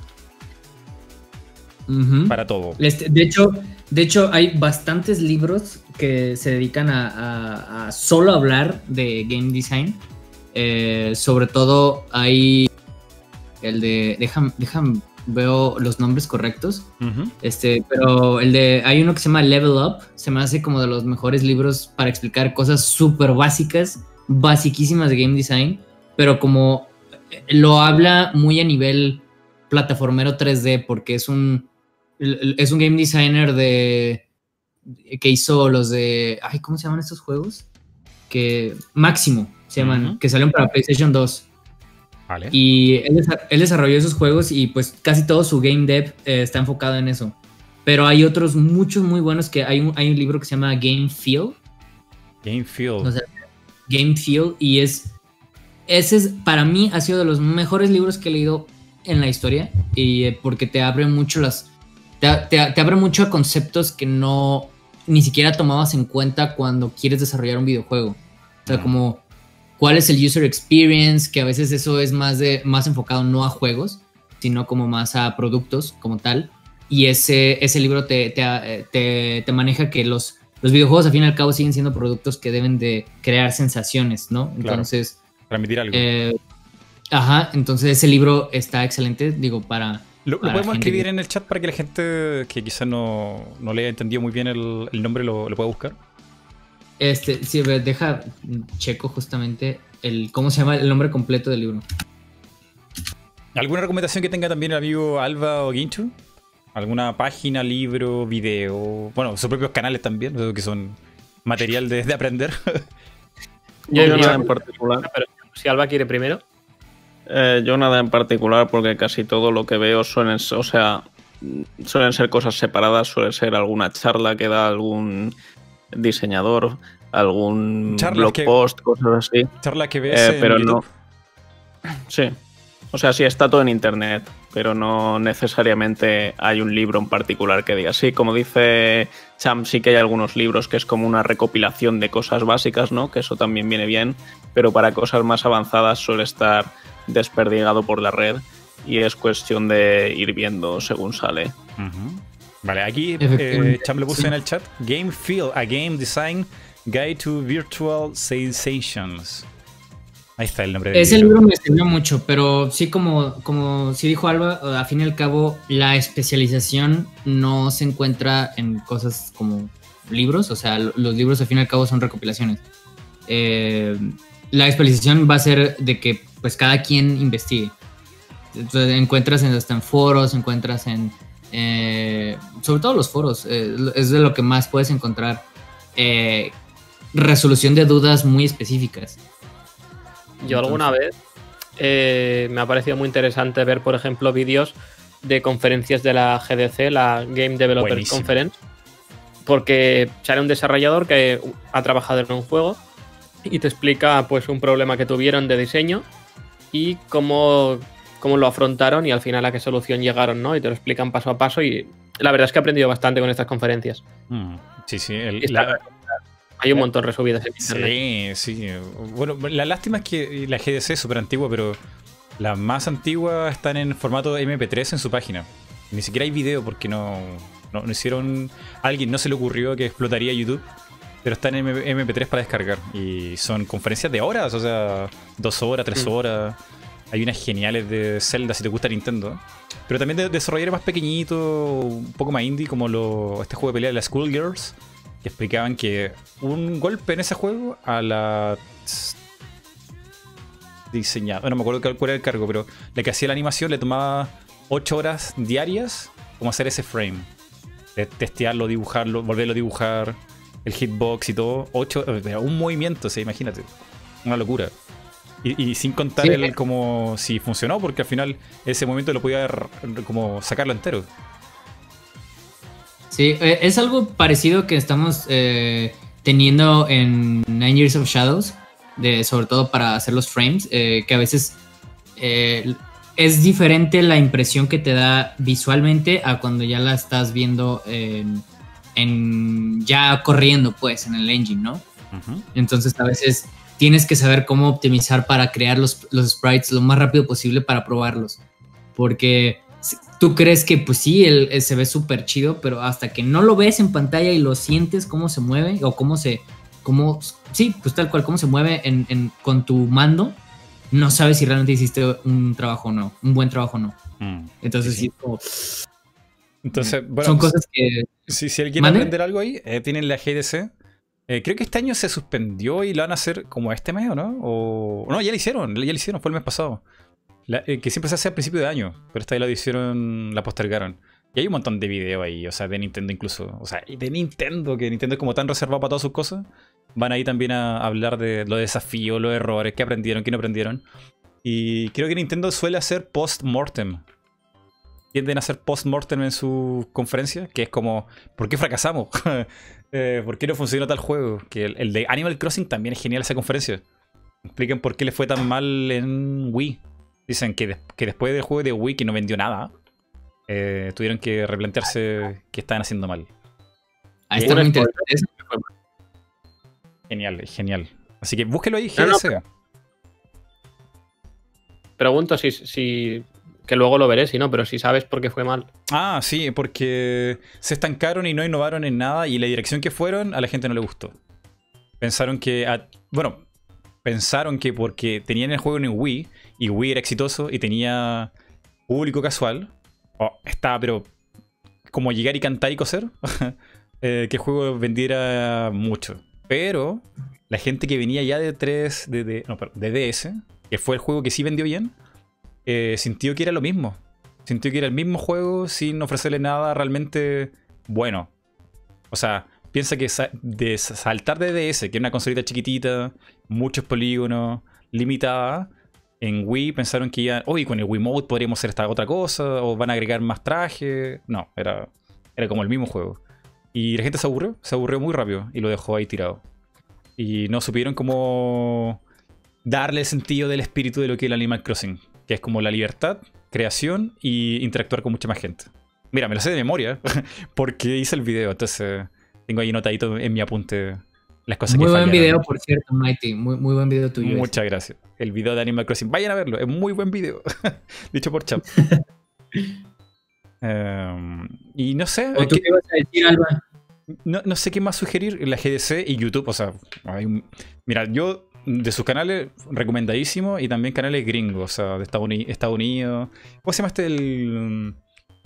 Para todo. Este, de, hecho, de hecho, hay bastantes libros que se dedican a, a- a solo hablar de game design. Eh, sobre todo hay el de. Déjame, déjame, veo los nombres correctos. Este, pero el de. Hay uno que se llama Level Up. Se me hace como de los mejores libros para explicar cosas súper básicas, basiquísimas de game design. Pero como lo habla muy a nivel plataformero 3D, porque es un. Es un game designer de. que hizo los de. Ay, ¿cómo se llaman estos juegos? Que. Máximo se llaman. Que salieron para PlayStation 2. Vale. Y él, desa- él desarrolló esos juegos y pues casi todo su game dev eh, está enfocado en eso. Pero hay otros muchos muy buenos que hay un, hay un libro que se llama Game Feel. Game Field. O sea, Game Feel y es... Ese es, para mí ha sido de los mejores libros que he leído en la historia y eh, porque te abre mucho las... Te, te- te abre mucho a conceptos que no ni siquiera tomabas en cuenta cuando quieres desarrollar un videojuego. O sea, como cuál es el user experience, que a veces eso es más, de, más enfocado no a juegos, sino como más a productos como tal. Y ese, ese libro te, te, te- te maneja que los, los videojuegos al fin y al cabo siguen siendo productos que deben de crear sensaciones, ¿no? Entonces, Transmitir algo. eh, ajá, entonces ese libro está excelente, digo, para... ¿Lo, podemos escribir que- en el chat para que la gente que quizás no, no le haya entendido muy bien el, el nombre lo, lo pueda buscar? Este, sí, deja, checo justamente el, ¿cómo se llama el nombre completo del libro? ¿Alguna recomendación que tenga también el amigo Alba o Guincho? ¿Alguna página, libro, video? Bueno, sus propios canales también, que son material de, de aprender. Yo, Yo- nada en particular. Pero si Alba quiere primero. Eh, yo nada en particular porque casi todo lo que veo suelen, ser- o sea, suelen ser cosas separadas, suele ser alguna charla que da algún diseñador, algún blog que- post, cosas así. Charla que ves Eh, en pero YouTube. no. Sí. O sea, sí está todo en internet, pero no necesariamente hay un libro en particular que diga. Sí, como dice Cham, sí que hay algunos libros que es como una recopilación de cosas básicas, ¿no? Que eso también viene bien, pero para cosas más avanzadas suele estar desperdigado por la red y es cuestión de ir viendo según sale. Vale, aquí eh, Cham le puso sí. en el chat Game Feel, a Game Design Guide to Virtual Sensations. Ahí está el nombre del Ese libro. libro me sirvió mucho, pero sí como, como sí dijo Alba, a fin y al cabo, la especialización no se encuentra en cosas como libros, o sea, lo- los libros al fin y al cabo son recopilaciones. Eh, la especialización va a ser de que pues cada quien investigue. Entonces, encuentras en, hasta en foros, encuentras en... eh, sobre todo los foros, eh, es de lo que más puedes encontrar eh, resolución de dudas muy específicas. Yo alguna vez eh, me ha parecido muy interesante ver, por ejemplo, vídeos de conferencias de la GDC, la Game Developer Buenísimo. Conference, porque sale un desarrollador que ha trabajado en un juego y te explica pues un problema que tuvieron de diseño y cómo, cómo lo afrontaron y al final a qué solución llegaron, ¿no? Y te lo explican paso a paso y la verdad es que he aprendido bastante con estas conferencias. Mm, sí, sí. el- la- Hay un montón resubidas en internet. Sí, sí. Bueno, la lástima es que la GDC es súper antigua, pero las más antiguas están en formato MP3 en su página. Ni siquiera hay video porque no, no, no hicieron. A alguien no se le ocurrió que explotaría YouTube, pero está en M- MP3 para descargar. Y son conferencias de horas, o sea, dos horas, tres Mm. horas. Hay unas geniales de Zelda si te gusta Nintendo. Pero también de desarrolladores más pequeñitos, un poco más indie, como lo, este juego de pelea de las Schoolgirls, que explicaban que un golpe en ese juego a la diseñada, no me acuerdo cuál era el cargo, pero la que hacía la animación le tomaba 8 horas diarias como hacer ese frame. De testearlo, dibujarlo, volverlo a dibujar, el hitbox y todo. 8, un movimiento, o sea, imagínate. Una locura. Y, y sin contar Sí. el como si funcionó, porque al final ese movimiento lo podía como sacarlo entero. Sí, eh, es algo parecido que estamos eh, teniendo en Nine Years of Shadows, de, sobre todo para hacer los frames, eh, que a veces eh, es diferente la impresión que te da visualmente a cuando ya la estás viendo en, en- ya corriendo, pues, en el engine, ¿no? Entonces a veces tienes que saber cómo optimizar para crear los, los sprites lo más rápido posible para probarlos. Porque tú crees que pues sí, el, el se ve súper chido, pero hasta que no lo ves en pantalla y lo sientes cómo se mueve o cómo se... Cómo, sí, pues tal cual, cómo se mueve en, en- con tu mando, no sabes si realmente hiciste un trabajo o no, un buen trabajo o no. Mm. Entonces Sí, sí, sí. como- Entonces, bueno, son cosas que... Si, si alguien ¿Mande? aprender algo ahí, eh, tienen la GDC. Eh, creo que este año se suspendió y lo van a hacer como este mes, ¿o no? O, no, ya lo hicieron, ya lo hicieron, fue el mes pasado. La- eh, que siempre se hace a principio de año, pero esta vez la hicieron, la postergaron. Y hay un montón de videos ahí, o sea, de Nintendo incluso. O sea, y de Nintendo, que Nintendo es como tan reservado para todas sus cosas. Van ahí también a hablar de los desafíos, los errores, qué aprendieron, qué no aprendieron. Y creo que Nintendo suele hacer post-mortem. Tienden a hacer post-mortem en su conferencia, que es como, ¿por qué fracasamos? Eh, ¿Por qué no funcionó tal juego? Que el, el de Animal Crossing también es genial esa conferencia. Expliquen por qué le fue tan mal en Wii. Dicen que, que después del juego de Wii, que no vendió nada, eh, tuvieron que replantearse qué estaban haciendo mal. Ahí está muy interesante. Genial, genial. Así que búsquelo ahí, No, no, GDC. Pregunto si, si. Que luego lo veré, si no, pero si sabes por qué fue mal. Ah, sí, porque se estancaron y no innovaron en nada y la dirección que fueron a la gente no le gustó. Pensaron que, a- bueno, pensaron que porque tenían el juego en Wii y Wii era exitoso y tenía público casual, oh, estaba pero como llegar y cantar y coser, eh, que el juego vendiera mucho. Pero la gente que venía ya de 3, de, de- no, perdón, de DS, que fue el juego que sí vendió bien, eh, sintió que era lo mismo. Sintió que era el mismo juego sin ofrecerle nada realmente bueno. O sea, piensa que sa- de sa- saltar de DS, que era una consolita chiquitita, muchos polígonos, limitada, en Wii pensaron que iban, oye, con el Wiimote podríamos hacer esta otra cosa, o van a agregar más trajes. No, era, era como el mismo juego. Y la gente se aburrió, se aburrió muy rápido y lo dejó ahí tirado. Y no supieron cómo darle el sentido del espíritu de lo que es el Animal Crossing, que es como la libertad, creación y interactuar con mucha más gente. Mira, me lo sé de memoria porque hice el video, entonces tengo ahí notadito en mi apunte las cosas Muy que buen fallaron. video, por cierto, Mighty. Muy, muy buen video tuyo. ese. Muchas gracias. El video de Animal Crossing. Vayan a verlo, es muy buen video. Dicho por Chap. Eh, y no sé. ¿O tú ¿qué- qué ibas a decir, Alba? no, no sé qué más sugerir. La GDC y YouTube, o sea, hay un- mira, yo de sus canales recomendadísimo y también canales gringos, o sea, de Estados Unidos. Estados Unidos. ¿Cómo se llama este? El um,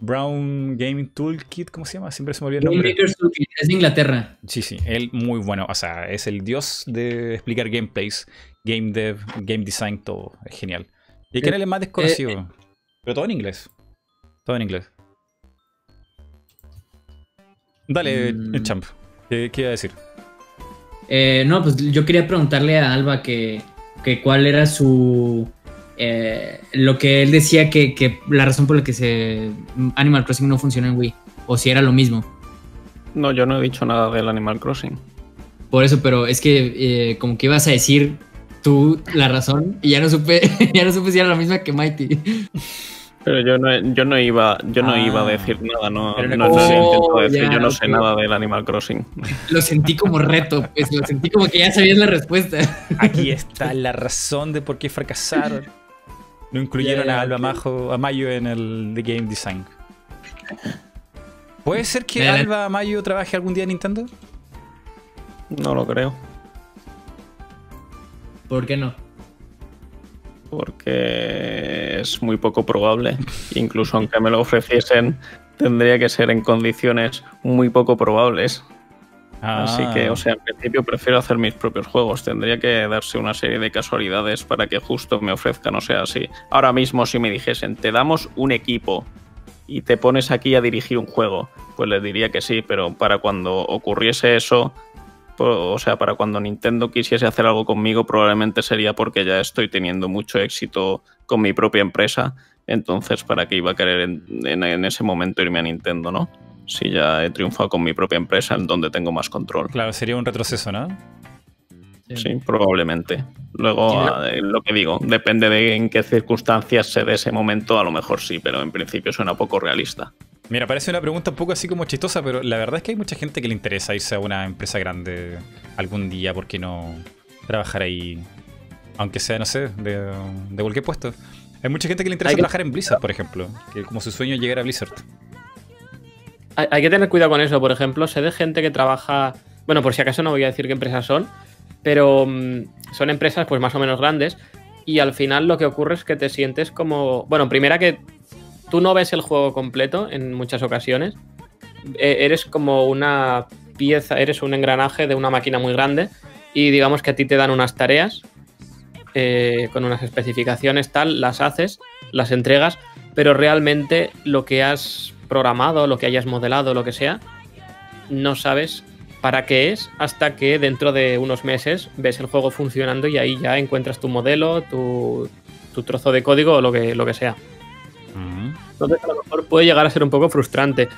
Brown Gaming Toolkit, ¿cómo se llama? Siempre se me olvida el nombre. Toolkit, es de Inglaterra. Sí, sí, él muy bueno. O sea, es el dios de explicar gameplays, game dev, game design, todo. Es genial. Y el Eh, canal es más desconocido. pero todo en inglés. Todo en inglés. Dale, Mm. Champ. ¿Qué, qué iba a decir? Eh, no, pues yo quería preguntarle a Alba que, que cuál era su... eh, lo que él decía que, que la razón por la que se Animal Crossing no funciona en Wii. O si era lo mismo. No, yo no he dicho nada del Animal Crossing. Por eso, pero es que eh, como que ibas a decir tú la razón y ya no supe, ya no supe si era la misma que Mighty. Pero yo no, yo no iba, yo no Ah. iba a decir nada, no, no, no confusión. intento decir, ya, yo no sé nada del Animal Crossing. Lo sentí como reto, pues lo sentí como que ya sabías la respuesta. Aquí está la razón de por qué fracasaron. No incluyeron ya, a Alba ok. Majo, a Mayo en el The Game Design. ¿Puede ser que Mira, Alba Mayo trabaje algún día en Nintendo? No lo creo, ¿Por qué no? Porque es muy poco probable. Incluso aunque me lo ofreciesen, tendría que ser en condiciones muy poco probables. Así Ah. que, o sea, en principio prefiero hacer mis propios juegos. Tendría que darse una serie de casualidades para que justo me ofrezcan, o sea, así. Ahora mismo, si me dijesen, te damos un equipo y te pones aquí a dirigir un juego, pues les diría que sí, pero para cuando ocurriese eso, o sea, para cuando Nintendo quisiese hacer algo conmigo, probablemente sería porque ya estoy teniendo mucho éxito con mi propia empresa. Entonces, ¿para qué iba a querer en, en- en ese momento irme a Nintendo, no? Si ya he triunfado con mi propia empresa en donde tengo más control. Claro, sería un retroceso, ¿no? Sí, probablemente. Luego, eh, lo que digo, depende de en qué circunstancias se dé ese momento, a lo mejor sí, pero en principio suena poco realista. Mira, parece una pregunta un poco así como chistosa, pero la verdad es que hay mucha gente que le interesa irse a una empresa grande algún día, ¿por qué no trabajar ahí? Aunque sea, no sé, de, de cualquier puesto. Hay mucha gente que le interesa que- trabajar en Blizzard, por ejemplo, que como su sueño es llegar a Blizzard. Hay, hay que tener cuidado con eso, por ejemplo, sé de gente que trabaja, bueno, por si acaso no voy a decir qué empresas son, pero mm, son empresas pues más o menos grandes y al final lo que ocurre es que te sientes como, bueno, primera que tú no ves el juego completo en muchas ocasiones, E- eres como una pieza, eres un engranaje de una máquina muy grande y digamos que a ti te dan unas tareas eh, con unas especificaciones tal, las haces, las entregas, pero realmente lo que has programado, lo que hayas modelado, lo que sea, no sabes para qué es hasta que dentro de unos meses ves el juego funcionando y ahí ya encuentras tu modelo, tu, tu trozo de código o lo que, lo que sea. Entonces a lo mejor puede llegar a ser un poco frustrante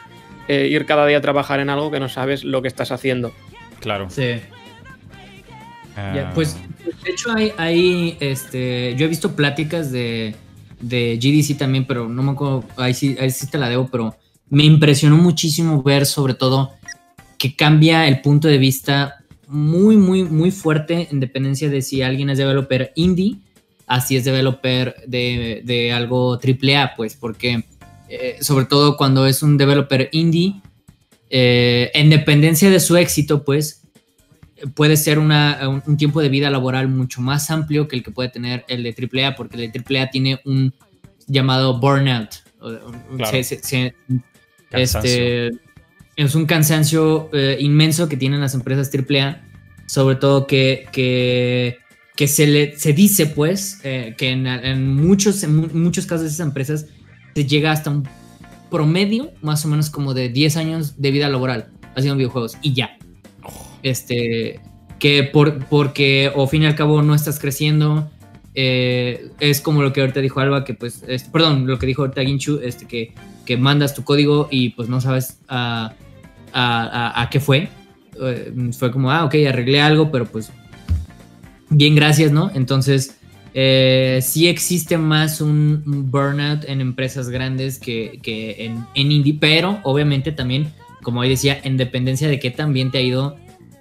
eh, ir cada día a trabajar en algo que no sabes lo que estás haciendo. Claro. Sí. Ah, Ya, pues, de hecho, hay, hay, este, yo he visto pláticas de, de GDC también, pero no me acuerdo, ahí sí, ahí sí te la debo, pero me impresionó muchísimo ver sobre todo que cambia el punto de vista muy, muy, muy fuerte en dependencia de si alguien es developer indie, así es developer de, de algo AAA, pues, porque eh, sobre todo cuando es un developer indie, eh, en dependencia de su éxito, pues, puede ser una- un, un tiempo de vida laboral mucho más amplio que el que puede tener el de AAA, porque el de AAA tiene un llamado burnout. Claro. se- se- se- Cansancio. este, es un cansancio eh, inmenso que tienen las empresas AAA, sobre todo que, que, que se, le, se dice, pues, eh, que en, muchos, en mu- muchos casos de esas empresas se llega hasta un promedio más o menos como de 10 años de vida laboral haciendo videojuegos y ya. Este, que por, porque o fin y al cabo no estás creciendo. eh, es como lo que ahorita dijo Alba, que pues, es- perdón, lo que dijo ahorita Ginchu, este, que, que mandas tu código y pues no sabes a, a, a- a qué fue. Eh, fue como, ah, ok, arreglé algo, pero pues bien, gracias, ¿no? Entonces, eh, sí existe más un, un burnout en empresas grandes que, que en, en indie, pero obviamente también, como ahí decía, en dependencia de qué también te ha ido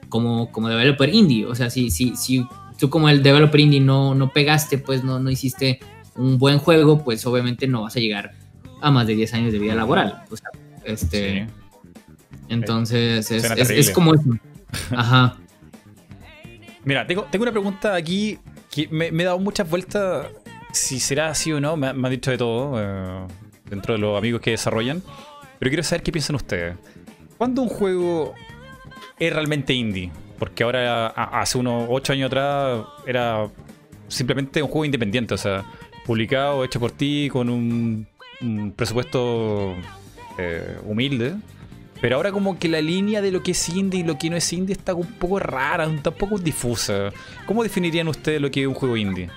como, como developer indie. O sea, si, si, si tú como el developer indie no, no pegaste, pues no, no hiciste un buen juego, pues obviamente no vas a llegar a más de 10 años de vida laboral. O sea, este, Sí. entonces es, es- como eso. Ajá. Mira, tengo, una pregunta aquí que me, me he dado muchas vueltas. Si será así o no, me, me han dicho de todo eh, dentro de los amigos que desarrollan. Pero quiero saber qué piensan ustedes. ¿Cuándo un juego es realmente indie? Porque ahora, hace unos 8 años atrás, era simplemente un juego independiente. O sea, publicado, hecho por ti, con un, un presupuesto eh, humilde. Pero ahora como que la línea de lo que es indie y lo que no es indie está un poco rara, un poco difusa. ¿Cómo definirían ustedes lo que es un juego indie?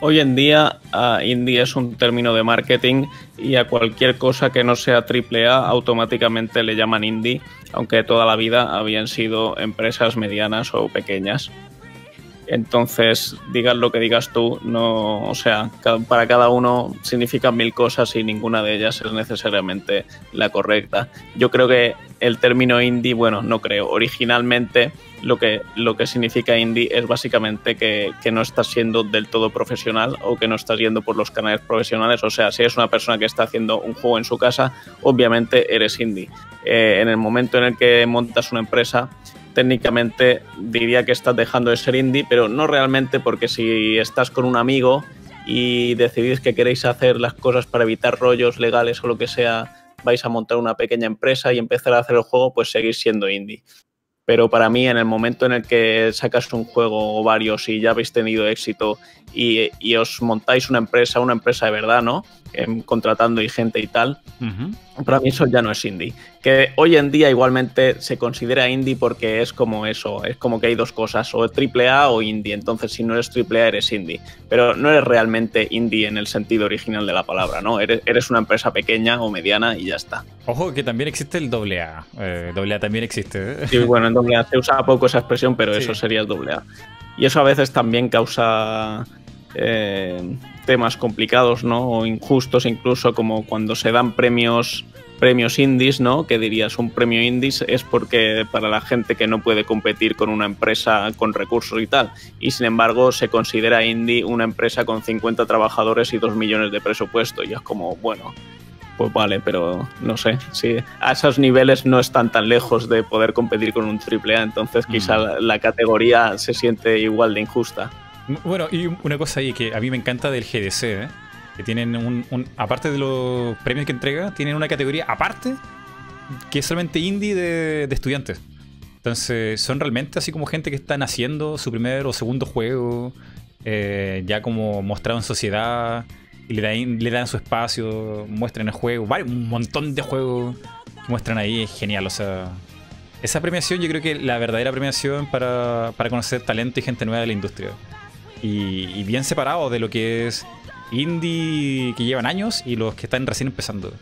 Hoy en día, ah, indie es un término de marketing y a cualquier cosa que no sea AAA automáticamente le llaman indie, aunque toda la vida habían sido empresas medianas o pequeñas. Entonces, digas lo que digas tú, no, o sea, para cada uno significan mil cosas y ninguna de ellas es necesariamente la correcta. Yo creo que el término indie, bueno, no creo. Originalmente lo que, lo que significa indie es básicamente que, que no estás siendo del todo profesional o que no estás yendo por los canales profesionales. O sea, si eres una persona que está haciendo un juego en su casa, obviamente eres indie. Eh, en el momento en el que montas una empresa, técnicamente diría que estás dejando de ser indie, pero no realmente porque si estás con un amigo y decidís que queréis hacer las cosas para evitar rollos legales o lo que sea, vais a montar una pequeña empresa y empezar a hacer el juego, pues seguís siendo indie. Pero para mí, en el momento en el que sacas un juego o varios y ya habéis tenido éxito y, y os montáis una empresa, una empresa de verdad, ¿no? Em, contratando y gente y tal, para mí eso ya no es indie. Que hoy en día igualmente se considera indie porque es como eso, es como que hay dos cosas, o AAA o indie. Entonces, si no eres AAA, eres indie. Pero no eres realmente indie en el sentido original de la palabra, ¿no? Eres, eres una empresa pequeña o mediana y ya está. Ojo que también existe el AA. Eh, AA también existe. ¿eh? Y bueno, en AA se usa poco esa expresión, pero Sí. eso sería el AA. Y eso a veces también causa eh, temas complicados, ¿no? O injustos, incluso como cuando se dan premios premios indies, ¿no? Que dirías un premio indies es porque para la gente que no puede competir con una empresa con recursos y tal. Y sin embargo se considera indie una empresa con 50 trabajadores y 2 millones de presupuesto. Y es como, bueno, pues vale, pero no sé, sí, a esos niveles no están tan lejos de poder competir con un AAA, entonces quizá Mm. la, la categoría se siente igual de injusta. Bueno, y una cosa ahí que a mí me encanta del GDC, ¿eh? que tienen un, un- aparte de los premios que entrega, tienen una categoría aparte que es solamente indie de, de estudiantes. Entonces, son realmente así como gente que están haciendo su primer o segundo juego, eh, ya como mostrado en sociedad, y le dan, su espacio, muestran el juego, varios- un montón de juegos muestran ahí, es genial, o sea. Esa premiación yo creo que la verdadera premiación para, para conocer talento y gente nueva de la industria y, bien separado de lo que es indie que llevan años y los que están recién empezando.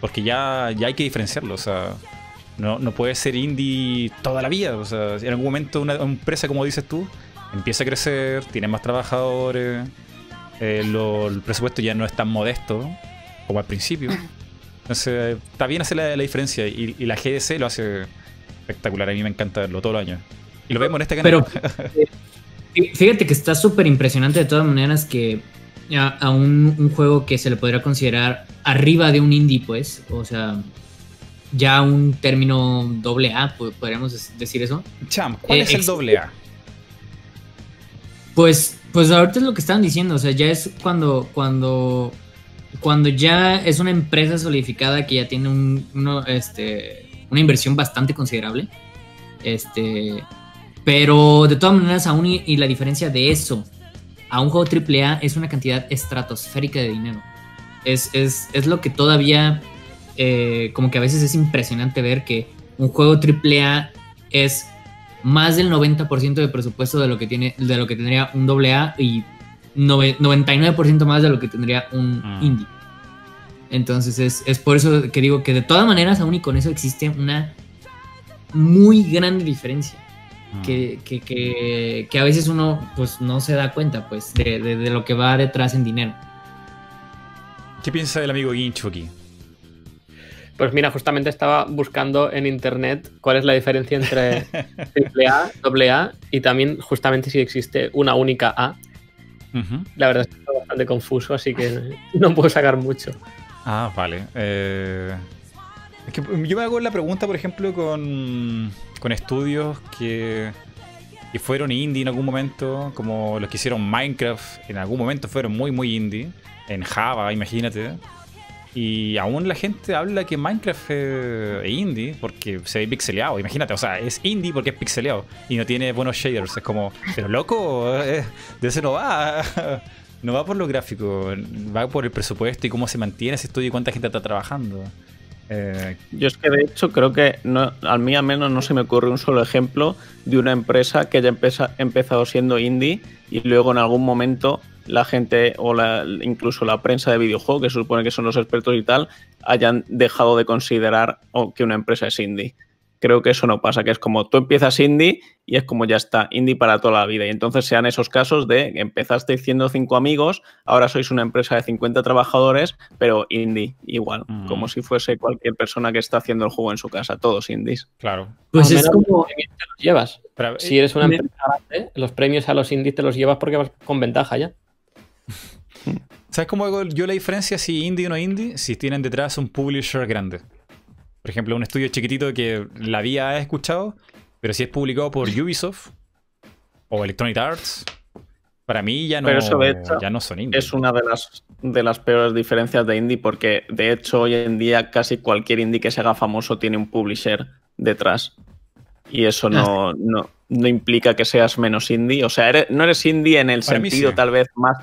Porque ya, ya hay que diferenciarlo, o sea, no, no puede ser indie toda la vida. O sea, en algún momento una empresa, como dices tú, empieza a crecer, tiene más trabajadores, eh, lo- el presupuesto ya no es tan modesto como al principio. Entonces, está bien hacer la, la diferencia y, y la GDC lo hace espectacular. A mí me encanta verlo todos los años. Y lo vemos en este canal. Pero eh, fíjate que está súper impresionante de todas maneras que a, a un, un juego que se le podría considerar arriba de un indie, pues, o sea, ya un término doble A, po- podríamos decir eso. Cham, ¿cuál Eh, es el doble A? Pues, pues ahorita es lo que estaban diciendo, o sea, ya es cuando, cuando, cuando ya es una empresa solidificada que ya tiene este, una inversión bastante considerable. Este, pero de todas maneras, aún y, y la diferencia de eso a un juego AAA es una cantidad estratosférica de dinero. Es, es, es lo que todavía, eh, como que a veces es impresionante ver que un juego AAA es más del 90% de presupuesto de lo que tiene de lo que tendría un AA y nove- 99% más de lo que tendría un Mm. indie. Entonces es, es por eso que digo que de todas maneras aún y con eso existe una muy grande diferencia Mm. que, que, que, que a veces uno pues no se da cuenta pues de, de- de lo que va detrás en dinero. ¿Qué piensa el amigo Guincho aquí? Pues mira, justamente estaba buscando en internet cuál es la diferencia entre AAA, AA y también justamente si existe una única A. La verdad es que está bastante confuso, así que no puedo sacar mucho. Ah, vale. Eh, es que yo me hago la pregunta, por ejemplo, con, con estudios que, que fueron indie en algún momento, como los que hicieron Minecraft, en algún momento fueron muy, muy indie. En Java, imagínate. Y aún la gente habla que Minecraft es indie porque se ve pixeleado. Imagínate, o sea, es indie porque es pixeleado y no tiene buenos shaders. Es como, pero loco, eh, de eso no va. No va por lo gráfico, va por el presupuesto y cómo se mantiene ese estudio y cuánta gente está trabajando. Eh, Yo es que de hecho creo que no, al mí al menos no se me ocurre un solo ejemplo de una empresa que haya empeza- empezado siendo indie y luego en algún momento la gente o la, incluso la prensa de videojuegos, que se supone que son los expertos y tal, hayan dejado de considerar o que una empresa es indie. Creo que eso no pasa, que es como tú empiezas indie y es como ya está, indie para toda la vida. Y entonces sean esos casos de empezaste siendo cinco amigos, ahora sois una empresa de 50 trabajadores, pero indie igual, Mm. como si fuese cualquier persona que está haciendo el juego en su casa, todos indies. claro. Pues es como. los premios te los llevas. Pero, Si eres una me- empresa grande, los premios a los indies te los llevas porque vas con ventaja ya. ¿Sabes cómo hago yo la diferencia si indie o no indie? Si tienen detrás un publisher grande. Por ejemplo, un estudio chiquitito que la vía ha escuchado, pero si es publicado por Ubisoft o Electronic Arts, para mí ya no, Pero eso, de hecho, ya no son indie. Es una de las, de las peores diferencias de indie porque de hecho hoy en día casi cualquier indie que se haga famoso tiene un publisher detrás. Y eso no, no, no implica que seas menos indie. O sea, eres- no eres indie en el Para sentido sí. tal vez más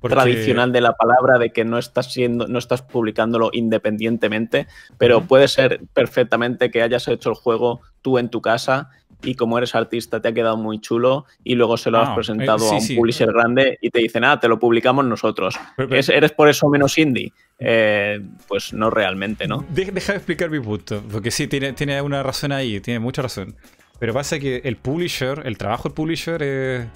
Porque- tradicional de la palabra de que no estás siendo, no estás publicándolo independientemente, pero puede ser perfectamente que hayas hecho el juego tú en tu casa y como eres artista te ha quedado muy chulo y luego se lo Ah, has presentado eh, sí, a un sí. publisher grande y te dicen, ah, te lo publicamos nosotros. Pero- pero- ¿Es- ¿Eres por eso menos indie? Eh, pues no realmente, ¿no? De- deja de explicar mi punto, porque sí, tiene, tiene una razón ahí, tiene mucha razón. Pero pasa que el publisher, el trabajo del publisher es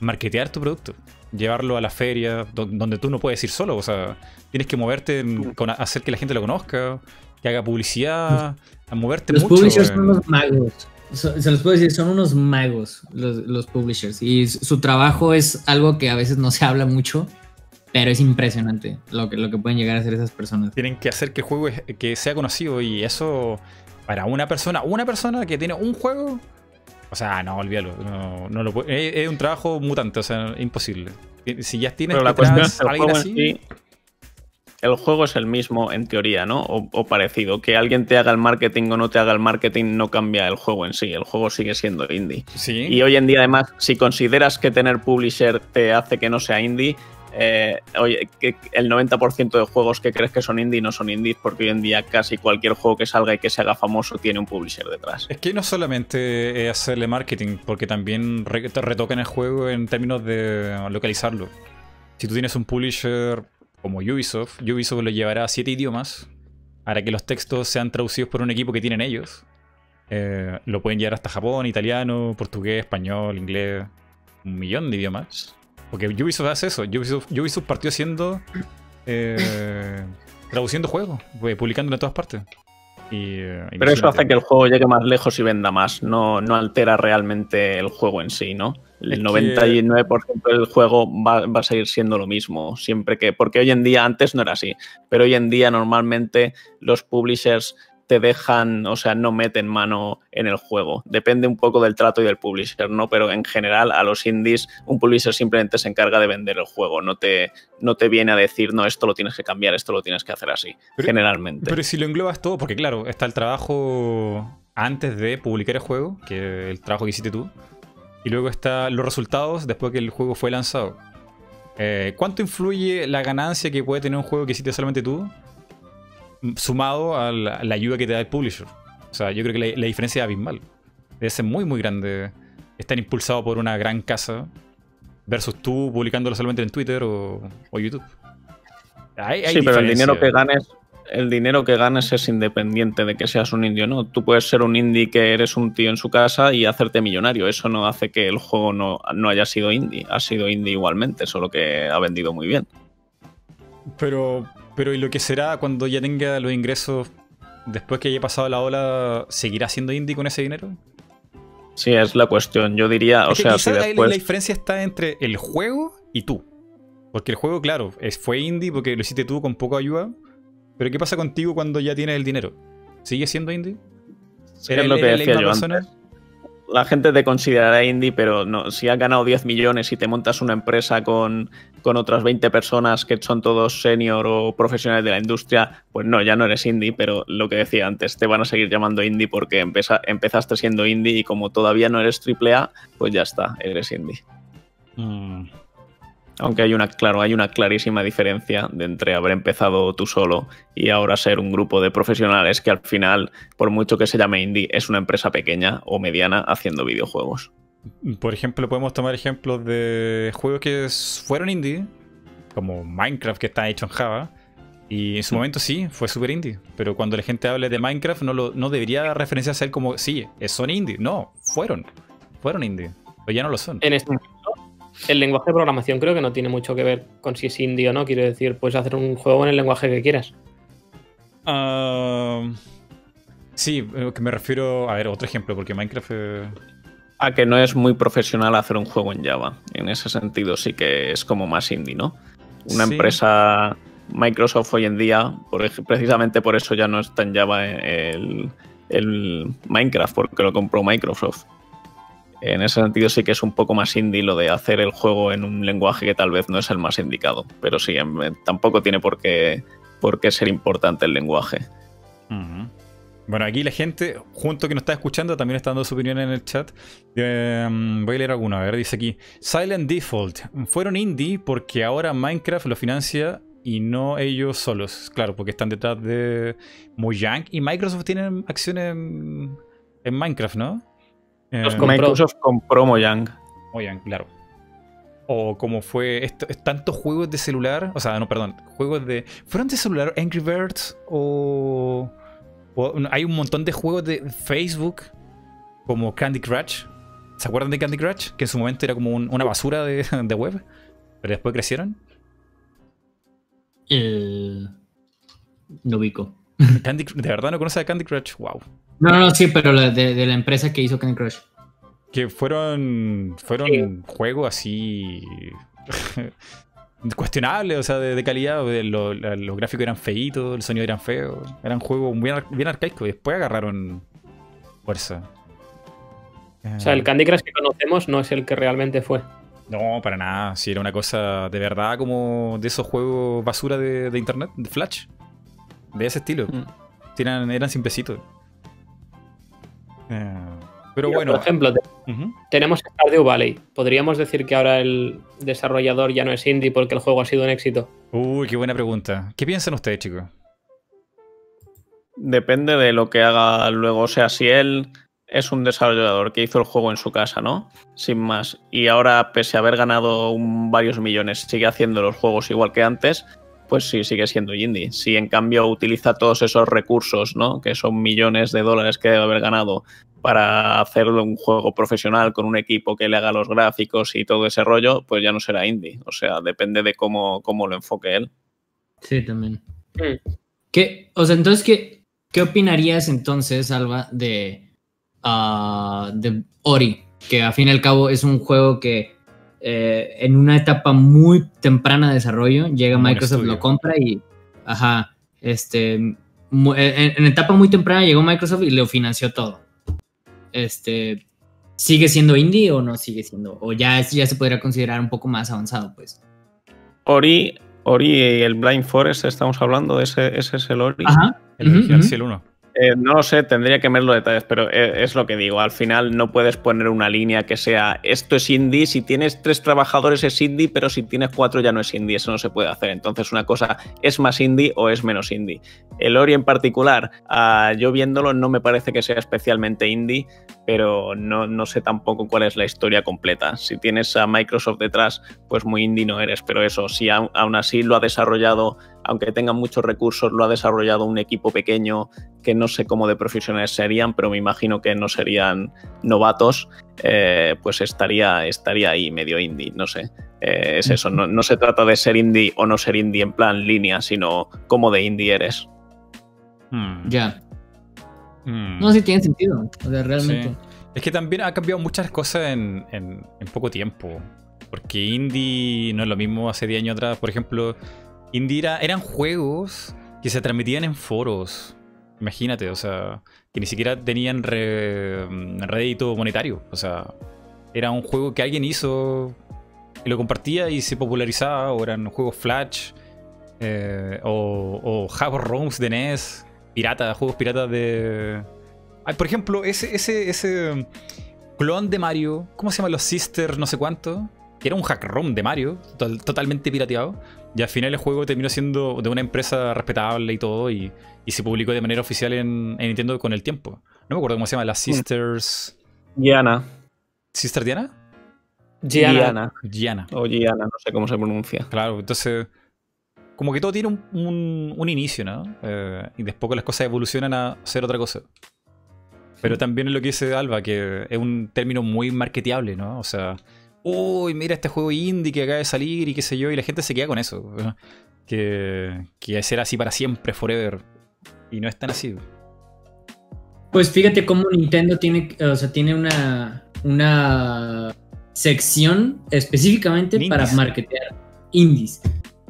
marketear tu producto, llevarlo a la feria, do- donde tú no puedes ir solo, o sea, tienes que moverte, con, hacer que la gente lo conozca, que haga publicidad, a moverte Los mucho. publishers en- son unos magos. So- Se los puedo decir, son unos magos los, los publishers. Y su trabajo es algo que a veces no se habla mucho, pero es impresionante lo que, lo que pueden llegar a hacer esas personas. Tienen que hacer que el juego que sea conocido y eso para una persona, una persona que tiene un juego, o sea, no, olvídalo, no, no lo puede- es, es un trabajo mutante, o sea, imposible. Si ya tienes Pero la detrás cuestión es que el alguien juego, así, sí, el juego es el mismo en teoría, ¿no? O, o parecido. Que alguien te haga el marketing o no te haga el marketing no cambia el juego en sí. El juego sigue siendo indie. sí. Y hoy en día, además, si consideras que tener publisher te hace que no sea indie, eh, oye, que el 90% de juegos que crees que son indie no son indies, porque hoy en día casi cualquier juego que salga y que se haga famoso tiene un publisher detrás. Es que no solamente es hacerle marketing, porque también re- retocan el juego en términos de localizarlo. Si tú tienes un publisher como Ubisoft, Ubisoft lo llevará a siete idiomas, hará que los textos sean traducidos por un equipo que tienen ellos. Eh, lo pueden llevar hasta Japón, italiano, portugués, español, inglés, un millón de idiomas. Porque Ubisoft hace eso. Ubisoft, Ubisoft partió haciendo. eh, traduciendo juegos, pues, publicándolo en todas partes. Y, eh, Pero eso hace que el juego llegue más lejos y venda más, no, no altera realmente el juego en sí, ¿no? Es El que- 99% del juego va, va a seguir siendo lo mismo, siempre que. Porque hoy en día, antes no era así, pero hoy en día normalmente los publishers te dejan, o sea, no meten mano en el juego. Depende un poco del trato y del publisher, ¿no? Pero en general, a los indies, un publisher simplemente se encarga de vender el juego, no te, no te viene a decir, no, esto lo tienes que cambiar, esto lo tienes que hacer así, Pero- generalmente. Pero si lo englobas todo, porque claro, está el trabajo antes de publicar el juego, que es el trabajo que hiciste tú, y luego están los resultados después que el juego fue lanzado. Eh, ¿Cuánto influye la ganancia que puede tener un juego que hiciste solamente tú, sumado a la, ayuda que te da el publisher? O sea, yo creo que la, la diferencia es abismal. Debe ser muy, muy grande estar impulsado por una gran casa versus tú publicándolo solamente en Twitter o, o YouTube. Hay- hay sí, pero el dinero que ganes, el dinero que ganes es independiente de que seas un indio, ¿no? Tú puedes ser un indie que eres un tío en su casa y hacerte millonario. Eso no hace que el juego no, no haya sido indie. Ha sido indie igualmente, solo que ha vendido muy bien. Pero, pero ¿y lo que será cuando ya tenga los ingresos después que haya pasado la ola? ¿Seguirá siendo indie con ese dinero? Sí, es la cuestión. Yo diría, o Es que sea, si la- después. la diferencia está entre el juego y tú. Porque el juego, claro, es, fue indie porque lo hiciste tú con poca ayuda. Pero ¿qué pasa contigo cuando ya tienes el dinero? ¿Sigue siendo indie? Sí, es lo que decía yo antes la gente te considerará indie, pero no, si has ganado 10 millones y te montas una empresa con, con otras 20 personas que son todos senior o profesionales de la industria, pues no, ya no eres indie, pero lo que decía antes, te van a seguir llamando indie porque empezaste siendo indie y como todavía no eres AAA, pues ya está, eres indie. Mm. Aunque hay una, claro, hay una clarísima diferencia de entre haber empezado tú solo y ahora ser un grupo de profesionales que al final, por mucho que se llame indie, es una empresa pequeña o mediana haciendo videojuegos. Por ejemplo, podemos tomar ejemplos de juegos que fueron indie, como Minecraft que está hecho en Java. Y en su mm. momento sí, fue super indie. Pero cuando la gente hable de Minecraft, no, lo, no debería referenciarse a él como, sí, son indie. No, fueron. Fueron indie. Pero ya no lo son. En este el lenguaje de programación creo que no tiene mucho que ver con si es indie o no. Quiero decir, puedes hacer un juego en el lenguaje que quieras. Uh, sí, que me refiero. A ver, otro ejemplo, porque Minecraft. A que no es muy profesional hacer un juego en Java. En ese sentido, sí que es como más indie, ¿no? Una empresa. Microsoft hoy en día, precisamente por eso ya no está en Java el Minecraft, porque lo compró Microsoft. En ese sentido sí que es un poco más indie lo de hacer el juego en un lenguaje que tal vez no es el más indicado, pero sí, tampoco tiene por qué, por qué ser importante el lenguaje. Bueno, aquí la gente, junto que nos está escuchando, también está dando su opinión en el chat. Em, voy a leer alguna, a ver, dice aquí. Silent Default. Fueron indie porque ahora Minecraft lo financia y no ellos solos. Claro, porque están detrás de Mojang y Microsoft tienen acciones en Minecraft, ¿no? Eh, Microsoft compró Mojang. Mojang, claro. O como fue esto, tantos juegos de celular, o sea, no, perdón, juegos de... ¿Fueron de celular Angry Birds o, hay un montón de juegos de Facebook como Candy Crush? ¿Se acuerdan de Candy Crush? Que en su momento era como una basura de, web, pero después crecieron. Eh, no ubico. ¿De verdad no conoces a Candy Crush? Wow. No, no, sí, pero la de, la empresa que hizo Candy Crush. Que fueron, fueron juegos así cuestionables, o sea, de, calidad. los gráficos eran feitos, el sonido eran feo. Eran juegos bien, bien arcaicos y después agarraron fuerza. O sea, el Candy Crush que conocemos no es el que realmente fue. No, para nada. Si era una cosa de verdad como de esos juegos basura de, internet, de Flash. De ese estilo. Mm. Eran, eran simplecitos. Eh, pero bueno. Por ejemplo, tenemos Stardew Valley. ¿Podríamos decir que ahora el desarrollador ya no es indie porque el juego ha sido un éxito? Uy, qué buena pregunta. ¿Qué piensan ustedes, chicos? Depende de lo que haga luego. O sea, si él es un desarrollador que hizo el juego en su casa, ¿no? Sin más. Y ahora, pese a haber ganado varios millones, sigue haciendo los juegos igual que antes, pues sí, sigue siendo indie. Si en cambio utiliza todos esos recursos, ¿no? Que son millones de dólares que debe haber ganado para hacerlo un juego profesional con un equipo que le haga los gráficos y todo ese rollo, pues ya no será indie. O sea, depende de cómo, cómo lo enfoque él. Sí, también. ¿Qué, o sea, entonces, ¿qué, qué opinarías entonces, Alba, de, ah, de Ori? Que a fin y al cabo es un juego que eh, en una etapa muy temprana de desarrollo, llega Microsoft, lo compra y, ajá, este, en, en, etapa muy temprana llegó Microsoft y lo financió todo. Este, ¿sigue siendo indie o no sigue siendo? O ya, ya se podría considerar un poco más avanzado, pues. Ori, Ori y el Blind Forest, estamos hablando, ese, ese es el Ori. Ajá. El, el 1. Eh, no lo sé, tendría que ver los detalles, pero eh, es, lo que digo. Al final no puedes poner una línea que sea esto es indie. Si tienes tres trabajadores es indie, pero si tienes cuatro ya no es indie. Eso no se puede hacer. Entonces, una cosa es más indie o es menos indie. El Ori en particular, uh, yo viéndolo, no me parece que sea especialmente indie, pero no, no sé tampoco cuál es la historia completa. Si tienes a Microsoft detrás, pues muy indie no eres. Pero eso, si aún así lo ha desarrollado aunque tengan muchos recursos, lo ha desarrollado un equipo pequeño que no sé cómo de profesionales serían, pero me imagino que no serían novatos, eh, pues estaría, estaría ahí medio indie, no sé. Eh, es eso, no, se trata de ser indie o no ser indie en plan línea, sino cómo de indie eres. Hmm. Ya. Hmm. No, sí tiene sentido, realmente. Es que también ha cambiado muchas cosas en, poco tiempo. Porque indie no es lo mismo hace 10 años atrás. Por ejemplo, indie era- eran juegos que se transmitían en foros. Imagínate, o sea, que ni siquiera tenían re- rédito monetario. O sea, era un juego que alguien hizo y lo compartía y se popularizaba. O eran juegos Flash. eh, o, o ROMs de NES. Pirata, juegos piratas de. Ay, por ejemplo, ese, ese, ese clon de Mario. ¿Cómo se llama? Los Sisters, no sé cuánto. Que era un hack ROM de Mario. totalmente pirateado. Y al final el juego terminó siendo de una empresa respetable y todo. Y, y se publicó de manera oficial en, en Nintendo con el tiempo. No me acuerdo cómo se llama. Las Sisters. Gianna. ¿Sister Diana? Gianna. Gianna. O Gianna, no sé cómo se pronuncia. Claro, entonces. Como que todo tiene un, un- un inicio, ¿no? Eh, y después las cosas evolucionan a ser otra cosa. Pero también es lo que dice Alba, que es un término muy marketeable, ¿no? O sea, uy, mira este juego indie que acaba de salir y qué sé yo, y la gente se queda con eso. Que, que será así para siempre, forever. Y no es tan así. Pues fíjate cómo Nintendo tiene, o sea, tiene una, una sección específicamente para marketear indies.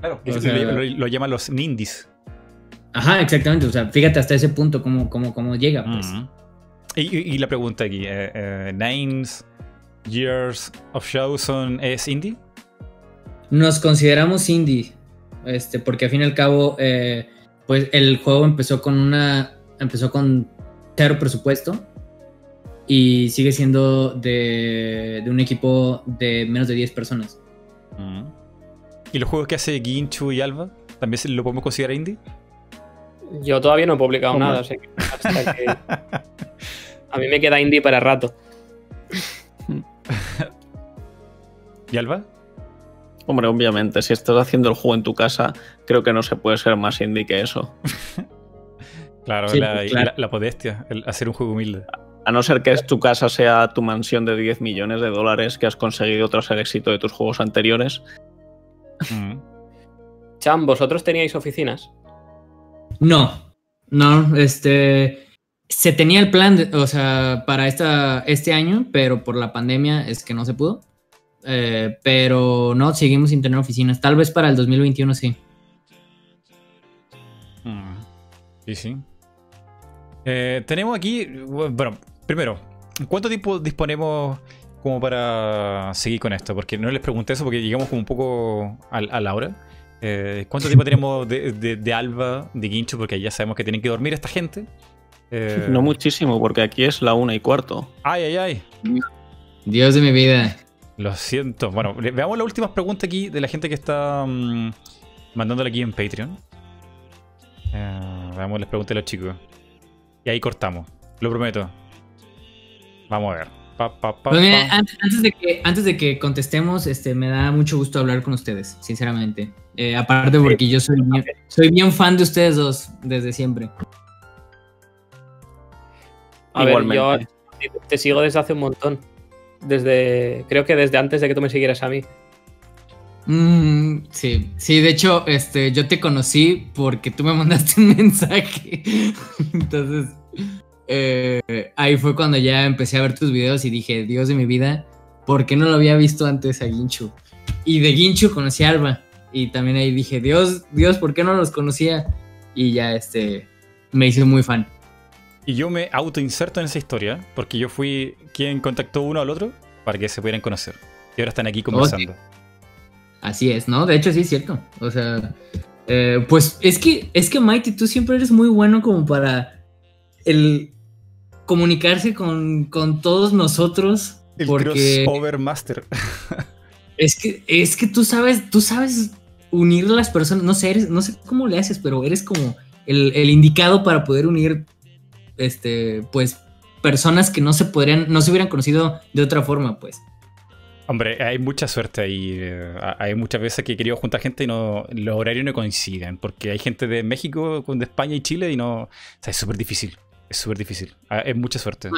Claro, O sea- lo, llaman los nindies. Ajá, exactamente. O sea, fíjate hasta ese punto cómo, cómo, cómo llega, pues. Y la pregunta aquí, eh, eh, Nines Years of Showson es indie? Nos consideramos indie, este, porque al fin y al cabo, eh, pues el juego empezó con una, empezó con cero presupuesto y sigue siendo de, de un equipo de menos de 10 personas. Mm. ¿Y los juegos que hace Ginchu y Alba? ¿También se- lo podemos considerar indie? Yo todavía no he publicado ¿Cómo? nada, o sea que hasta que- A mí me queda indie para rato. ¿Y Alba? Hombre, obviamente, si estás haciendo el juego en tu casa, creo que no se puede ser más indie que eso. Claro, Sí, la, claro. la- la modestia, el hacer un juego humilde. A no ser que tu casa sea tu mansión de 10 millones de dólares que has conseguido tras el éxito de tus juegos anteriores. Mm. Cham, ¿vosotros teníais oficinas? No, no, este, se tenía el plan, o sea, para esta, este año, pero por la pandemia es que no se pudo. Eh, pero no, seguimos sin tener oficinas. Tal vez para el 2021 sí. Mm. Sí, sí. Eh, tenemos aquí, bueno, primero, ¿cuánto tiempo disponemos como para seguir con esto? Porque no les pregunté eso porque llegamos como un poco a, a la hora. Eh, ¿Cuánto tiempo tenemos de, de- de Alba, de Guincho? Porque ya sabemos que tienen que dormir esta gente. Eh, No muchísimo, porque aquí es la una y cuarto. Ay, ay, ay. Dios de mi vida. Lo siento. Bueno, veamos las últimas preguntas aquí de la gente que está mm, mandándole aquí en Patreon. Eh, veamos las preguntas de los chicos. Y ahí cortamos. Lo prometo. Vamos a ver. Pa, pa, pa, Pues mira, antes de que antes de que contestemos, este, me da mucho gusto hablar con ustedes, sinceramente. Eh, aparte porque yo soy bien, soy bien fan de ustedes dos desde siempre. A ver, Igualmente. yo te sigo desde hace un montón. Desde. Creo que desde antes de que tú me siguieras a mí. Mm, sí, sí, de hecho, este, yo te conocí porque tú me mandaste un mensaje. Entonces, eh, ahí fue cuando ya empecé a ver tus videos y dije, Dios de mi vida, ¿por qué no lo había visto antes a Ginchu? Y de Ginchu conocí a Alba. Y también ahí dije, Dios, Dios, ¿por qué no los conocía? Y ya, este, me hice muy fan. Y yo me autoinserto en esa historia porque yo fui quien contactó uno al otro para que se pudieran conocer. Y ahora están aquí conversando. Así es, ¿no? De hecho, sí es cierto. O sea, eh, pues es que, es que Mighty, tú siempre eres muy bueno como para el comunicarse con, con todos nosotros. El porque crossover master. es que, es que tú sabes, tú sabes unir a las personas. No sé, eres, no sé cómo le haces, pero eres como el, el indicado para poder unir, este, pues, personas que no se podrían, no se hubieran conocido de otra forma, pues. Hombre, hay mucha suerte ahí. eh, Hay muchas veces que he querido juntar gente y no, los horarios no coinciden. Porque hay gente de México, con- de España y Chile y no. O sea, es súper difícil. Es súper difícil. Ah, Es mucha suerte.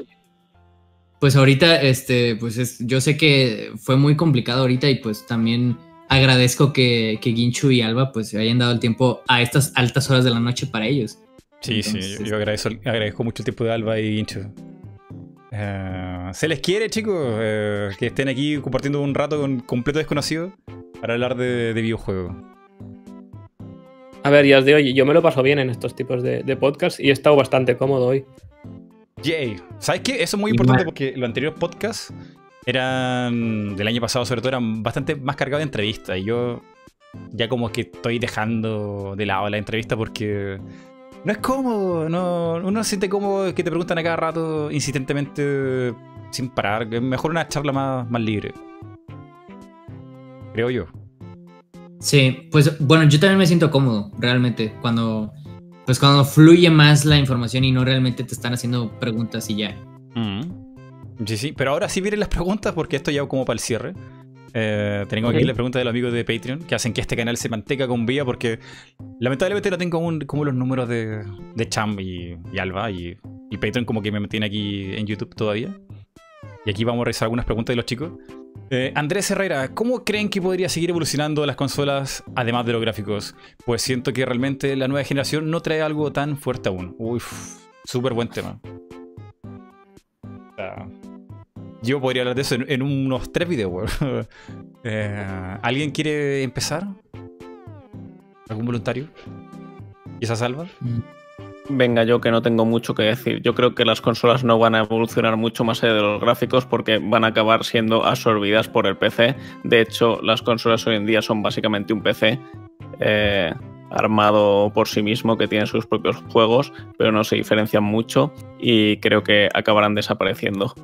Pues ahorita, este, pues es, yo sé que fue muy complicado ahorita y pues también agradezco que, que Ginchu y Alba pues se hayan dado el tiempo a estas altas horas de la noche para ellos. Sí, sí. Entonces, Yo, yo agradezco, agradezco mucho el tiempo de Alba y Guincho. Eh, se les quiere, chicos, eh, que estén aquí compartiendo un rato con completo desconocido para hablar de, de videojuegos. A ver, ya os digo, yo me lo paso bien en estos tipos de, de podcasts y he estado bastante cómodo hoy. Yay. ¿Sabes qué? Eso es muy importante porque los anteriores podcasts eran, del año pasado sobre todo, eran bastante más cargados de entrevistas. Y yo ya como que estoy dejando de lado la entrevista porque no es cómodo. No, uno se siente cómodo que te preguntan a cada rato insistentemente sin parar. Es mejor una charla más, más libre. Creo yo. Sí, pues bueno, yo también me siento cómodo, realmente, cuando pues cuando fluye más la información y no realmente te están haciendo preguntas y ya. Mm. Sí, sí, pero ahora sí vienen las preguntas porque esto ya como para el cierre. Eh, tengo aquí Ok. las preguntas de los amigos de Patreon que hacen que este canal se mantenga con vida porque lamentablemente no tengo un- como los números de, de Cham y, y Alba y, y Patreon como que me mantiene aquí en YouTube todavía. Y aquí vamos a revisar algunas preguntas de los chicos. Eh, Andrés Herrera, ¿cómo creen que podría seguir evolucionando las consolas además de los gráficos? Pues siento que realmente la nueva generación no trae algo tan fuerte aún. Uy, súper buen tema. Sea, yo podría hablar de eso en, unos tres videos. Eh, ¿Alguien quiere empezar? ¿Algún voluntario? ¿Y esa? Venga, yo que no tengo mucho que decir. Yo creo que las consolas no van a evolucionar mucho más allá de los gráficos porque van a acabar siendo absorbidas por el PC. De hecho, las consolas hoy en día son básicamente un PC eh, armado por sí mismo que tiene sus propios juegos, pero no se diferencian mucho y creo que acabarán desapareciendo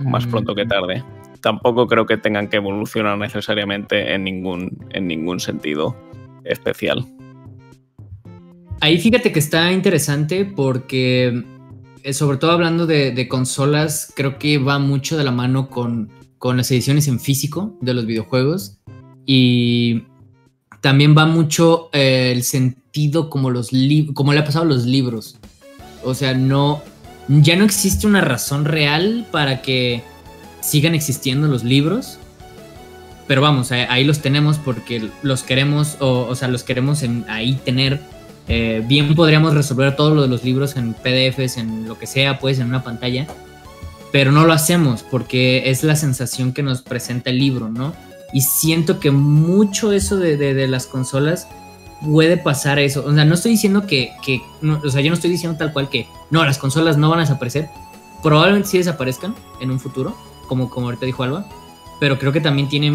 más Mm, pronto que tarde. Tampoco creo que tengan que evolucionar necesariamente en ningún, en ningún sentido especial. Ahí fíjate que está interesante porque, eh, sobre todo hablando de, de consolas, creo que va mucho de la mano con, con las ediciones en físico de los videojuegos y también va mucho eh, el sentido como, los li- como le ha pasado a los libros. O sea, no, ya no existe una razón real para que sigan existiendo los libros. Pero vamos, ahí- los tenemos porque los queremos, o, sea, los queremos en- ahí tener eh, bien podríamos resolver todo lo de los libros en PDFs, en lo que sea, pues en una pantalla, pero no lo hacemos porque es la sensación que nos presenta el libro, ¿no? Y siento que mucho eso de- de las consolas puede pasar eso. O sea, no estoy diciendo que, que no, o sea, yo no estoy diciendo tal cual que no, las consolas no van a desaparecer. Probablemente sí desaparezcan en un futuro, como, como ahorita dijo Alba, pero creo que también tiene,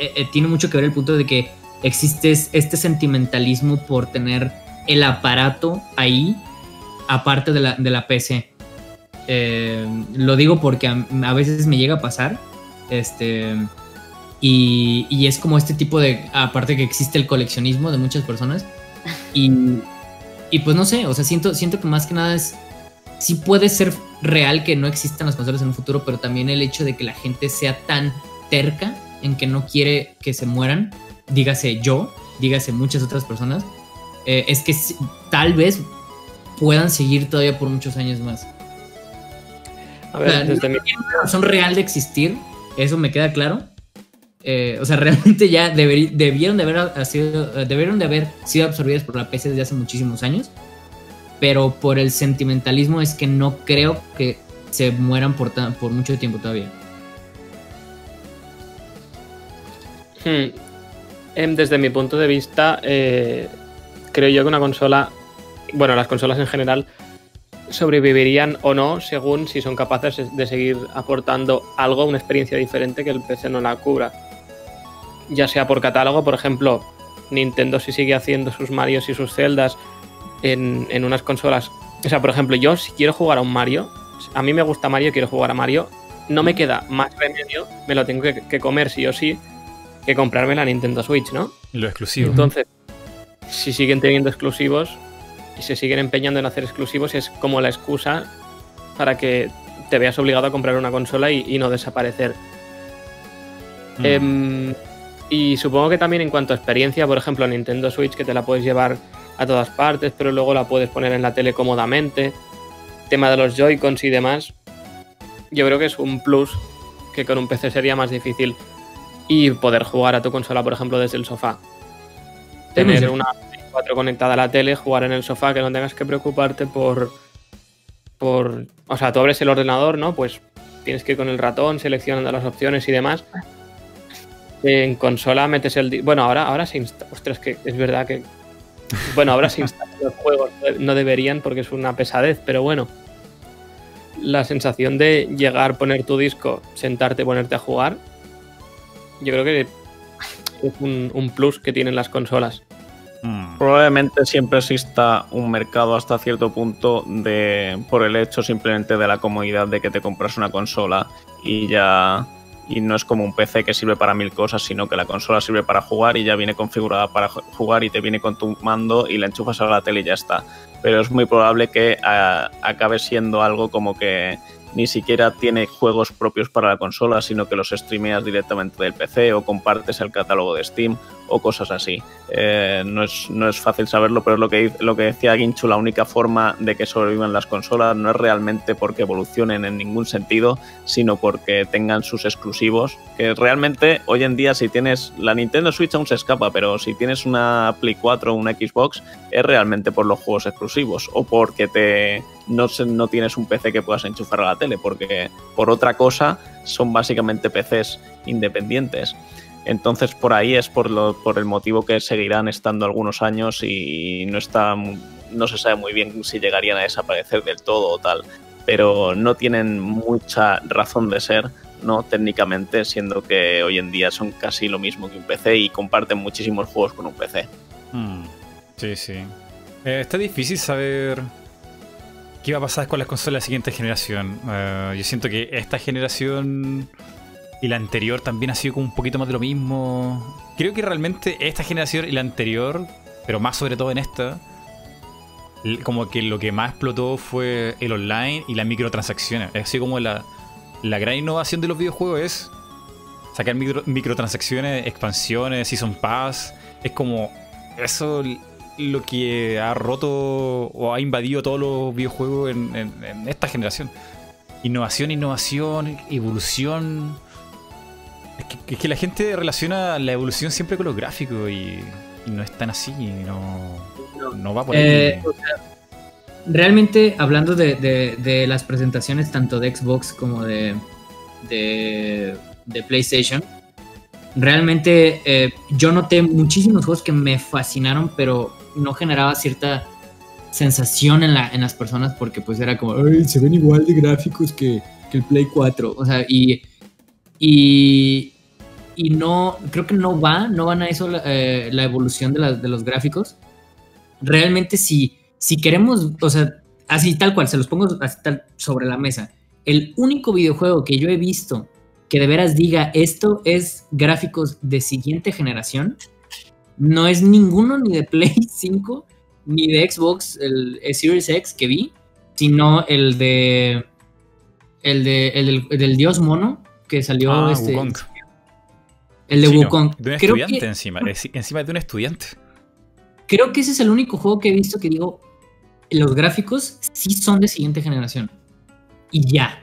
eh, eh, tiene mucho que ver el punto de que existe es- este sentimentalismo por tener el aparato ahí, aparte de la, de la PC. Eh, lo digo porque a, a veces me llega a pasar. Este. Y, y es como este tipo de. Aparte que existe el coleccionismo de muchas personas. Y, y pues no sé, o sea, siento, siento que más que nada es. Sí puede ser real que no existan las consolas en un futuro, pero también el hecho de que la gente sea tan terca en que no quiere que se mueran, dígase yo, dígase muchas otras personas, eh, es que tal vez puedan seguir todavía por muchos años más. A ver, Claro. desde mi, Una razón real de existir, eso me queda claro. Eh, o sea, realmente ya deberi- debieron, de haber, ha sido, debieron absorbidas por la PC desde hace muchísimos años. Pero por el sentimentalismo es que no creo que se mueran por mucho tiempo todavía. Hmm. Em, Desde mi punto de vista, eh, creo yo que una consola, bueno, las consolas en general, sobrevivirían o no según si son capaces de seguir aportando algo, una experiencia diferente que el PC no la cubra. Ya sea por catálogo, por ejemplo, Nintendo si sigue haciendo sus Marios y sus Zeldas en, en unas consolas. O sea, por ejemplo, yo si quiero jugar a un Mario, a mí me gusta Mario, quiero jugar a Mario, no me queda más remedio, me lo tengo que, que comer sí o sí, que comprarme la Nintendo Switch, ¿no? Lo exclusivo. Entonces, si siguen teniendo exclusivos y se siguen empeñando en hacer exclusivos, es como la excusa para que te veas obligado a comprar una consola y, y no desaparecer. Mm. Em, y supongo que también en cuanto a experiencia, por ejemplo, Nintendo Switch, que te la puedes llevar a todas partes, pero luego la puedes poner en la tele cómodamente. Tema de los Joy-Cons y demás. Yo creo que es un plus que con un PC sería más difícil. Y poder jugar a tu consola, por ejemplo, desde el sofá. Tener sí. una Play 4 conectada a la tele, jugar en el sofá, que no tengas que preocuparte por por. O sea, tú abres el ordenador, ¿no? Pues tienes que ir con el ratón seleccionando las opciones y demás. En consola metes el. Bueno, ahora, ahora se instala. Ostras, que es verdad que. Bueno, ahora se instalan los juegos. No deberían porque es una pesadez, pero bueno. La sensación de llegar, poner tu disco, sentarte, ponerte a jugar. Yo creo que es un, un plus que tienen las consolas. Mm. Probablemente siempre exista un mercado hasta cierto punto de por el hecho simplemente de la comodidad de que te compras una consola y ya y no es como un PC que sirve para mil cosas, sino que la consola sirve para jugar y ya viene configurada para jugar y te viene con tu mando y la enchufas a la tele y ya está. Pero es muy probable que ah, acabe siendo algo como que ni siquiera tiene juegos propios para la consola, sino que los streameas directamente del PC o compartes el catálogo de Steam o cosas así. Eh, no, es, no es fácil saberlo, pero es lo que, lo que decía Ginchu, la única forma de que sobrevivan las consolas no es realmente porque evolucionen en ningún sentido, sino porque tengan sus exclusivos, que realmente hoy en día si tienes la Nintendo Switch aún se escapa, pero si tienes una Play 4 o una Xbox es realmente por los juegos exclusivos o porque te no, no tienes un PC que puedas enchufar a la tele, porque por otra cosa son básicamente PCs independientes. Entonces por ahí es por, lo, por el motivo que seguirán estando algunos años y no, está, no se sabe muy bien si llegarían a desaparecer del todo o tal. Pero no tienen mucha razón de ser, ¿no? Técnicamente, siendo que hoy en día son casi lo mismo que un PC y comparten muchísimos juegos con un PC. Hmm. Sí, sí. Eh, está difícil saber qué va a pasar con las consolas de la siguiente generación. Eh, yo siento que esta generación y la anterior también ha sido como un poquito más de lo mismo. Creo que realmente esta generación y la anterior, pero más sobre todo en esta, como que lo que más explotó fue el online y las microtransacciones. Es así como la, la gran innovación de los videojuegos es sacar microtransacciones, expansiones, Season Pass. Es como eso lo que ha roto o ha invadido todos los videojuegos en, esta generación. Innovación, innovación, evolución es que, la gente relaciona la evolución siempre con los gráficos y, no es tan así, no, no va por ahí. Eh, realmente, hablando de, las presentaciones tanto de Xbox como de, de, PlayStation, realmente eh, yo noté muchísimos juegos que me fascinaron, pero no generaba cierta sensación en, la, las personas porque pues era como, Ay, se ven igual de gráficos que, el Play 4. O sea, y y, no, creo que no va, no van a eso la, eh, evolución de, los gráficos. Realmente si, si queremos, o sea, así tal cual, se los pongo así tal sobre la mesa. El único videojuego que yo he visto que de veras diga esto es gráficos de siguiente generación, no es ninguno ni de Play 5 ni de Xbox, el, Series X que vi, sino el de el, de, el del dios mono, que salió ah, este. El de Wukong. de un estudiante encima. Encima de un estudiante. Creo que ese es el único juego que he visto que digo. Los gráficos sí son de siguiente generación. Y ya.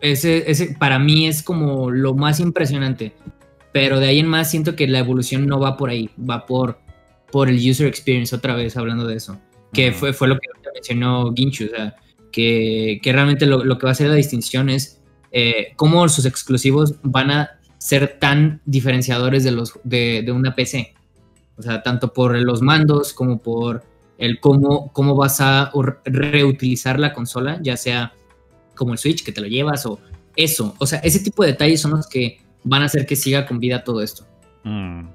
Ese, ese para mí es como lo más impresionante. Pero de ahí en más siento que la evolución no va por ahí. Va por, por el user experience, otra vez hablando de eso. Que fue, fue lo que mencionó Ginchu. O sea, que, que realmente lo, lo, que va a ser la distinción es eh, cómo sus exclusivos van a ser tan diferenciadores de, los, de, una PC. O sea, tanto por los mandos como por el cómo, cómo vas a reutilizar la consola, ya sea como el Switch que te lo llevas o eso. O sea, ese tipo de detalles son los que van a hacer que siga con vida todo esto. Mm.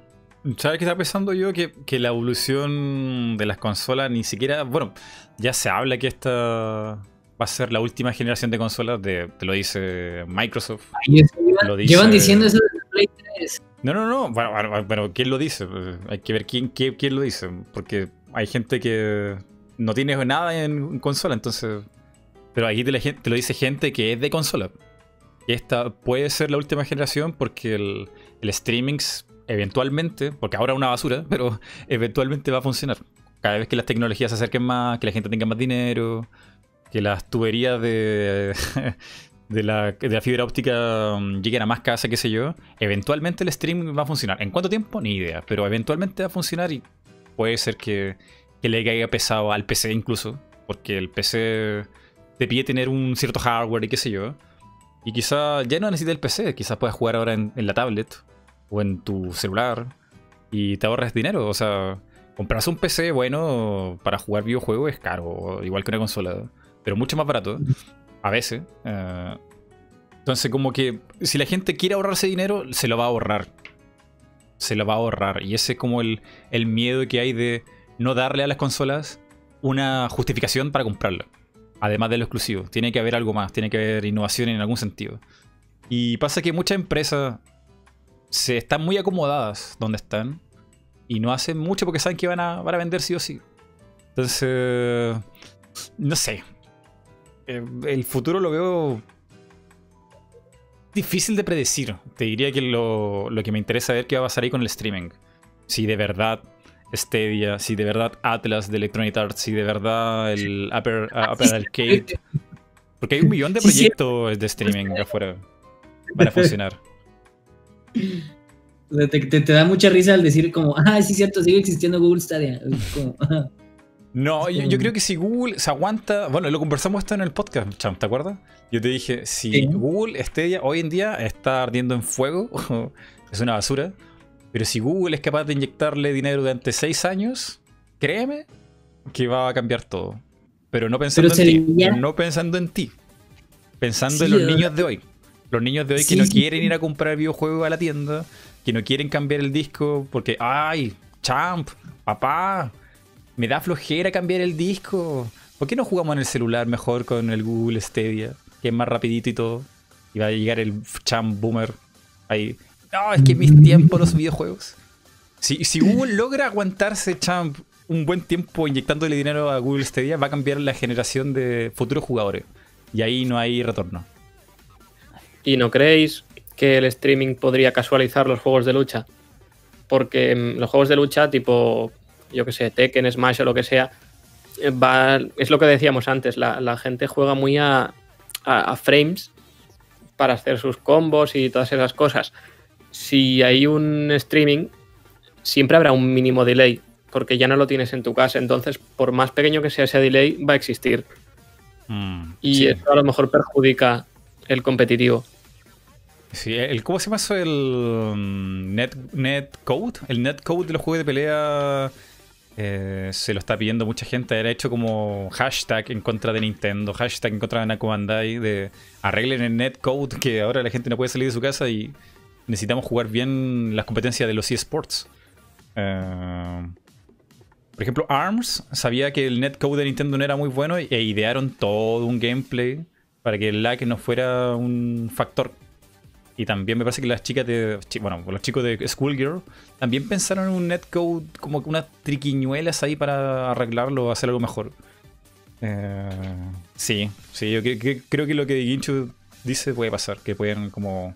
¿Sabes qué está pensando yo? Que, que, la evolución de las consolas ni siquiera. Bueno, ya se habla que esta va a ser la última generación de consolas, de, te lo dice Microsoft. llevan, diciendo eso desde Play 3. No, no, no, bueno, bueno, ¿quién lo dice? Hay que ver quién, quién, quién, lo dice, porque hay gente que no tiene nada en consola, entonces... Pero aquí te, te lo dice gente que es de consola. Y esta puede ser la última generación porque el, streaming eventualmente, porque ahora es una basura, pero eventualmente va a funcionar. Cada vez que las tecnologías se acerquen más, que la gente tenga más dinero, que las tuberías de, de, la, fibra óptica mm, lleguen a más casas, qué sé yo, eventualmente el stream va a funcionar. ¿En cuánto tiempo? Ni idea, pero eventualmente va a funcionar y puede ser que, le caiga pesado al PC incluso, porque el PC te pide tener un cierto hardware y qué sé yo. Y quizá ya no necesitas el PC, quizás puedas jugar ahora en, en la tablet o en tu celular y te ahorras dinero. O sea, comprarse un PC bueno para jugar videojuegos es caro, igual que una consola, pero mucho más barato a veces. eh, entonces, como que si la gente quiere ahorrarse dinero, se lo va a ahorrar. Se lo va a ahorrar. Y ese es como el, el miedo que hay de no darle a las consolas una justificación para comprarla. Además de lo exclusivo. Tiene que haber algo más, tiene que haber innovación en algún sentido. Y pasa que muchas empresas se están muy acomodadas donde están y no hacen mucho porque saben que van a, vender sí o sí. Entonces, no sé. Eh, El futuro lo veo difícil de predecir. Te diría que lo, que me interesa ver qué va a pasar ahí con el streaming. Si de verdad Stadia, si de verdad Atlas de Electronic Arts, si de verdad el Upper, uh, Upper Arcade. Porque hay un millón de proyectos de streaming afuera para funcionar. Te, te- te da mucha risa al decir como, ah, sí, cierto, sigue existiendo Google Stadia. Como. No, yo, yo creo que si Google se aguanta. Bueno, lo conversamos esto en el podcast, Champ, ¿te acuerdas? Yo te dije, si Sí. Google Stadia hoy en día está ardiendo en fuego, es una basura. Pero si Google es capaz de inyectarle dinero durante seis años, créeme que va a cambiar todo. Pero no pensando Pero en ti. No pensando en ti. Pensando en los niños de hoy. Los niños de hoy que no sí. quieren ir a comprar videojuegos a la tienda, que no quieren cambiar el disco porque, ay, champ, papá, me da flojera cambiar el disco. ¿Por qué no jugamos en el celular mejor con el Google Stadia? Que es más rapidito y todo. Y va a llegar el champ boomer ahí. No, es que mis tiempos los videojuegos. Si, si Google logra aguantarse, champ, un buen tiempo inyectándole dinero a Google Stadia, va a cambiar la generación de futuros jugadores. Y ahí no hay retorno. ¿Y no creéis que el streaming podría casualizar los juegos de lucha? Porque mm, los juegos de lucha, tipo, yo que sé, Tekken, Smash o lo que sea, va, es lo que decíamos antes, la, la gente juega muy a, a- a frames para hacer sus combos y todas esas cosas. Si hay un streaming, siempre habrá un mínimo delay, porque ya no lo tienes en tu casa. Entonces, por más pequeño que sea ese delay, va a existir. Mm, Y sí. eso a lo mejor perjudica el competitivo. Sí, el, ¿Cómo se llama eso? El mm, net, netcode. El netcode de los juegos de pelea eh, se lo está pidiendo mucha gente. Era hecho como hashtag en contra de Nintendo, hashtag en contra de Namco Bandai, de arreglen el netcode que ahora la gente no puede salir de su casa y necesitamos jugar bien las competencias de los eSports. Eh, por ejemplo, ARMS sabía que el netcode de Nintendo no era muy bueno e idearon todo un gameplay para que el lag no fuera un factor. Y también me parece que las chicas de. Bueno, los chicos de Schoolgirl también pensaron en un netcode como unas triquiñuelas ahí para arreglarlo, hacer algo mejor. Eh, sí, sí, yo creo que lo que Ginchu dice puede pasar, que pueden como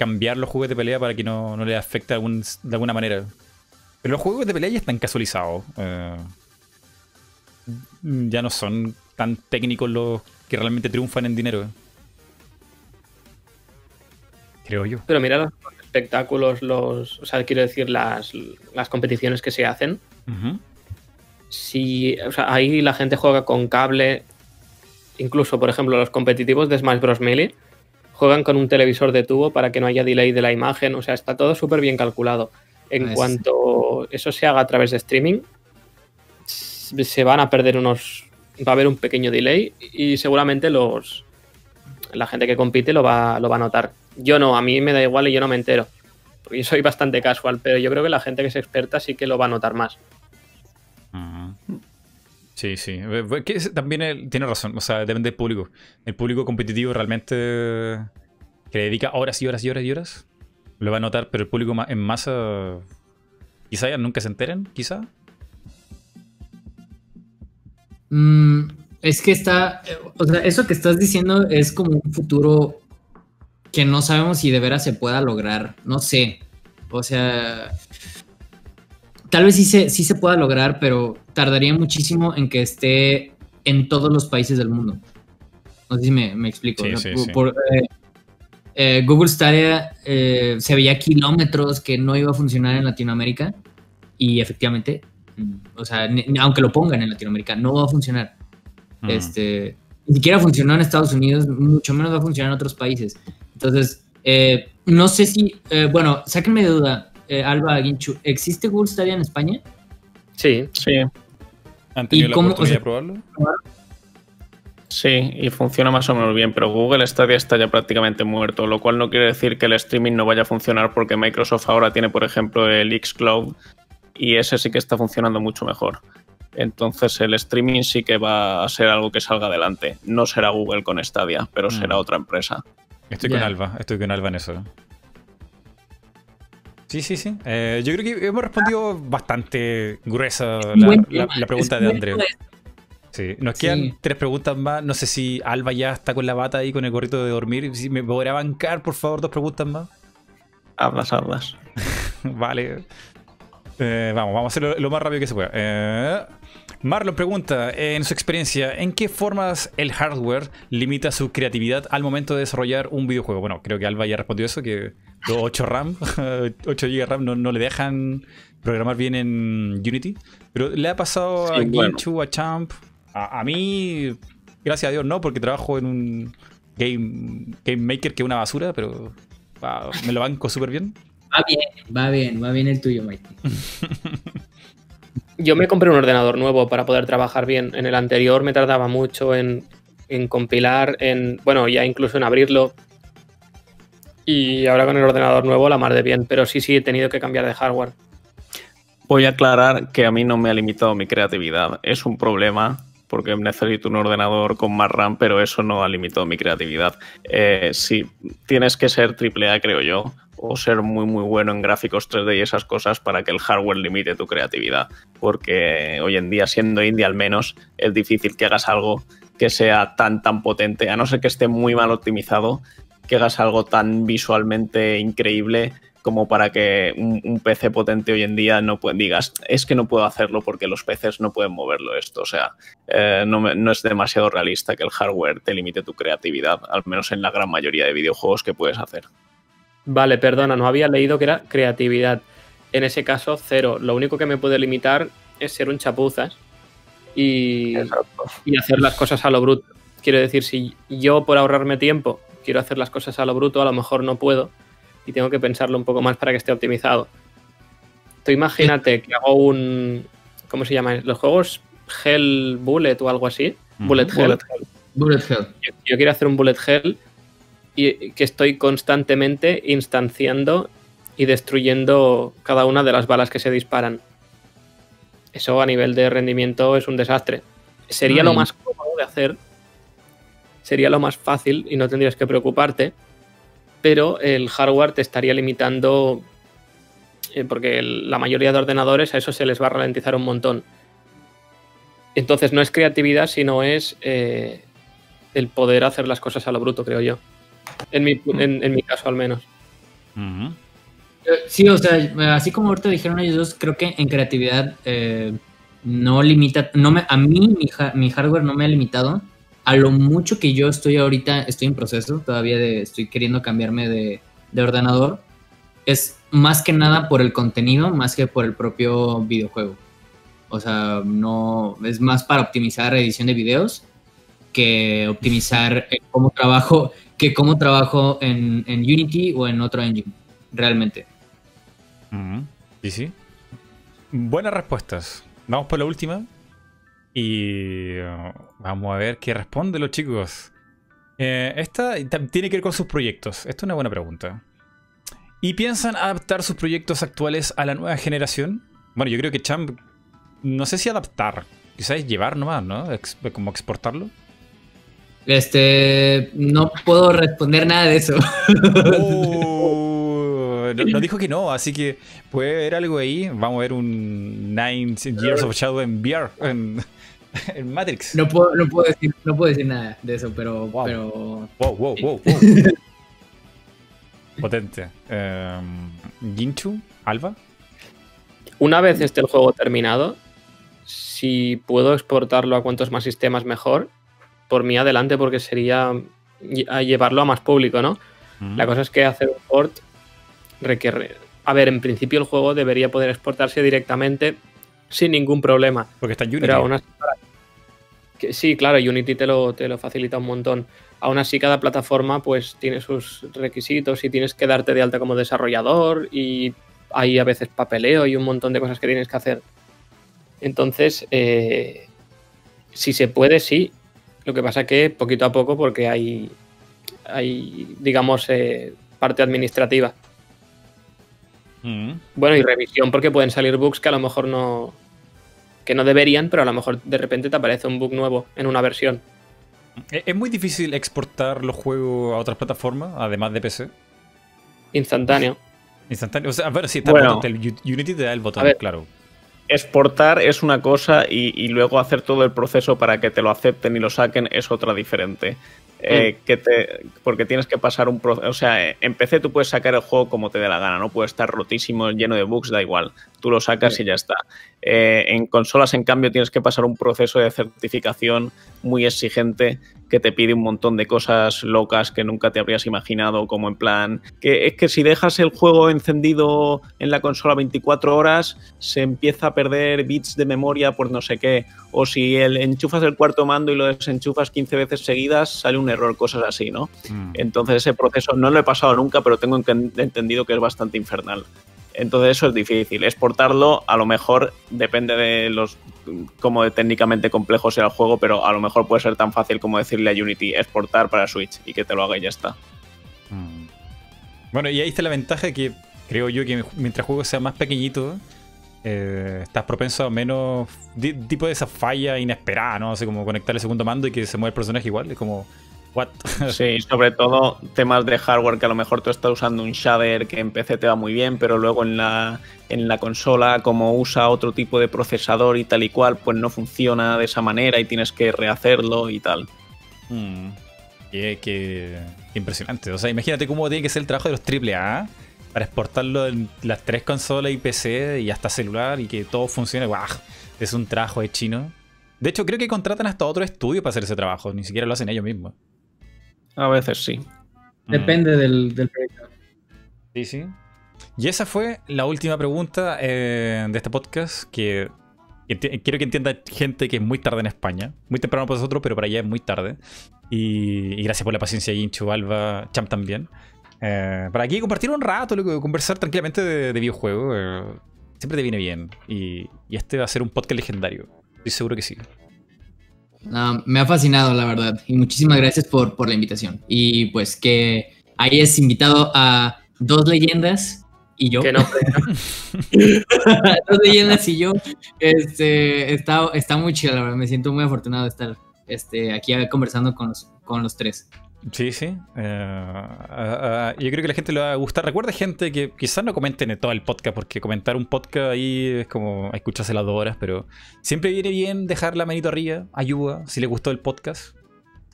cambiar los juegos de pelea para que no, no les afecte algún- de alguna manera. Pero los juegos de pelea ya están casualizados. eh, ya no son tan técnicos los que realmente triunfan en dinero. Creo yo. Pero mira los espectáculos, los, o sea, quiero decir, las, las competiciones que se hacen. Si, o sea, ahí la gente juega con cable. Incluso, por ejemplo, los competitivos de Smash Bros. Melee juegan con un televisor de tubo para que no haya delay de la imagen. O sea, está todo súper bien calculado. En Ah, es- cuanto eso se haga a través de streaming, se van a perder unos. Va a haber un pequeño delay y seguramente los la gente que compite lo va, lo va a notar. Yo no, a mí me da igual y yo no me entero. Porque soy bastante casual, pero yo creo que la gente que es experta sí que lo va a notar más. Sí, sí. Eh, que también tiene razón. O sea, depende del público. El público competitivo realmente que dedica horas y horas y horas y horas lo va a notar, pero el público en masa quizá ya nunca se enteren, quizá. Mm, es que está, eh, o sea, eso que estás diciendo es como un futuro que no sabemos si de veras se pueda lograr, no sé, o sea, tal vez sí se, sí se pueda lograr, pero tardaría muchísimo en que esté en todos los países del mundo. No sé si me, me explico. Sí, o sea, sí, por- sí. por, eh, eh, Google Stadia eh, se veía kilómetros que no iba a funcionar en Latinoamérica y efectivamente, mm, o sea, ni- aunque lo pongan en Latinoamérica, no va a funcionar. Este, ni siquiera funcionó en Estados Unidos, mucho menos va a funcionar en otros países. Entonces, eh, no sé si, eh, bueno, sáquenme de duda, eh, Alba Guinchu, ¿existe Google Stadia en España? Sí. Sí, ¿Han tenido ¿Y la cómo- oportunidad o sea- de probarlo? sí, y funciona más o menos bien, pero Google Stadia está ya prácticamente muerto, lo cual no quiere decir que el streaming no vaya a funcionar porque Microsoft ahora tiene, por ejemplo, el xCloud y ese sí que está funcionando mucho mejor. Entonces el streaming sí que va a ser algo que salga adelante. No será Google con Stadia, pero Mm. será otra empresa. Estoy con Alba, estoy con Alba en eso. Sí, sí, sí. Eh, yo creo que hemos respondido bastante gruesa la, pregunta es de André. Sí. Nos Sí. quedan tres preguntas más. No sé si Alba ya está con la bata ahí, con el gorrito de dormir. Si me podrá bancar, por favor, dos preguntas más. Hablas, hablas. vale. Eh, vamos, vamos a hacerlo lo más rápido que se pueda. Eh, Marlon pregunta, en su experiencia, ¿en qué formas el hardware limita su creatividad al momento de desarrollar un videojuego? Bueno, creo que Alba ya respondió eso, que los 8 RAM, 8 GB RAM no, no le dejan programar bien en Unity. Pero le ha pasado Sí, a bueno. Ginchu, a Champ, a, a mí, gracias a Dios no, porque trabajo en un game, game maker que es una basura, pero ah, me lo banco súper bien. Va bien, va bien, va bien el tuyo, Mike. Yo me compré un ordenador nuevo para poder trabajar bien. En el anterior me tardaba mucho en, en compilar, en. Bueno, ya incluso en abrirlo. Y ahora con el ordenador nuevo la mar de bien. Pero sí, sí, he tenido que cambiar de hardware. Voy a aclarar que a mí no me ha limitado mi creatividad. Es un problema porque necesito un ordenador con más RAM, pero eso no ha limitado mi creatividad. Eh, sí, tienes que ser AAA, creo yo, o ser muy, muy bueno en gráficos 3D y esas cosas para que el hardware limite tu creatividad. Porque hoy en día, siendo indie al menos, es difícil que hagas algo que sea tan, tan potente, a no ser que esté muy mal optimizado, que hagas algo tan visualmente increíble como para que un, PC potente hoy en día no puede, digas, es que no puedo hacerlo porque los PCs no pueden moverlo esto. O sea, eh, no, no es demasiado realista que el hardware te limite tu creatividad, al menos en la gran mayoría de videojuegos que puedes hacer. Vale, perdona, no había leído que era creatividad. En ese caso, cero. Lo único que me puede limitar es ser un chapuzas y, y hacer las cosas a lo bruto. Quiero decir, si yo por ahorrarme tiempo quiero hacer las cosas a lo bruto, a lo mejor no puedo y tengo que pensarlo un poco más para que esté optimizado. Tú imagínate que hago un... ¿Cómo se llama? Los juegos Hell Bullet o algo así. Bullet Hell. Bullet Bullet Hell. Yo, yo quiero hacer un bullet hell y que estoy constantemente instanciando y destruyendo cada una de las balas que se disparan. Eso a nivel de rendimiento es un desastre. Sería lo más cómodo de hacer, sería lo más fácil y no tendrías que preocuparte, pero el hardware te estaría limitando eh, porque el- la mayoría de ordenadores a eso se les va a ralentizar un montón. Entonces no es creatividad, sino es eh, el poder hacer las cosas a lo bruto, creo yo. En mi, en- en mi caso, al menos. Eh, Sí, o sea, así como ahorita dijeron ellos dos, creo que en creatividad eh, no limita, no me, a mí mi, mi hardware no me ha limitado. A lo mucho que yo estoy ahorita, estoy en proceso, todavía de, estoy queriendo cambiarme de, de ordenador, es más que nada por el contenido, más que por el propio videojuego. O sea, no, es más para optimizar edición de videos que optimizar eh, cómo trabajo, que cómo trabajo en, Unity o en otro engine, realmente. Ujú. Sí. Buenas respuestas. Vamos por la última. Y uh, vamos a ver qué responden los chicos. Eh, esta tiene que ver con sus proyectos. Esta es una buena pregunta. ¿Y piensan adaptar sus proyectos actuales a la nueva generación? Bueno, yo creo que Champ, no sé si adaptar, quizás llevar nomás, ¿no? Como exportarlo. Este, no puedo responder nada de eso. Oh, no, no dijo que no, así que puede haber algo ahí. Vamos a ver un Nine Years of Shadow en VR, en, en Matrix. No puedo, no puedo decir, no puedo decir nada de eso, pero, Wow. pero Wow, wow, wow, wow. Potente. Em, Ginchu, Alba. Una vez esté el juego terminado, si puedo exportarlo a cuantos más sistemas mejor, por mí adelante, porque sería a llevarlo a más público, ¿no? La cosa es que hacer un port requiere. A ver, en principio el juego debería poder exportarse directamente sin ningún problema. Porque está en Unity. Pero aún así, Que sí, claro, Unity te lo, te lo facilita un montón. Aún así, cada plataforma pues tiene sus requisitos y tienes que darte de alta como desarrollador y hay a veces papeleo y un montón de cosas que tienes que hacer. Entonces, eh, si se puede, sí. Lo que pasa que poquito a poco porque hay, hay digamos, eh, parte administrativa. Mm. Bueno, y revisión porque pueden salir bugs que a lo mejor no, que no deberían, pero a lo mejor de repente te aparece un bug nuevo en una versión. ¿Es es muy difícil exportar los juegos a otras plataformas, además de PC? Instantáneo. Instantáneo. O sea, a ver, si está Bueno. el botón, el U- Unity te da el botón, A ver. claro. Exportar es una cosa y, y luego hacer todo el proceso para que te lo acepten y lo saquen es otra diferente. Eh, que te, porque tienes que pasar un proceso. O sea, en PC tú puedes sacar el juego como te dé la gana, no puede estar rotísimo, lleno de bugs, da igual. Tú lo sacas y ya está. Eh, en consolas, en cambio, tienes que pasar un proceso de certificación muy exigente que te pide un montón de cosas locas que nunca te habrías imaginado, como en plan, que es que si dejas el juego encendido en la consola 24 horas, se empieza a perder bits de memoria por no sé qué, o si el, enchufas el cuarto mando y lo desenchufas 15 veces seguidas, sale un error, cosas así, ¿no? Mm. Entonces ese proceso no lo he pasado nunca, pero tengo enten- entendido que es bastante infernal. Entonces eso es difícil. Exportarlo a lo mejor depende de los como de técnicamente complejo sea el juego, pero a lo mejor puede ser tan fácil como decirle a Unity exportar para Switch y que te lo haga y ya está. Mm. Bueno, y ahí está la ventaja que creo yo que mientras el juego sea más pequeñito, eh, estás propenso a menos tipo de esa falla inesperada, ¿no? Así como conectar el segundo mando y que se mueva el personaje igual. Es como, ¿what? Sí, sobre todo temas de hardware que a lo mejor tú estás usando un shader que en PC te va muy bien, pero luego en la, en la consola, como usa otro tipo de procesador y tal y cual, pues no funciona de esa manera y tienes que rehacerlo y tal. Mm. Qué, qué- qué impresionante. O sea, imagínate cómo tiene que ser el trabajo de los AAA para exportarlo en las tres consolas y PC y hasta celular y que todo funcione. ¡Guau! Es un trabajo de chino. De hecho, creo que contratan hasta otro estudio para hacer ese trabajo. Ni siquiera lo hacen ellos mismos. A veces sí. Mm. Depende del, del proyecto. Sí, sí. Y esa fue la última pregunta eh, de este podcast que quiero que entienda gente que es muy tarde en España. Muy temprano para nosotros, pero para allá es muy tarde. Y, y gracias por la paciencia, Incho, Alba, Champ también. Eh, para aquí compartir un rato, conversar tranquilamente de, de videojuegos. eh, siempre te viene bien. Y, y este va a ser un podcast legendario. Estoy seguro que sí. Me ha fascinado, la verdad. Y muchísimas gracias por, por la invitación. Y pues que hayas invitado a dos leyendas y yo. Que no, dos leyendas y yo. Este, está, está muy chido, la verdad. Me siento muy afortunado de estar este, aquí conversando con los, con los tres. Sí, sí. Eh, ah, ah, yo creo que la gente le va a gustar. Recuerda, gente, que quizás no comenten en todo el podcast, porque comentar un podcast ahí es como escucharse las dos horas, pero siempre viene bien dejar la manito arriba, ayuda, si le gustó el podcast.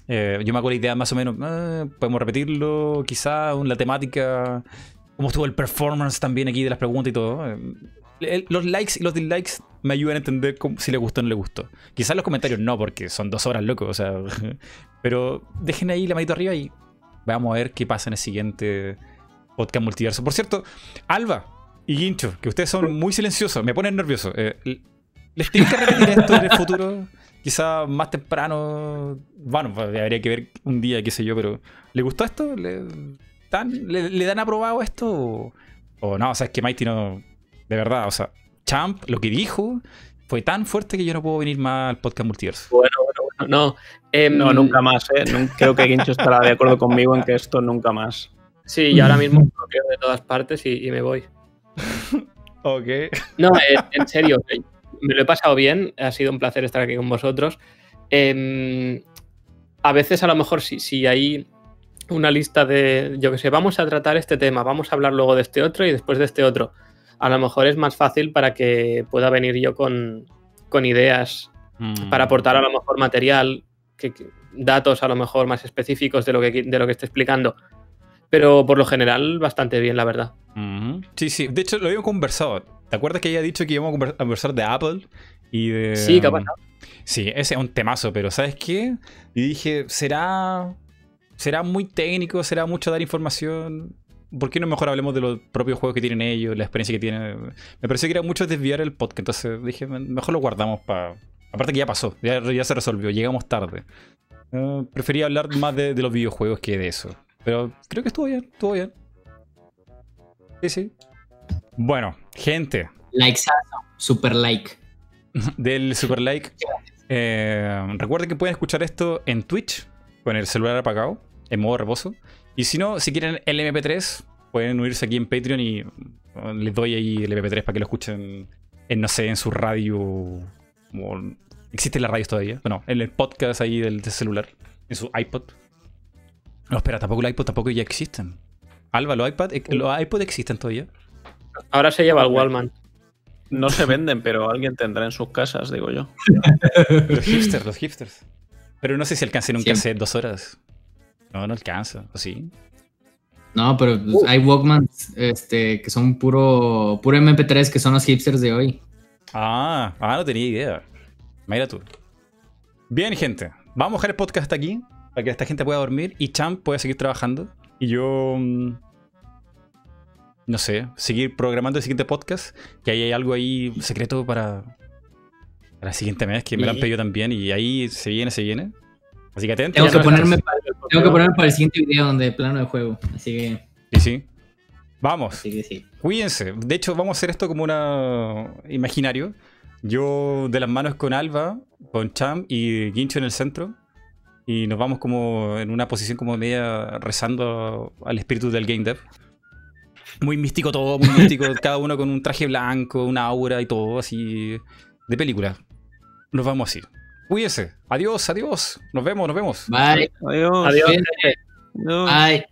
Eh, yo me hago la idea más o menos, ah, podemos repetirlo, quizás la temática, cómo estuvo el performance también aquí de las preguntas y todo. Eh, los likes y los dislikes me ayudan a entender si le gustó o no le gustó. Quizás los comentarios no, porque son dos horas, loco. O sea, pero dejen ahí la manito arriba y vamos a ver qué pasa en el siguiente podcast multiverso. Por cierto, Alba y Guincho, que ustedes son muy silenciosos, me ponen nervioso. Eh, ¿Les tienen que repetir esto en el futuro? Quizás más temprano. Bueno, pues, habría que ver un día, qué sé yo, pero ¿le gustó esto? ¿Le dan, le, le dan aprobado esto? O, o no, o sea, es que Mighty no. De verdad, o sea, Champ, lo que dijo fue tan fuerte que yo no puedo venir más al podcast multiverso. bueno, no. Em, No, nunca más, ¿eh? Creo que Gincho estará de acuerdo conmigo en que esto nunca más. Sí, y ahora mismo bloqueo de todas partes y, y me voy. Ok. No, eh, en serio, eh, me lo he pasado bien, ha sido un placer estar aquí con vosotros. Em, a veces a lo mejor si, si hay una lista de, yo que sé, vamos a tratar este tema, vamos a hablar luego de este otro y después de este otro, a lo mejor es más fácil para que pueda venir yo con, con ideas Mm. para aportar a lo mejor material, que, que- datos a lo mejor más específicos de lo que, de lo que esté explicando. Pero por lo general, bastante bien, la verdad. Ujú. Sí, sí. De hecho, lo habíamos conversado. ¿Te acuerdas que ella ha dicho que íbamos a conver- a conversar de Apple? Y de. Sí, ¿qué ha pasado? Sí, ese es un temazo, pero ¿sabes qué? Y dije, ¿será. ¿Será muy técnico? ¿Será mucho dar información? ¿Por qué no mejor hablemos de los propios juegos que tienen ellos, la experiencia que tienen? Me pareció que era mucho desviar el podcast, entonces dije, mejor lo guardamos para Aparte que ya pasó, ya, ya se resolvió, llegamos tarde. Eh, prefería hablar más de, de los videojuegos que de eso. Pero creo que estuvo bien, estuvo bien. Sí, sí. Bueno, gente, Likesazo, super like. del Super Like. Eh, recuerden que pueden escuchar esto en Twitch con el celular apagado, en modo reposo. Y si no, si quieren el MP3, pueden unirse aquí en Patreon y uh, les doy ahí el MP3 para que lo escuchen en, no sé, en su radio. como- ¿Existen las radios todavía? Bueno, en el podcast ahí del, del celular, en su iPod. No, espera, tampoco el iPod tampoco ya existen. Alba, los iPad, los iPod existen todavía. Ahora se lleva al Wallman. No se venden, pero alguien tendrá en sus casas, digo yo. Los hipsters, los hipsters. Pero no sé si alcanza en un Siempre. cassette dos horas. No, no alcanza, ¿o sí? No, pero pues, hay Walkmans este, que son puro, puro MP3, que son los hipsters de hoy. Ah, ah, no tenía idea. Mira tú. Bien, gente. Vamos a dejar el podcast hasta aquí para que esta gente pueda dormir y Champ pueda seguir trabajando. Y yo. mm, No sé, seguir programando el siguiente podcast. Que ahí hay algo ahí secreto para. Para el siguiente mes que me lo han Y- pedido también. Y ahí se viene, se viene. Así que atentos. Tengo que no ponerme, para, tengo que ponerme para el siguiente video donde plano de juego. Así que, Sí, sí. Vamos. así que sí. Cuídense. De hecho, vamos a hacer esto como una imaginario. Yo de las manos con Alba, con Cham y Guincho en el centro. Y nos vamos como en una posición como media rezando al espíritu del game dev. Muy místico todo, muy místico. cada uno con un traje blanco, una aura y todo así de película. Nos vamos así. Cuídense. Adiós, adiós. Nos vemos, nos vemos. Bye. Adiós. Adiós. Bye.